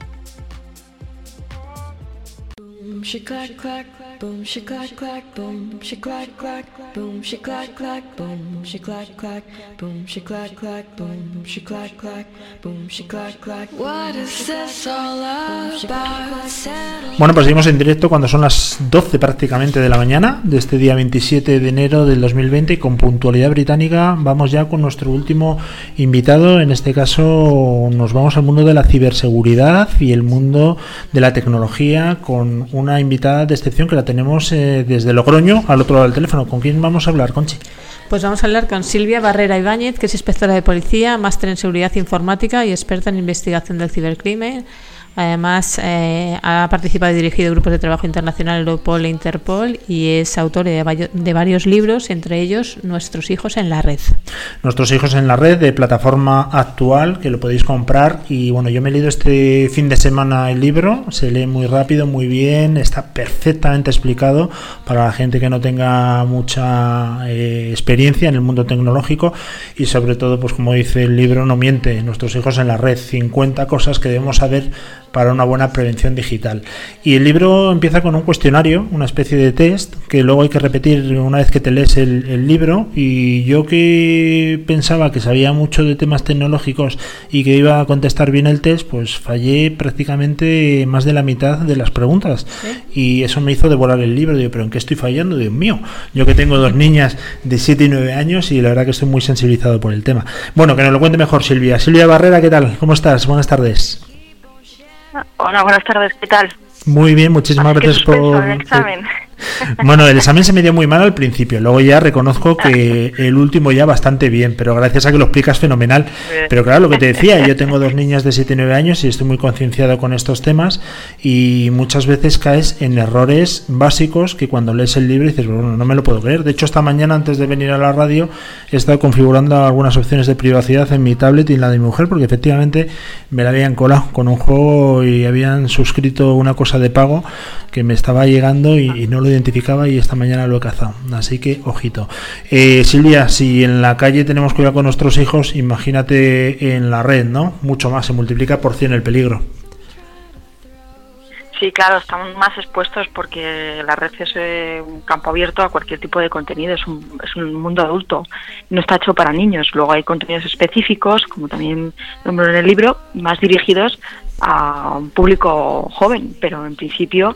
Speaker 4: Bueno, pues seguimos en directo cuando son las 12 prácticamente de la mañana de este día 27 de enero del 2020 y con puntualidad británica vamos ya con nuestro último invitado. En este caso nos vamos al mundo de la ciberseguridad y el mundo de la tecnología con una invitada de excepción que la tenemos eh, desde Logroño al otro lado del teléfono. ¿Con quién vamos a hablar, Conchi?
Speaker 5: Pues vamos a hablar con Silvia Barrera Ibáñez, que es inspectora de policía, máster en seguridad informática y experta en investigación del cibercrimen. Además, eh, ha participado y dirigido grupos de trabajo internacional Europol e Interpol y es autor de, vario- de varios libros, entre ellos Nuestros hijos en la red.
Speaker 4: Nuestros hijos en la red de plataforma actual que lo podéis comprar. Y bueno yo me he leído este fin de semana el libro se lee muy rápido muy bien está perfectamente explicado para la gente que no tenga mucha eh, experiencia en el mundo tecnológico. Y sobre todo pues como dice el libro no miente nuestros hijos en la red 50 cosas que debemos saber para una buena prevención digital. Y el libro empieza con un cuestionario, una especie de test, que luego hay que repetir una vez que te lees el, el libro. Y yo que pensaba que sabía mucho de temas tecnológicos y que iba a contestar bien el test, pues fallé prácticamente más de la mitad de las preguntas. Y eso me hizo devorar el libro. Digo, pero ¿en qué estoy fallando? Dios mío, yo que tengo dos niñas de 7 y 9 años y la verdad que estoy muy sensibilizado por el tema. Bueno, que nos lo cuente mejor Silvia. Silvia Barrera, ¿qué tal? ¿Cómo estás? Buenas tardes.
Speaker 12: Hola, buenas tardes, ¿qué tal?
Speaker 4: Muy bien, muchísimas gracias por...
Speaker 12: el examen.
Speaker 4: Bueno, el examen se me dio muy mal al principio, luego ya reconozco que el último ya bastante bien, pero gracias a que lo explicas fenomenal. Pero claro, lo que te decía, yo tengo dos niñas de 7 y 9 años y estoy muy concienciado con estos temas y muchas veces caes en errores básicos que cuando lees el libro dices, bueno, no me lo puedo creer. De hecho, esta mañana antes de venir a la radio he estado configurando algunas opciones de privacidad en mi tablet y en la de mi mujer porque efectivamente me la habían colado con un juego y habían suscrito una cosa de pago que me estaba llegando y, y no lo identificaba y esta mañana lo he cazado. Así que, ojito. Eh, Silvia, si en la calle tenemos cuidado con nuestros hijos, imagínate en la red, ¿no? Mucho más, se multiplica por 100 el peligro.
Speaker 12: Sí, claro, estamos más expuestos porque la red es eh, un campo abierto a cualquier tipo de contenido, es un, es un mundo adulto, no está hecho para niños. Luego hay contenidos específicos, como también nombro en el libro, más dirigidos a un público joven, pero en principio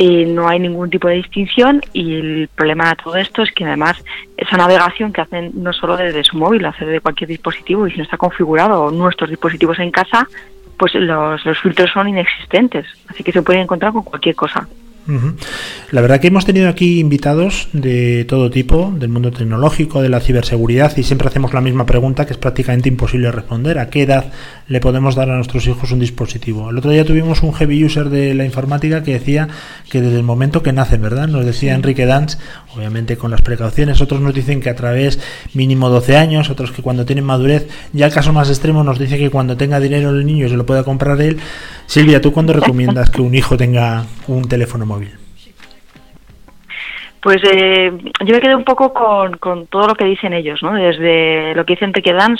Speaker 12: eh, no hay ningún tipo de distinción y el problema de todo esto es que además esa navegación que hacen no solo desde su móvil, lo hace de cualquier dispositivo y si no está configurado nuestros dispositivos en casa, pues los, los filtros son inexistentes, así que se puede encontrar con cualquier cosa.
Speaker 4: La verdad que hemos tenido aquí invitados de todo tipo, del mundo tecnológico, de la ciberseguridad, y siempre hacemos la misma pregunta que es prácticamente imposible responder. ¿A qué edad le podemos dar a nuestros hijos un dispositivo? El otro día tuvimos un heavy user de la informática que decía que desde el momento que nacen, ¿verdad? Nos decía Enrique Danz, obviamente con las precauciones, otros nos dicen que a través mínimo 12 años, otros que cuando tienen madurez, ya el caso más extremo nos dice que cuando tenga dinero el niño se lo pueda comprar él. Silvia, ¿tú cuándo recomiendas que un hijo tenga un teléfono móvil?
Speaker 12: Pues eh, yo me quedo un poco con, todo lo que dicen ellos, ¿no? Desde lo que dice Enrique Dans,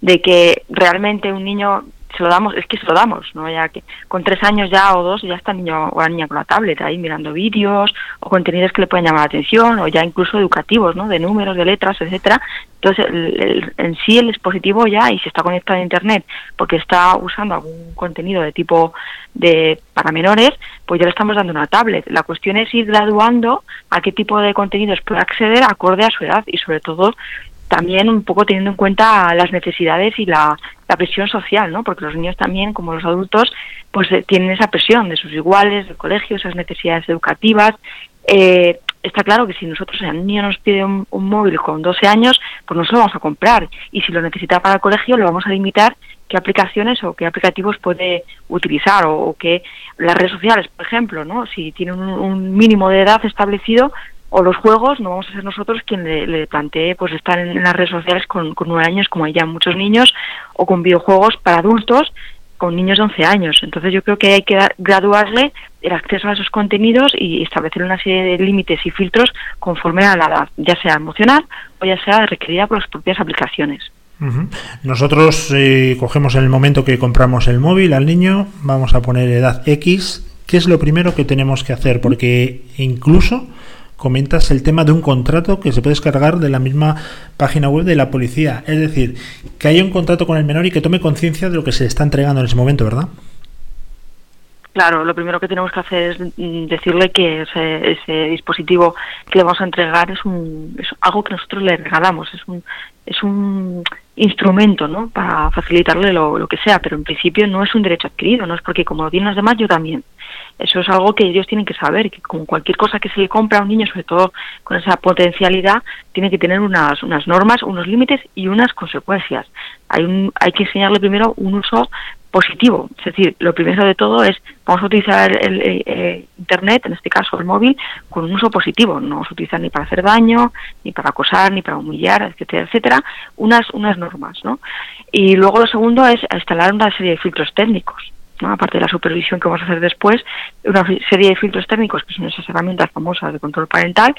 Speaker 12: de que realmente un niño se lo damos, es que se lo damos, ¿no? Ya que con tres años ya o dos ya está el niño o la niña con la tablet ahí mirando vídeos o contenidos que le pueden llamar la atención o ya incluso educativos, ¿no? De números, de letras, etcétera. Entonces, el- el- en sí el dispositivo ya, y si está conectado a Internet porque está usando algún contenido de tipo de para menores, pues ya le estamos dando una tablet. La cuestión es ir graduando a qué tipo de contenidos puede acceder acorde a su edad y sobre todo también un poco teniendo en cuenta las necesidades y la, la presión social, ¿no? Porque los niños también, como los adultos, pues eh, tienen esa presión de sus iguales, del colegio, esas necesidades educativas. Eh, está claro que si nosotros, el niño nos pide un, móvil con 12 años, pues no se lo vamos a comprar. Y si lo necesita para el colegio, le vamos a limitar qué aplicaciones o qué aplicativos puede utilizar o, o las redes sociales, por ejemplo, ¿no? Si tiene un mínimo de edad establecido, o los juegos, no vamos a ser nosotros quien le, plantee pues estar en, las redes sociales con, con nueve años, como hay ya muchos niños, o con videojuegos para adultos, con niños de 11 años. Entonces yo creo que hay que graduarle el acceso a esos contenidos y establecer una serie de límites y filtros conforme a la edad, ya sea emocional o ya sea requerida por las propias aplicaciones.
Speaker 4: Nosotros eh, cogemos en el momento que compramos el móvil al niño, vamos a poner edad X. ¿Qué es lo primero que tenemos que hacer? Porque incluso comentas el tema de un contrato que se puede descargar de la misma página web de la policía. Es decir, que haya un contrato con el menor y que tome conciencia de lo que se le está entregando en ese momento, ¿verdad?
Speaker 12: Claro, lo primero que tenemos que hacer es mm, decirle que ese, ese dispositivo que le vamos a entregar es, un, es algo que nosotros le regalamos, es un, es un instrumento ¿no? para facilitarle lo, lo que sea, pero en principio no es un derecho adquirido, no es porque como lo tienen los demás, yo también. Eso es algo que ellos tienen que saber, que como cualquier cosa que se le compra a un niño, sobre todo con esa potencialidad, tiene que tener unas, unas normas, unos límites y unas consecuencias. Hay, un, hay que enseñarle primero un uso positivo. Es decir, lo primero de todo es, vamos a utilizar el, Internet, en este caso el móvil, con un uso positivo. No vamos a utilizar ni para hacer daño, ni para acosar, ni para humillar, etcétera, etcétera. Unas, unas normas, ¿no? Y luego lo segundo es instalar una serie de filtros técnicos. ¿no? aparte de la supervisión que vamos a hacer después, una serie de filtros técnicos, que son esas herramientas famosas de control parental,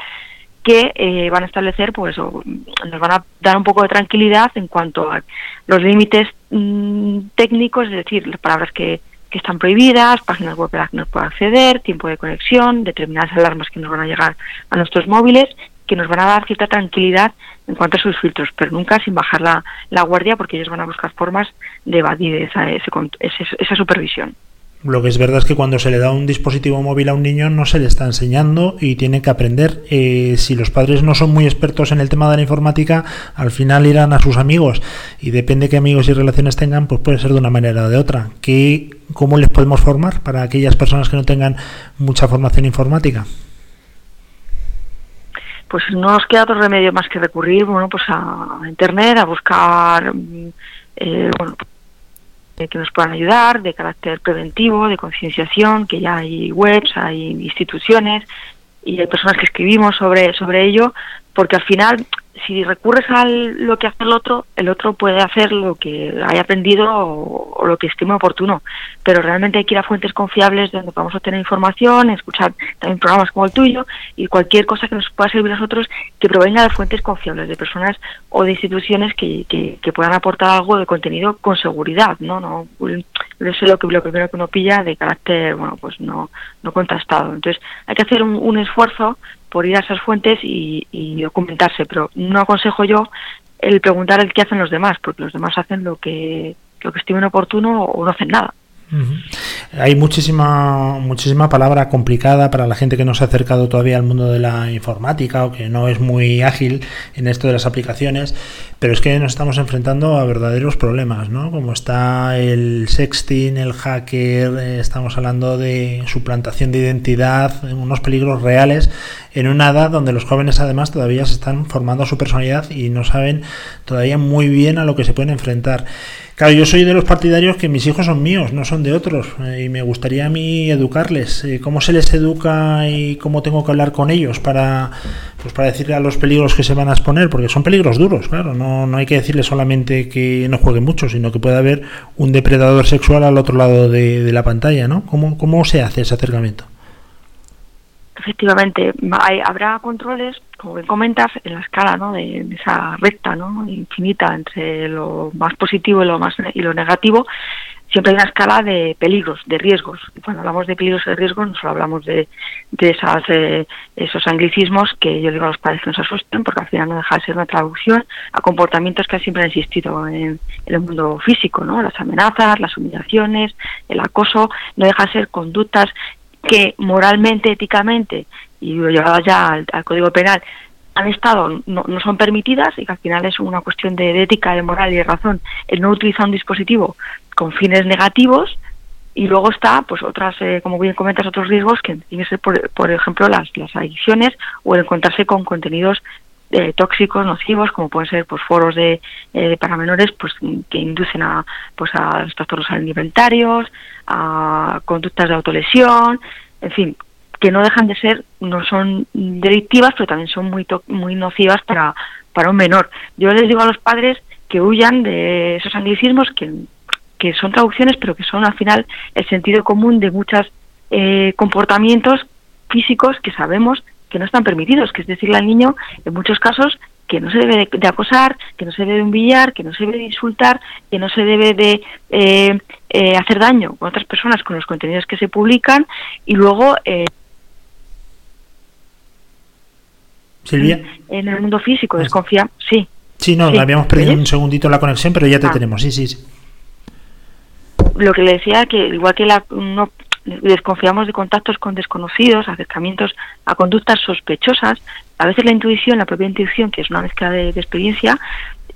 Speaker 12: que eh, van a establecer, pues, o, nos van a dar un poco de tranquilidad en cuanto a los límites mm, técnicos, es decir, las palabras que, que están prohibidas, páginas web a las que no puede acceder, tiempo de conexión, determinadas alarmas que nos van a llegar a nuestros móviles, que nos van a dar cierta tranquilidad en cuanto a sus filtros, pero nunca sin bajar la, guardia porque ellos van a buscar formas de evadir esa, ese- esa supervisión.
Speaker 4: Lo que es verdad es que cuando se le da un dispositivo móvil a un niño no se le está enseñando y tiene que aprender. Eh, si los padres no son muy expertos en el tema de la informática, al final irán a sus amigos y depende qué amigos y relaciones tengan, pues puede ser de una manera o de otra. ¿Qué, ¿Cómo les podemos formar para aquellas personas que no tengan mucha formación informática?
Speaker 12: pues no nos queda otro remedio más que recurrir bueno pues a internet a buscar mm, eh, bueno que nos puedan ayudar de carácter preventivo de concienciación que ya hay webs hay instituciones y hay personas que escribimos sobre sobre ello porque al final si recurres a lo que hace el otro, el otro puede hacer lo que haya aprendido o, o, lo que estime oportuno. Pero realmente hay que ir a fuentes confiables donde podamos obtener información, escuchar también programas como el tuyo y cualquier cosa que nos pueda servir a nosotros que provenga de fuentes confiables, de personas o de instituciones que, que, que puedan aportar algo de contenido con seguridad, ¿no? no eso es lo, que, lo primero que uno pilla de carácter, bueno, pues no, no contrastado. Entonces hay que hacer un, un esfuerzo por ir a esas fuentes y, y, documentarse, pero no aconsejo yo el preguntar el qué hacen los demás, porque los demás hacen lo que, lo que estimen oportuno o no hacen nada.
Speaker 4: Hay muchísima muchísima palabra complicada para la gente que no se ha acercado todavía al mundo de la informática o que no es muy ágil en esto de las aplicaciones, pero es que nos estamos enfrentando a verdaderos problemas, ¿no? Como está el sexting, el hacker, eh, estamos hablando de suplantación de identidad, unos peligros reales en una edad donde los jóvenes además todavía se están formando su personalidad y no saben todavía muy bien a lo que se pueden enfrentar. Claro, yo soy de los partidarios que mis hijos son míos, no son de otros, eh, y me gustaría a mí educarles. Eh, ¿Cómo se les educa y cómo tengo que hablar con ellos para, pues para decirle a los peligros que se van a exponer? Porque son peligros duros, claro. No, no hay que decirles solamente que no jueguen mucho, sino que puede haber un depredador sexual al otro lado de, de la pantalla, ¿no? ¿Cómo, ¿Cómo se hace ese acercamiento?
Speaker 12: Efectivamente, hay, habrá controles, como bien comentas, en la escala ¿no? de, esa recta ¿no? infinita entre lo más positivo y lo más y lo negativo. Siempre hay una escala de peligros, de riesgos. Y cuando hablamos de peligros y de riesgos, no solo hablamos de, de esas, eh, esos anglicismos que yo digo a los padres que nos asusten, porque al final no deja de ser una traducción a comportamientos que siempre han existido en, en el mundo físico, ¿no? Las amenazas, las humillaciones, el acoso, no deja de ser conductas que moralmente, éticamente y llevadas ya al, Código Penal. Han estado, no, no, son permitidas y que al final es una cuestión de, ética, de moral y de razón. El no utilizar un dispositivo con fines negativos y luego está, pues otras, eh, como bien comentas, otros riesgos que tienen que ser, por, por ejemplo, las, las adicciones o el encontrarse con contenidos eh, tóxicos, nocivos, como pueden ser pues foros de, eh, para menores pues que inducen a pues a trastornos alimentarios, a conductas de autolesión, en fin, que no dejan de ser, no son delictivas, pero también son muy muy nocivas para, para un menor. Yo les digo a los padres que huyan de esos anglicismos, que que son traducciones, pero que son al final el sentido común de muchos comportamientos físicos que sabemos que no están permitidos, que es decirle al niño, en muchos casos, que no se debe de, de acosar, que no se debe de humillar, que no se debe de insultar, que no se debe de eh, eh, hacer daño con otras personas con los contenidos que se publican y luego eh,
Speaker 4: Silvia.
Speaker 12: en el mundo físico desconfía, sí.
Speaker 4: Sí, no,
Speaker 12: Sí.
Speaker 4: habíamos perdido un segundito la conexión, pero ya te
Speaker 12: Ah.
Speaker 4: tenemos. Sí, sí, sí.
Speaker 12: lo que le decía que igual que la, no desconfiamos de contactos con desconocidos, acercamientos a conductas sospechosas, a veces la intuición, la propia intuición, que es una mezcla de, de experiencia,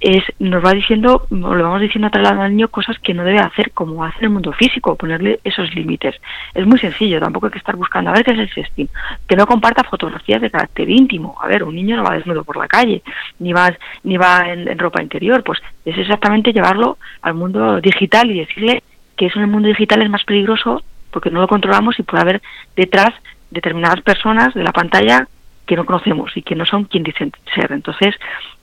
Speaker 12: es nos va diciendo, o le vamos diciendo trasladando al niño cosas que no debe hacer, como hace en el mundo físico, ponerle esos límites. Es muy sencillo, tampoco hay que estar buscando a ver qué es el sexting, que no comparta fotografías de carácter íntimo. A ver, un niño no va desnudo por la calle, ni va, ni va en, en ropa interior, pues es exactamente llevarlo al mundo digital y decirle que eso en el mundo digital es más peligroso porque no lo controlamos y puede haber detrás determinadas personas de la pantalla que no conocemos y que no son quien dicen ser. Entonces,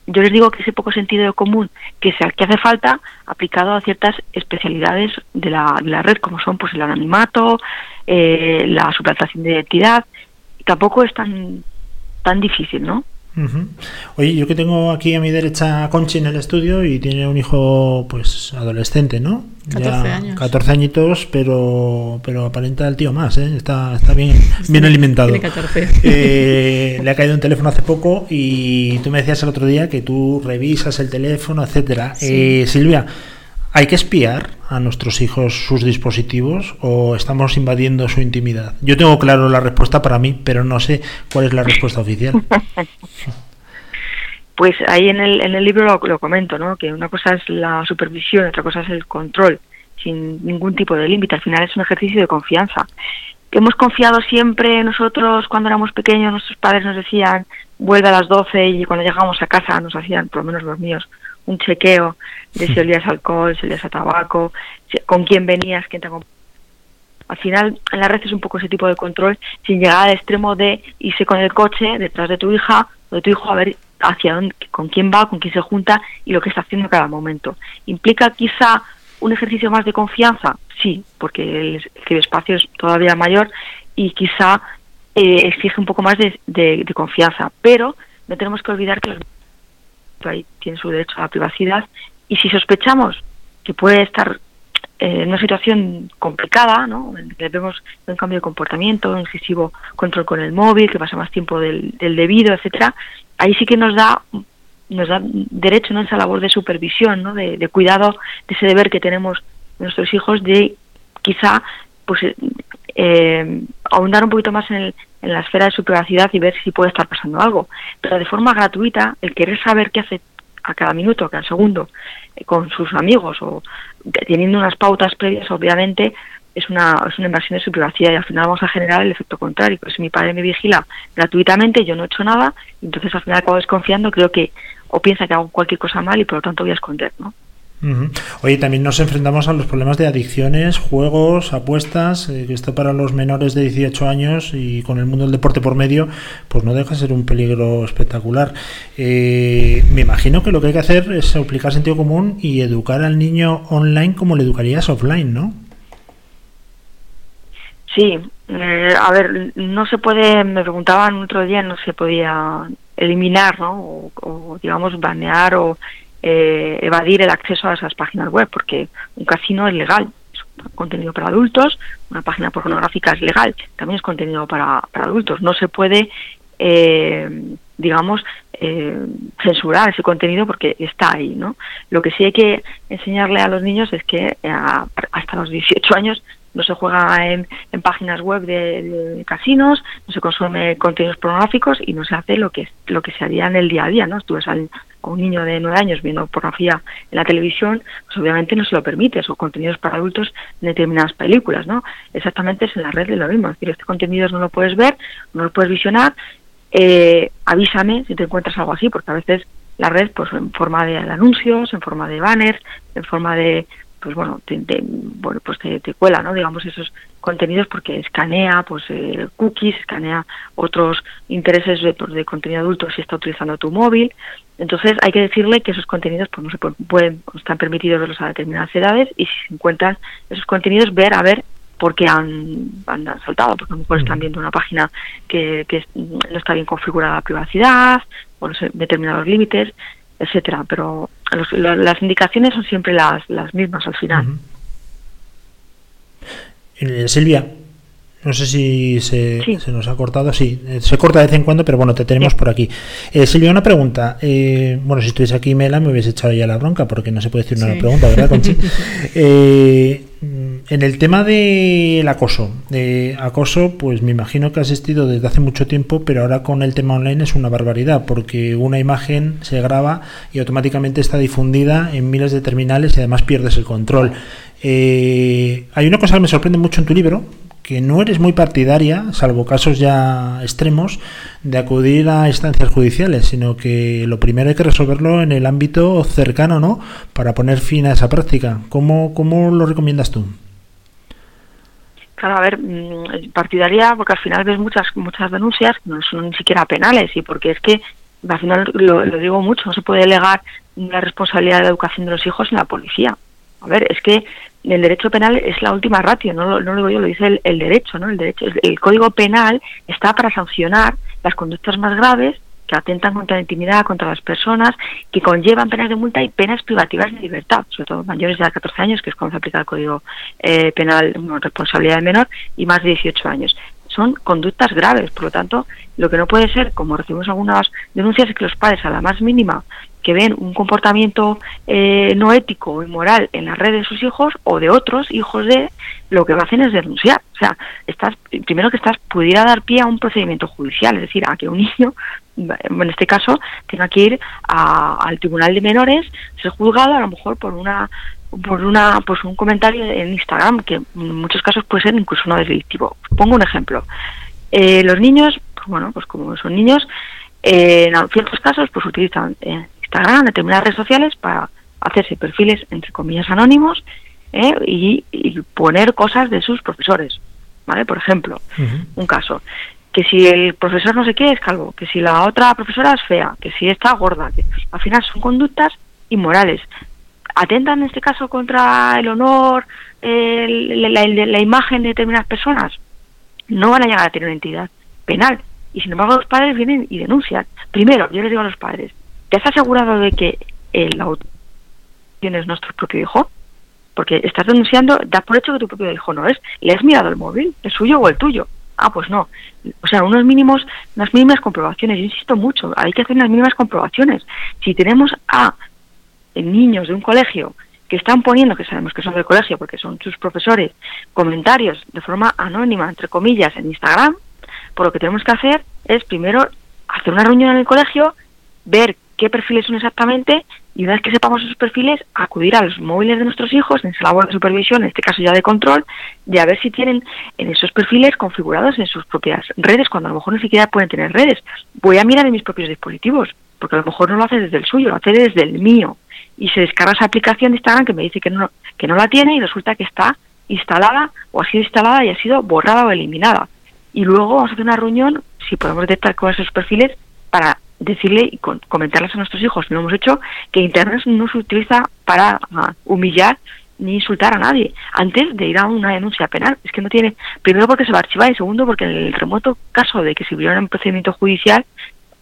Speaker 12: yo les digo que ese poco sentido común que, se, que hace falta aplicado a ciertas especialidades de la, de la red, como son pues el anonimato, eh, la suplantación de identidad, tampoco es tan, tan difícil, ¿no?
Speaker 4: Ujú. Oye, yo que tengo aquí a mi derecha a Conchi en el estudio y tiene un hijo, pues, adolescente, ¿no?
Speaker 5: 14 años.
Speaker 4: 14 añitos, pero, pero aparenta el tío más, ¿eh? Está, está bien, bien alimentado.
Speaker 5: Tiene 14.
Speaker 4: Eh, le ha caído un teléfono hace poco y tú me decías el otro día que tú revisas el teléfono, etcétera.
Speaker 5: Sí.
Speaker 4: Eh, Silvia, ¿hay que espiar a nuestros hijos sus dispositivos o estamos invadiendo su intimidad? Yo tengo claro la respuesta para mí, pero no sé cuál es la respuesta oficial.
Speaker 12: Pues ahí en el, en el libro lo, comento, ¿no? Que una cosa es la supervisión, otra cosa es el control, sin ningún tipo de límite. Al final es un ejercicio de confianza. Hemos confiado siempre nosotros cuando éramos pequeños, nuestros padres nos decían vuelve a las 12 y cuando llegábamos a casa nos hacían, por lo menos los míos, un chequeo de si olías alcohol, si olías a tabaco, si- con quién venías, quién te acompañaba. Al final, en la red es un poco ese tipo de control, sin llegar al extremo de irse con el coche detrás de tu hija o de tu hijo a ver hacia dónde, con quién va, con quién se junta y lo que está haciendo en cada momento. ¿Implica quizá un ejercicio más de confianza? Sí, porque el, el ciberespacio es todavía mayor y quizá eh, exige un poco más de, de- de confianza, pero no tenemos que olvidar que los ahí tienen su derecho a la privacidad y si sospechamos que puede estar eh, en una situación complicada, ¿no? Vemos un cambio de comportamiento, un excesivo control con el móvil, que pasa más tiempo del, del debido, etcétera, ahí sí que nos da nos da derecho ¿no? esa labor de supervisión, ¿no? de, de cuidado, de ese deber que tenemos nuestros hijos de quizá pues eh, eh, ahondar un poquito más en, el- en la esfera de su privacidad y ver si puede estar pasando algo. Pero de forma gratuita, el querer saber qué hace a cada minuto, a cada segundo, eh, con sus amigos o teniendo unas pautas previas, obviamente, es una, es una invasión de su privacidad y al final vamos a generar el efecto contrario. Pues si mi padre me vigila gratuitamente, yo no he hecho nada, entonces al final acabo desconfiando, creo que o piensa que hago cualquier cosa mal y por lo tanto voy a esconder, ¿no?
Speaker 4: Ujú. Oye, también nos enfrentamos a los problemas de adicciones, juegos, apuestas, eh, que esto para los menores de 18 años y con el mundo del deporte por medio, pues no deja de ser un peligro espectacular. Eh, me imagino que lo que hay que hacer es aplicar sentido común y educar al niño online como le educarías offline, ¿no?
Speaker 12: Sí, eh, a ver, no se puede, me preguntaban otro día, no se podía eliminar, ¿no? O, o, digamos, banear o eh, evadir el acceso a esas páginas web, porque un casino es legal, es contenido para adultos, una página pornográfica es legal, también es contenido para, para adultos. No se puede, eh, digamos, eh, censurar ese contenido porque está ahí, ¿no? Lo que sí hay que enseñarle a los niños es que eh, a- hasta los 18 años no se juega en, en páginas web de, de casinos, no se consume contenidos pornográficos y no se hace lo que lo que se haría en el día a día, ¿no? Tú un niño de nueve años viendo pornografía en la televisión, pues obviamente no se lo permites, o contenidos para adultos en determinadas películas, ¿no? Exactamente es en la red de lo mismo, es decir, este contenido no lo puedes ver, no lo puedes visionar, eh, avísame si te encuentras algo así, porque a veces la red, pues en forma de anuncios, en forma de banners, en forma de, pues bueno, te, bueno, pues te, cuela, ¿no? Digamos esos contenidos porque escanea pues eh, cookies, escanea otros intereses pues, de contenido adulto si está utilizando tu móvil. Entonces hay que decirle que esos contenidos pues no se pueden, no están permitidos verlos a determinadas edades y si se encuentran esos contenidos ver a ver por qué han, han saltado, porque a lo mejor están viendo una página que, no está bien configurada la privacidad o los determinados límites, etcétera. Pero los- la- las indicaciones son siempre las, las mismas al final.
Speaker 4: Eh, Silvia, no sé si se, se nos ha cortado, sí, eh, se corta de vez en cuando, pero bueno, te tenemos por aquí. Eh, Silvia, una pregunta. Eh, bueno, si estuviese aquí Mela me hubiese echado ya la bronca, porque no se puede decir una
Speaker 5: Sí.
Speaker 4: pregunta, ¿verdad, Conchi? Eh, en el tema del acoso, acoso, pues me imagino que has existido desde hace mucho tiempo, pero ahora con el tema online es una barbaridad, porque una imagen se graba y automáticamente está difundida en miles de terminales y además pierdes el control. Eh, hay una cosa que me sorprende mucho en tu libro, que no eres muy partidaria, salvo casos ya extremos, de acudir a instancias judiciales, sino que lo primero hay que resolverlo en el ámbito cercano, ¿no? Para poner fin a esa práctica. ¿Cómo, cómo lo recomiendas tú?
Speaker 12: Claro, a ver, mm, partidaria, porque al final ves muchas muchas denuncias que no son ni siquiera penales y porque es que al final lo, lo digo mucho, no se puede delegar la responsabilidad de la educación de los hijos en la policía. A ver, es que el derecho penal es la última ratio, no lo, digo yo, lo dice el, el derecho, ¿no? El derecho, el código penal está para sancionar las conductas más graves que atentan contra la intimidad, contra las personas, que conllevan penas de multa y penas privativas de libertad, sobre todo mayores de 14 años, que es cuando se aplica el Código eh, Penal, bueno, responsabilidad de menor, y más de 18 años. Son conductas graves, por lo tanto, lo que no puede ser, como recibimos algunas denuncias, es que los padres a la más mínima que ven un comportamiento eh, no ético o inmoral en la red de sus hijos o de otros hijos de, lo que hacen es denunciar. O sea, estás, primero que estás pudiera dar pie a un procedimiento judicial, es decir, a que un niño, en este caso, tenga que ir al tribunal de menores, ser juzgado a lo mejor por una por una pues un comentario en Instagram que en muchos casos puede ser incluso no delictivo. Pongo un ejemplo. Eh, los niños, pues bueno, pues como son niños, eh, en ciertos casos pues utilizan eh, Instagram, determinadas redes sociales para hacerse perfiles entre comillas anónimos eh, y, y poner cosas de sus profesores, ¿vale? Por ejemplo, un caso que si el profesor no sé qué es calvo, que si la otra profesora es fea, que si está gorda, que al final son conductas inmorales. ¿Atentan en este caso contra el honor, el- la, la- la imagen de determinadas personas? No van a llegar a tener una entidad penal. Y sin embargo los padres vienen y denuncian. Primero, yo les digo a los padres, ¿te has asegurado de que el autor es nuestro propio hijo? Porque estás denunciando, das por hecho que tu propio hijo no es. ¿Le has mirado el móvil? ¿El suyo o el tuyo? Ah, pues no. O sea, unos mínimos, unas mínimas comprobaciones. Yo insisto mucho, hay que hacer unas mínimas comprobaciones. Si tenemos a niños de un colegio que están poniendo, que sabemos que son del colegio porque son sus profesores, comentarios de forma anónima, entre comillas, en Instagram, por lo que tenemos que hacer es primero hacer una reunión en el colegio, ver qué perfiles son exactamente y una vez que sepamos esos perfiles, acudir a los móviles de nuestros hijos en esa labor de supervisión, en este caso ya de control, de a ver si tienen en esos perfiles configurados en sus propias redes, cuando a lo mejor ni siquiera pueden tener redes. Voy a mirar en mis propios dispositivos, porque a lo mejor no lo hace desde el suyo, lo hace desde el mío. Y se descarga esa aplicación de Instagram que me dice que no, que no la tiene y resulta que está instalada o ha sido instalada y ha sido borrada o eliminada. Y luego vamos a hacer una reunión, si podemos detectar con esos perfiles, para decirle y comentarles a nuestros hijos, no hemos hecho, que Internet no se utiliza para ah, humillar ni insultar a nadie antes de ir a una denuncia penal. Es que no tiene, primero porque se va a archivar y segundo porque en el remoto caso de que se hubiera un procedimiento judicial,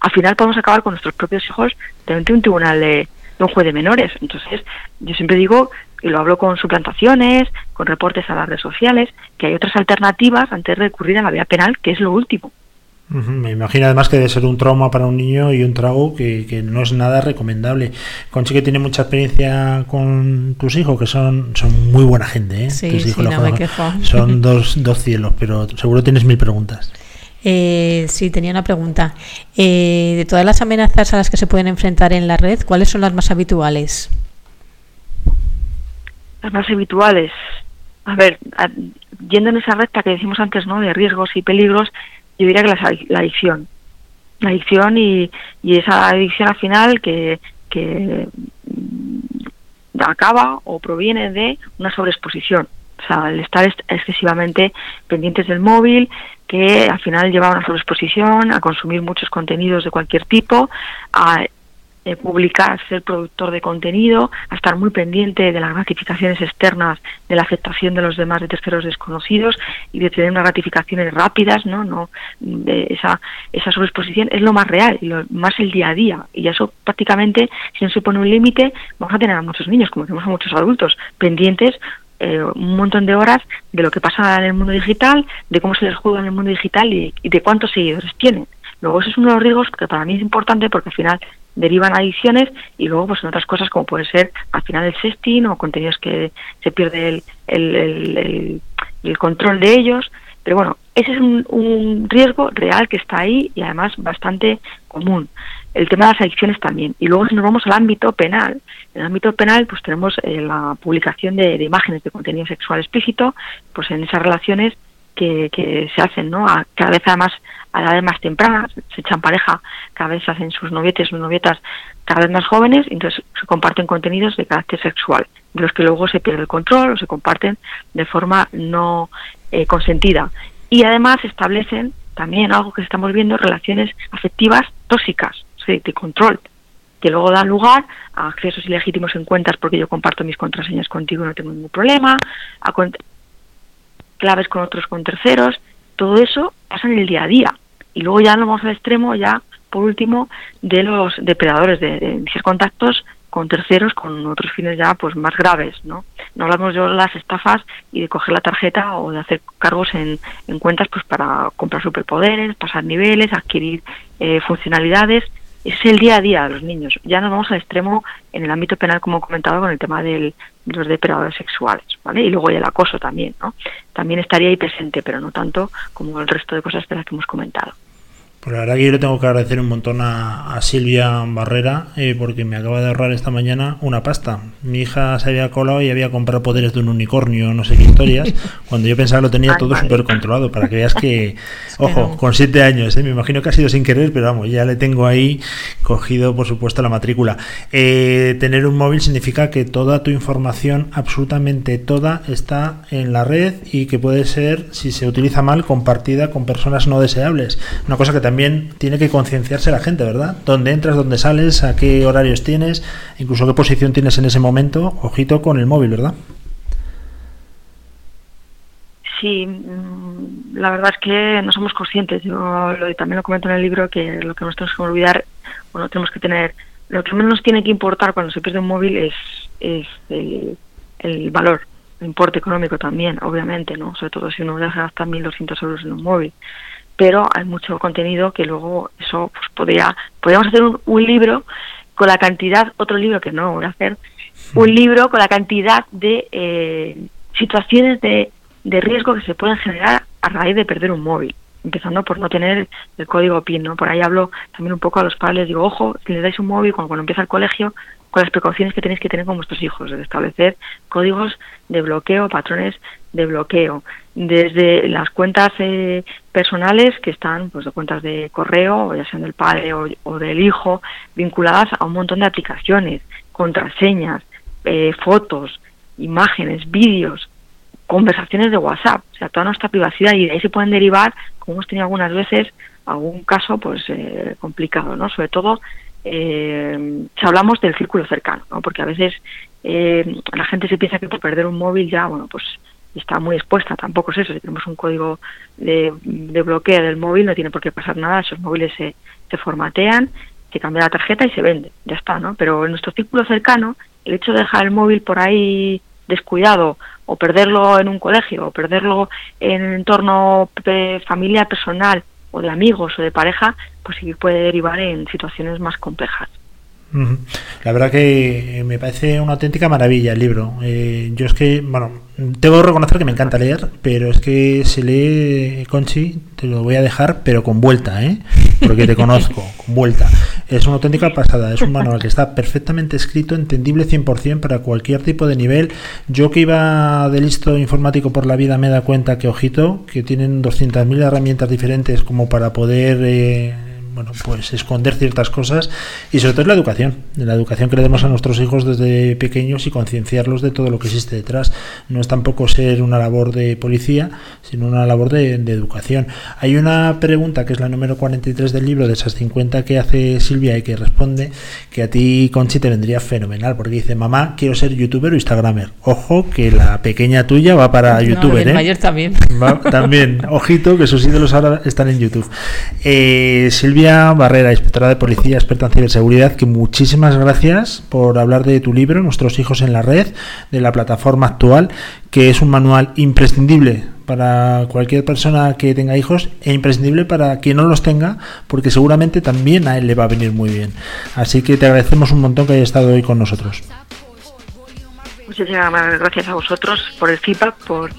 Speaker 12: al final podemos acabar con nuestros propios hijos delante de un tribunal de un juez de menores. Entonces, yo siempre digo, y lo hablo con suplantaciones, con reportes a las redes sociales, que hay otras alternativas antes de recurrir a la vía penal, que es lo último.
Speaker 4: Me imagino además que debe ser un trauma para un niño y un trago que, que no es nada recomendable. Conchi que tiene mucha experiencia con tus hijos, que son, son muy buena gente, ¿eh?
Speaker 5: Sí,
Speaker 4: Tus
Speaker 5: sí,
Speaker 4: hijos,
Speaker 5: no me quejo.
Speaker 4: Son dos, dos cielos, pero seguro tienes mil preguntas.
Speaker 5: Eh, sí, tenía una pregunta. Eh, de todas las amenazas a las que se pueden enfrentar en la red, ¿cuáles son las más habituales?
Speaker 12: las más habituales. A ver, a- yendo en esa recta que decimos antes, ¿no? De riesgos y peligros, yo diría que la, adicción. La adicción y, y esa adicción al final que, que mm, acaba o proviene de una sobreexposición. O sea, el estar est- excesivamente pendientes del móvil, que al final lleva a una sobreexposición, a consumir muchos contenidos de cualquier tipo, a eh, publicar, ser productor de contenido, a estar muy pendiente de las gratificaciones externas, de la aceptación de los demás de terceros desconocidos y de tener unas gratificaciones rápidas, ¿no? no de esa, esa sobreexposición es lo más real, lo más el día a día. Y eso prácticamente, si no se pone un límite, vamos a tener a muchos niños, como tenemos a muchos adultos, pendientes eh, un montón de horas de lo que pasa en el mundo digital, de cómo se les juega en el mundo digital y, y de cuántos seguidores tienen. Luego eso es uno de los riesgos que para mí es importante porque al final derivan adicciones y luego pues en otras cosas como puede ser al final el sexting o contenidos que se pierde el, el, el- control de ellos. Pero bueno, ese es un, un riesgo real que está ahí y además bastante común. El tema de las adicciones también. Y luego si nos vamos al ámbito penal, en el ámbito penal pues tenemos eh, la publicación de, de imágenes de contenido sexual explícito, pues en esas relaciones que, que se hacen, ¿no? Cada vez además a la edad más temprana, se echan pareja, cada vez hacen sus novietes, sus novietas cada vez más jóvenes, entonces se comparten contenidos de carácter sexual, de los que luego se pierde el control o se comparten de forma no eh, consentida. Y además establecen también algo que estamos viendo, relaciones afectivas tóxicas, sí, de control, que luego dan lugar a accesos ilegítimos en cuentas porque yo comparto mis contraseñas contigo y no tengo ningún problema, a claves con otros con terceros, todo eso pasa en el día a día. Y luego ya nos vamos al extremo, ya por último, de los depredadores, de, de contactos con terceros con otros fines ya pues más graves, ¿no? No hablamos de las estafas y de coger la tarjeta o de hacer cargos en, en cuentas pues para comprar superpoderes, pasar niveles, adquirir eh, funcionalidades. Es el día a día de los niños. Ya nos vamos al extremo en el ámbito penal, como he comentado, con el tema del, de los depredadores sexuales, ¿vale? Y luego el acoso también, ¿no? También estaría ahí presente, pero no tanto como el resto de cosas de las que hemos comentado.
Speaker 4: Pues la verdad que yo le tengo que agradecer un montón a, a Silvia Barrera eh, porque me acaba de ahorrar esta mañana una pasta. Mi hija se había colado y había comprado poderes de un unicornio, no sé qué historias, cuando yo pensaba que lo tenía todo súper controlado. Para que veas que, ojo, con siete años, eh, me imagino que ha sido sin querer, pero vamos, ya le tengo ahí cogido, por supuesto, la matrícula. Eh, tener un móvil significa que toda tu información, absolutamente toda, está en la red y que puede ser, si se utiliza mal, compartida con personas no deseables. Una cosa que también tiene que concienciarse la gente, ¿verdad? ¿Dónde entras, dónde sales, a qué horarios tienes, incluso qué posición tienes en ese momento? Ojito con el móvil, ¿verdad?
Speaker 12: Sí, mm, la verdad es que no somos conscientes. Yo lo, también lo comento en el libro que lo que nos tenemos que olvidar, bueno, tenemos que tener, lo que menos nos tiene que importar cuando se pierde un móvil es, es el, valor, el importe económico también, obviamente, ¿no? Sobre todo si uno deja gastar 1.200 euros en un móvil. Pero hay mucho contenido que luego eso pues podría, podríamos hacer un, un libro con la cantidad, otro libro que no voy a hacer, un libro con la cantidad de eh, situaciones de, de riesgo que se pueden generar a raíz de perder un móvil. Empezando por no tener el código PIN, ¿no? Por ahí hablo también un poco a los padres, digo, ojo, si les dais un móvil cuando, cuando empieza el colegio, con las precauciones que tenéis que tener con vuestros hijos, de establecer códigos de bloqueo, patrones de bloqueo, desde las cuentas eh, personales que están, pues de cuentas de correo, ya sean del padre o, o del hijo, vinculadas a un montón de aplicaciones, contraseñas, eh, fotos, imágenes, vídeos, conversaciones de WhatsApp, o sea, toda nuestra privacidad y de ahí se pueden derivar, como hemos tenido algunas veces, algún caso pues eh, complicado, ¿no? Sobre todo eh, si hablamos del círculo cercano, ¿no? Porque a veces eh, la gente se piensa que por perder un móvil ya, bueno, pues está muy expuesta, tampoco es eso, si tenemos un código de, de bloqueo del móvil no tiene por qué pasar nada, esos móviles se, se formatean, se cambia la tarjeta y se vende, ya está, ¿no? Pero en nuestro círculo cercano, el hecho de dejar el móvil por ahí descuidado o perderlo en un colegio o perderlo en un entorno familiar, personal o de amigos o de pareja, pues sí puede derivar en situaciones más complejas.
Speaker 4: La verdad que eh, me parece una auténtica maravilla el libro. Eh, yo es que, bueno, tengo que reconocer que me encanta leer, pero es que se lee, Conchi, te lo voy a dejar, pero con vuelta, ¿eh? Porque te conozco, con vuelta. Es una auténtica pasada, es un manual que está perfectamente escrito, entendible 100% para cualquier tipo de nivel. Yo que iba de listo informático por la vida me da cuenta que, ojito, que tienen 200.000 herramientas diferentes como para poder... eh, bueno, pues esconder ciertas cosas y sobre todo es la educación, la educación que le demos a nuestros hijos desde pequeños y concienciarlos de todo lo que existe detrás. No es tampoco ser una labor de policía, sino una labor de, de educación. Hay una pregunta que es la número 43 del libro, de esas 50 que hace Silvia y que responde, que a ti, Conchi, te vendría fenomenal, porque dice, mamá, quiero ser youtuber o instagramer. Ojo, que la pequeña tuya va para
Speaker 5: No,
Speaker 4: youtuber, ¿eh?
Speaker 5: mayor también.
Speaker 4: Va- también, ojito, que sus ídolos ahora están en YouTube. Eh, Silvia Barrera, inspectora de policía, experta en ciberseguridad, que muchísimas gracias por hablar de tu libro, Nuestros hijos en la red, de la plataforma actual, que es un manual imprescindible para cualquier persona que tenga hijos e imprescindible para quien no los tenga, porque seguramente también a él le va a venir muy bien. Así que te agradecemos un montón que hayas estado hoy con nosotros.
Speaker 12: Muchísimas gracias a vosotros por el feedback, por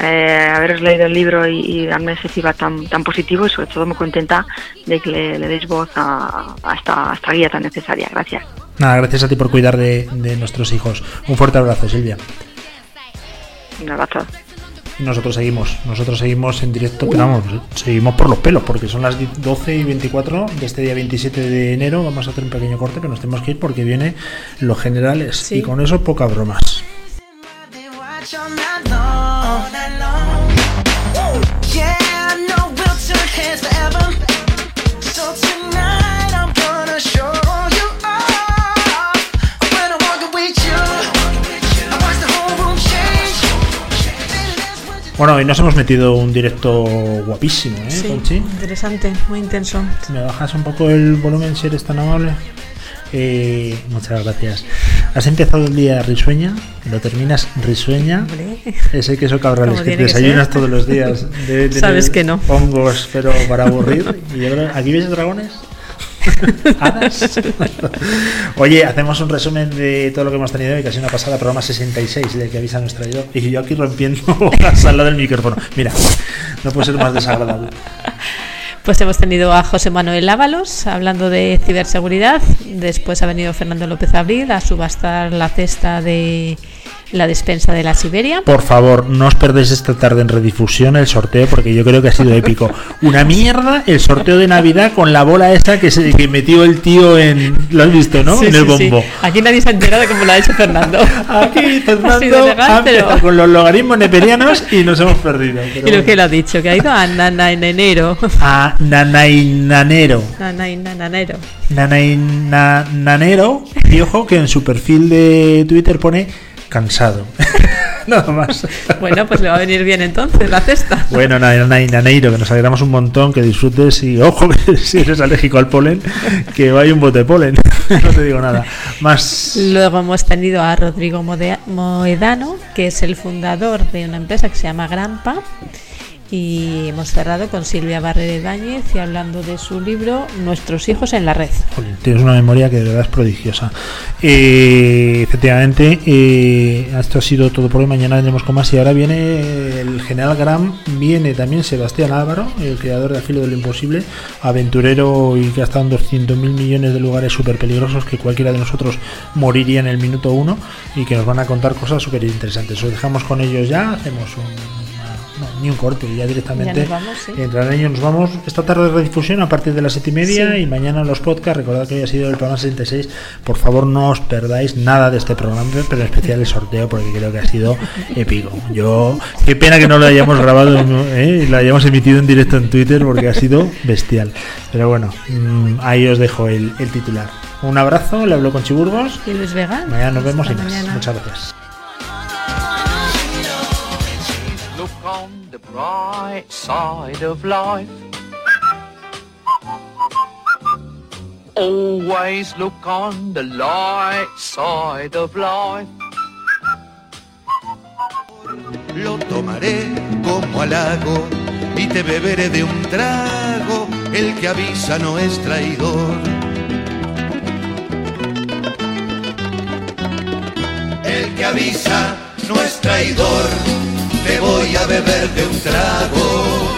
Speaker 12: eh, haberos leído el libro y, y darme ese feedback tan, tan positivo y sobre todo muy contenta de que le, le deis voz a, a esta, a esta guía tan necesaria. Gracias.
Speaker 4: Nada, gracias a ti por cuidar de, de nuestros hijos. Un fuerte abrazo, Silvia.
Speaker 12: Un abrazo.
Speaker 4: Y nosotros seguimos, nosotros seguimos en directo, pero vamos, seguimos por los pelos, porque son las 12 y 24 de este día 27 de enero. Vamos a hacer un pequeño corte, pero nos tenemos que ir porque viene los generales. Y con eso, pocas bromas. Bueno, hoy nos hemos metido un directo guapísimo, ¿eh,
Speaker 5: Sí,
Speaker 4: Conchi?
Speaker 5: interesante, muy intenso.
Speaker 4: ¿Me bajas un poco el volumen si eres tan amable? Eh, muchas gracias. Has empezado el día risueña, lo terminas risueña.
Speaker 5: Hombre.
Speaker 4: Ese queso cabrales que desayunas todos los días. Debe tener
Speaker 5: Sabes que no.
Speaker 4: Hongos, pero para aburrir. Y ahora, ¿Aquí ves dragones? Oye, hacemos un resumen de todo lo que hemos tenido hoy, casi una pasada, programa 66 de que avisa nuestro traído. Y yo aquí rompiendo la sala del micrófono. Mira, no puede ser más desagradable.
Speaker 5: Pues hemos tenido a José Manuel Ábalos hablando de ciberseguridad. Después ha venido Fernando López Abril a subastar la cesta de la despensa de la Siberia.
Speaker 4: Por favor, no os perdéis esta tarde en redifusión el sorteo porque yo creo que ha sido épico. Una mierda el sorteo de Navidad con la bola esa que, se, que metió el tío en... Lo has visto, ¿no?
Speaker 5: Sí,
Speaker 4: en el
Speaker 5: sí, sí.
Speaker 4: bombo.
Speaker 5: Aquí nadie se ha enterado de cómo lo ha hecho Fernando.
Speaker 4: Aquí
Speaker 5: Ha sido
Speaker 4: Fernando
Speaker 5: legal,
Speaker 4: ha
Speaker 5: pero-
Speaker 4: empezado con los logaritmos neperianos y nos hemos perdido.
Speaker 5: Y lo
Speaker 4: bueno.
Speaker 5: que ha dicho, que ha ido a nana en enero.
Speaker 4: A Nanainanero.
Speaker 5: Nana en nananero.
Speaker 4: Nanainanero. Y ojo que en su perfil de Twitter pone cansado. Nada más.
Speaker 5: Bueno, pues le va a venir bien entonces la cesta.
Speaker 4: Bueno, Nanainanero, que nos alegramos un montón, que disfrutes y ojo que si eres alérgico al polen, que vaya un bote de polen. no te digo nada. Más.
Speaker 5: Luego hemos tenido a Rodrigo Moedano, que es el fundador de una empresa que se llama Grampa. Y hemos cerrado con Silvia Barrera Ibáñez y hablando de su libro Nuestros hijos en la red.
Speaker 4: Tienes una memoria que de verdad es prodigiosa. Eh, efectivamente, esto ha sido todo por hoy. Mañana vendremos con más. Y ahora viene el general Gram, viene también Sebastián Álvaro, el creador de Filo de lo Imposible, aventurero y que ha estado en 200.000 millones de lugares súper peligrosos que cualquiera de nosotros moriría en el minuto uno y que nos van a contar cosas súper interesantes. Os dejamos con ellos ya, hacemos un. Ni un corte, ya directamente
Speaker 5: Ya nos vamos, sí.
Speaker 4: ellos. Nos vamos esta tarde de redifusión a partir de las siete y media
Speaker 5: Sí.
Speaker 4: y mañana los podcasts. Recordad que hoy ha sido el programa 66. Por favor, no os perdáis nada de este programa, pero en especial el sorteo, porque creo que ha sido épico. Yo, qué pena que no lo hayamos grabado ¿eh? y lo hayamos emitido en directo en Twitter, porque ha sido bestial. Pero bueno, mm, ahí os dejo el, el titular. Un abrazo, le hablo con Chiburgos.
Speaker 5: Y Luis Vega.
Speaker 4: Mañana nos vemos y más.
Speaker 5: mañana.
Speaker 4: Muchas gracias.
Speaker 13: The bright side of life. Always look on the light side of life.
Speaker 3: Lo tomaré como halago y te beberé de un trago. El que avisa no es traidor. El que avisa no es traidor. Te voy a beber de un trago.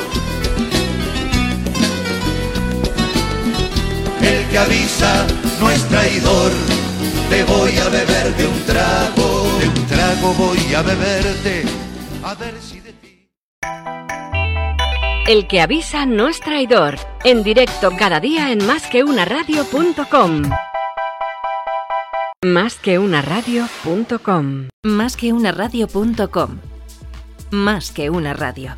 Speaker 3: El que avisa no es traidor. Te voy a beber de un trago. De un trago voy a beberte. A ver si de ti.
Speaker 1: El que avisa no es traidor. En directo cada día en másqueunaradio.com. Másqueunaradio.com.
Speaker 2: Más que una radio.com. Más que una radio.